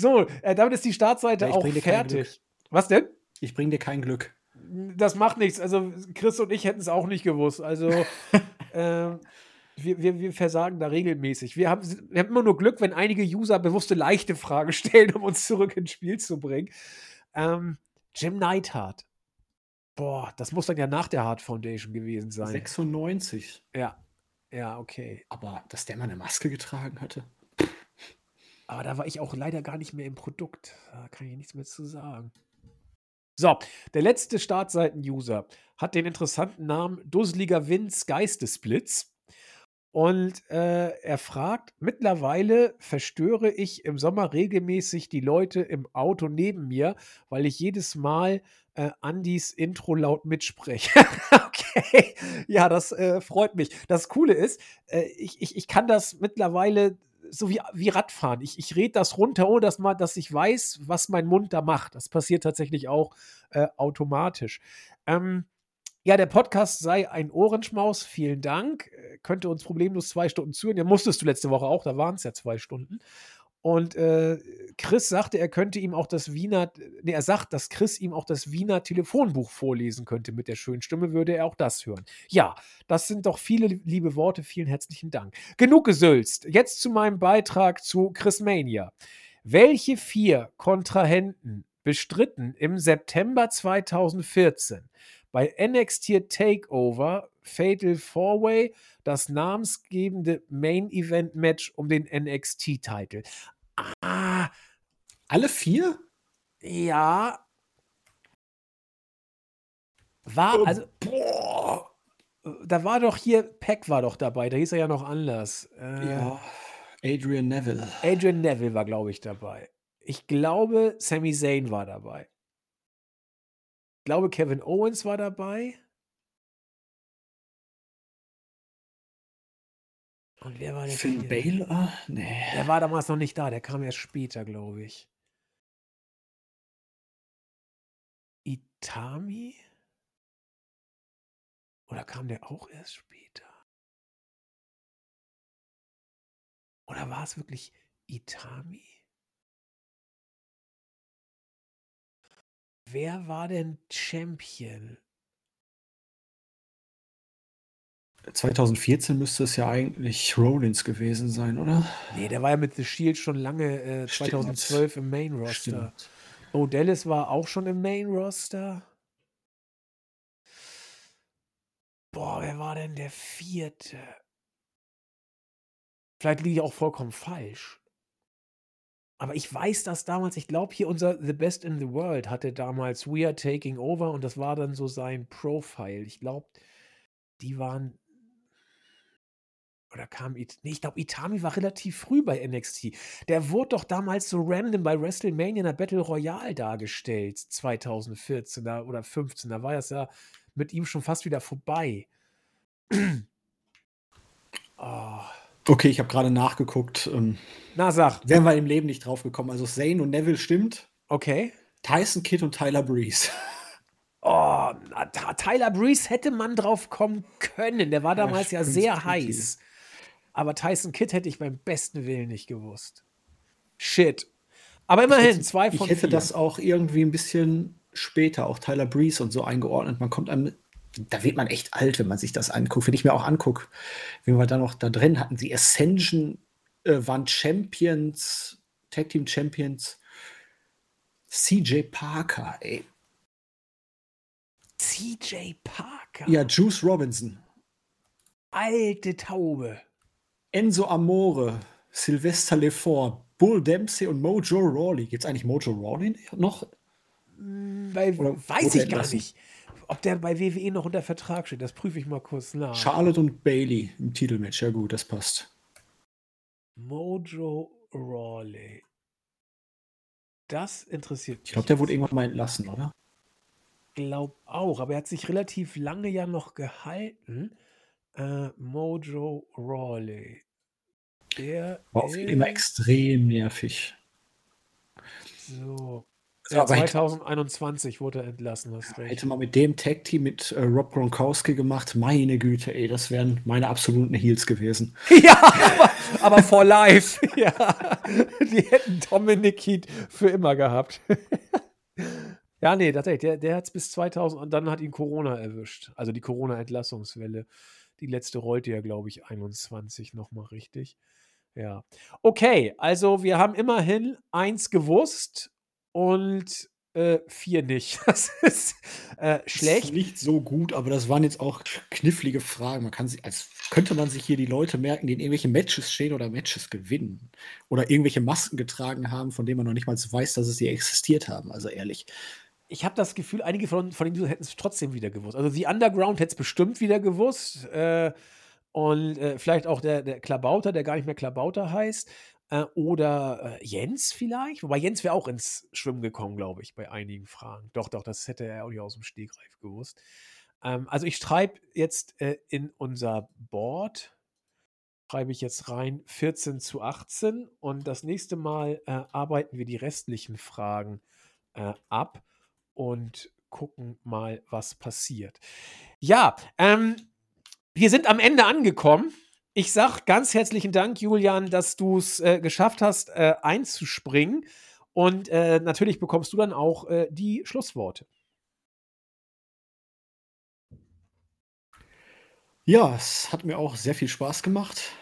So, äh, damit ist die Startseite Ja, auch fertig. Was denn? Ich bringe dir kein Glück. Das macht nichts. Also Chris und ich hätten es auch nicht gewusst. Also ähm, wir, wir, wir versagen da regelmäßig. Wir haben, wir haben immer nur Glück, wenn einige User bewusste leichte Fragen stellen, um uns zurück ins Spiel zu bringen. Ähm, Jim Neidhart. Boah, das muss dann ja nach der Hart Foundation gewesen sein. 96. Ja. Ja, okay. Aber dass der mal eine Maske getragen hatte. Aber da war ich auch leider gar nicht mehr im Produkt. Da kann ich nichts mehr zu sagen. So, der letzte Startseiten-User hat den interessanten Namen Dusseliger Vince Geistesblitz. Und äh, er fragt, mittlerweile verstöre ich im Sommer regelmäßig die Leute im Auto neben mir, weil ich jedes Mal äh, Andys Intro laut mitspreche. okay, ja, das äh, freut mich. Das Coole ist, äh, ich, ich, ich kann das mittlerweile so wie, wie Radfahren. Ich, ich rede das runter, ohne dass, man, dass ich weiß, was mein Mund da macht. Das passiert tatsächlich auch äh, automatisch. Ähm, ja, der Podcast sei ein Ohrenschmaus. Vielen Dank. Äh, Könnte uns problemlos zwei Stunden zuhören. Ja, musstest du letzte Woche auch. Da waren es ja zwei Stunden. Und äh, Chris sagte, er könnte ihm auch das Wiener, nee, er sagt, dass Chris ihm auch das Wiener Telefonbuch vorlesen könnte mit der schönen Stimme, würde er auch das hören. Ja, das sind doch viele liebe Worte. Vielen herzlichen Dank. Genug gesülzt. Jetzt zu meinem Beitrag zu Chris Mania. Welche vier Kontrahenten bestritten im September 2014 bei NXT Takeover Fatal Four Way das namensgebende Main Event Match um den NXT-Titel? Ah, Alle vier? ja. War, also, Boah. da war doch hier, Peck war doch dabei, da hieß er ja noch anders. Äh, Ja. Adrian Neville. Adrian Neville war, glaube ich, dabei. Ich glaube, Sami Zayn war dabei. Ich glaube, Kevin Owens war dabei. Und wer war der Finn vierte? Balor? Nee. Der war damals noch nicht da, der kam erst später, glaube ich. Itami? Oder kam der auch erst später? Oder war es wirklich Itami? Wer war denn Champion? 2014 müsste es ja eigentlich Rollins gewesen sein, oder? Nee, der war ja mit The Shield schon lange äh, Stimmt. 2012 im Main Roster. Stimmt. Oh, Dallas war auch schon im Main Roster. Boah, wer war denn der vierte? Vielleicht liege ich auch vollkommen falsch. Aber ich weiß das damals, ich glaube hier unser The Best in the World hatte damals We Are Taking Over und das war dann so sein Profile. Ich glaube, die waren. Oder kam Nee, ich glaube, Itami war relativ früh bei NXT. Der wurde doch damals so random bei WrestleMania in der Battle Royale dargestellt, 2014 da- oder 15. Da war es ja mit ihm schon fast wieder vorbei. oh. Okay, ich habe gerade nachgeguckt. Ähm, Na, sag. wären wir im Leben nicht drauf gekommen. Also Zane und Neville stimmt. Okay. Tyson Kidd und Tyler Breeze. Oh, Tyler Breeze hätte man drauf kommen können. Der war damals ja, stimmt, sehr heiß. Aber Tyson Kidd hätte ich beim besten Willen nicht gewusst. Shit. Aber immerhin, zwei Ich von hätte vier. das auch irgendwie ein bisschen später, auch Tyler Breeze und so eingeordnet. Man kommt einem, da wird man echt alt, wenn man sich das anguckt. Wenn ich mir auch angucke, wenn wir da noch da drin hatten, die Ascension äh, waren Champions, Tag Team Champions. CJ Parker, ey. CJ Parker. Ja, Juice Robinson. Alte Taube. Enzo Amore, Sylvester Lefort, Bull Dempsey und Mojo Rawley. Gibt es eigentlich Mojo Rawley noch? Bei, Oder weiß ich gar nicht, ob der bei WWE noch unter Vertrag steht. Das prüfe ich mal kurz nach. Charlotte und Bailey im Titelmatch. Ja, gut, das passt. Mojo Rawley. Das interessiert mich. Ich glaube, der wurde irgendwann mal entlassen, oder? glaub auch, aber er hat sich relativ lange ja noch gehalten. Äh, Mojo Rawley. Der War auf jeden Fall immer extrem nervig. so. Ja, aber hätte- 2021 wurde er entlassen. Hätte man mit dem Tag Team mit äh, Rob Gronkowski gemacht, meine Güte, ey, das wären meine absoluten Heels gewesen. Ja, aber, aber for life. ja, die hätten Dominic Heat für immer gehabt. ja, nee, tatsächlich, der, der hat es bis 2000 und dann hat ihn Corona erwischt. Also die Corona-Entlassungswelle. Die letzte rollte ja, glaube ich, 21 nochmal richtig. Ja. Okay, also wir haben immerhin eins gewusst und äh, vier nicht. Das ist äh, schlecht. Ist nicht so gut, aber das waren jetzt auch knifflige Fragen. Man kann sich, als könnte man sich hier die Leute merken, die in irgendwelche Matches stehen oder Matches gewinnen. Oder irgendwelche Masken getragen haben, von denen man noch nicht mal weiß, dass es sie existiert haben. Also ehrlich. ich habe das Gefühl, einige von, von den hätten es trotzdem wieder gewusst. Also die Underground hätte es bestimmt wieder gewusst. Äh, und äh, vielleicht auch der, der Klabauter, der gar nicht mehr Klabauter heißt. Äh, oder äh, Jens vielleicht. Wobei Jens wäre auch ins Schwimmen gekommen, glaube ich, bei einigen Fragen. Doch, doch, das hätte er auch nicht aus dem Stegreif gewusst. Ähm, also ich schreibe jetzt äh, in unser Board, schreibe ich jetzt rein 14 zu 18 und das nächste Mal äh, arbeiten wir die restlichen Fragen äh, ab und gucken mal, was passiert. Ja, ähm, wir sind am Ende angekommen. Ich sage ganz herzlichen Dank, Julian, dass du es äh, geschafft hast, äh, einzuspringen. Und äh, natürlich bekommst du dann auch äh, die Schlussworte. Ja, es hat mir auch sehr viel Spaß gemacht.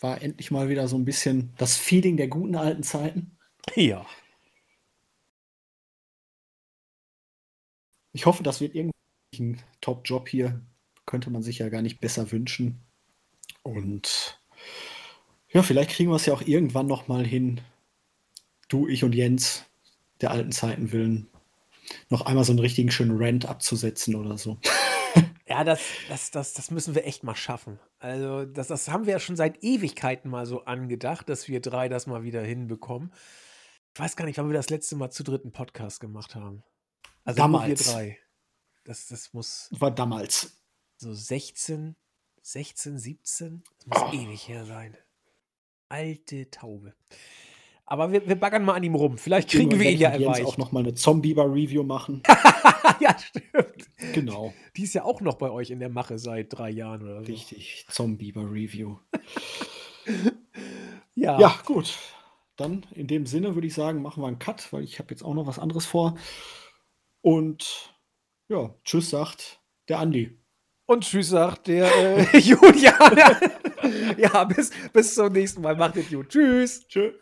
War endlich mal wieder so ein bisschen das Feeling der guten alten Zeiten. Ja. Ich hoffe, das wird irgendwie ein Top-Job hier. Könnte man sich ja gar nicht besser wünschen. Und ja, vielleicht kriegen wir es ja auch irgendwann noch mal hin. Du, ich und Jens, der alten Zeiten willen, noch einmal so einen richtigen schönen Rant abzusetzen oder so. Ja, das, das, das, das müssen wir echt mal schaffen. Also, das, das haben wir ja schon seit Ewigkeiten mal so angedacht, dass wir drei das mal wieder hinbekommen. Ich weiß gar nicht, wann wir das letzte Mal zu dritten Podcast gemacht haben. Also nur wir Damals. drei. Das, das muss War damals. so 16, 16, 17. Das muss Oh. ewig her sein. Alte Taube. Aber wir, wir baggern mal an ihm rum. Vielleicht kriegen wir ihn ja Jens erweicht. auch noch mal eine Zombie-Bar-Review machen. ja, stimmt. genau, Die ist ja auch noch bei euch in der Mache seit drei Jahren oder so. richtig. Zombie-Bar-Review. Ja. Ja, gut. Dann in dem Sinne würde ich sagen, machen wir einen Cut, weil ich habe jetzt auch noch was anderes vor. Und ja, tschüss sagt der Andi. Und tschüss, sagt der äh, Julian. ja, bis, bis zum nächsten Mal. Macht es gut. Tschüss. Tschüss.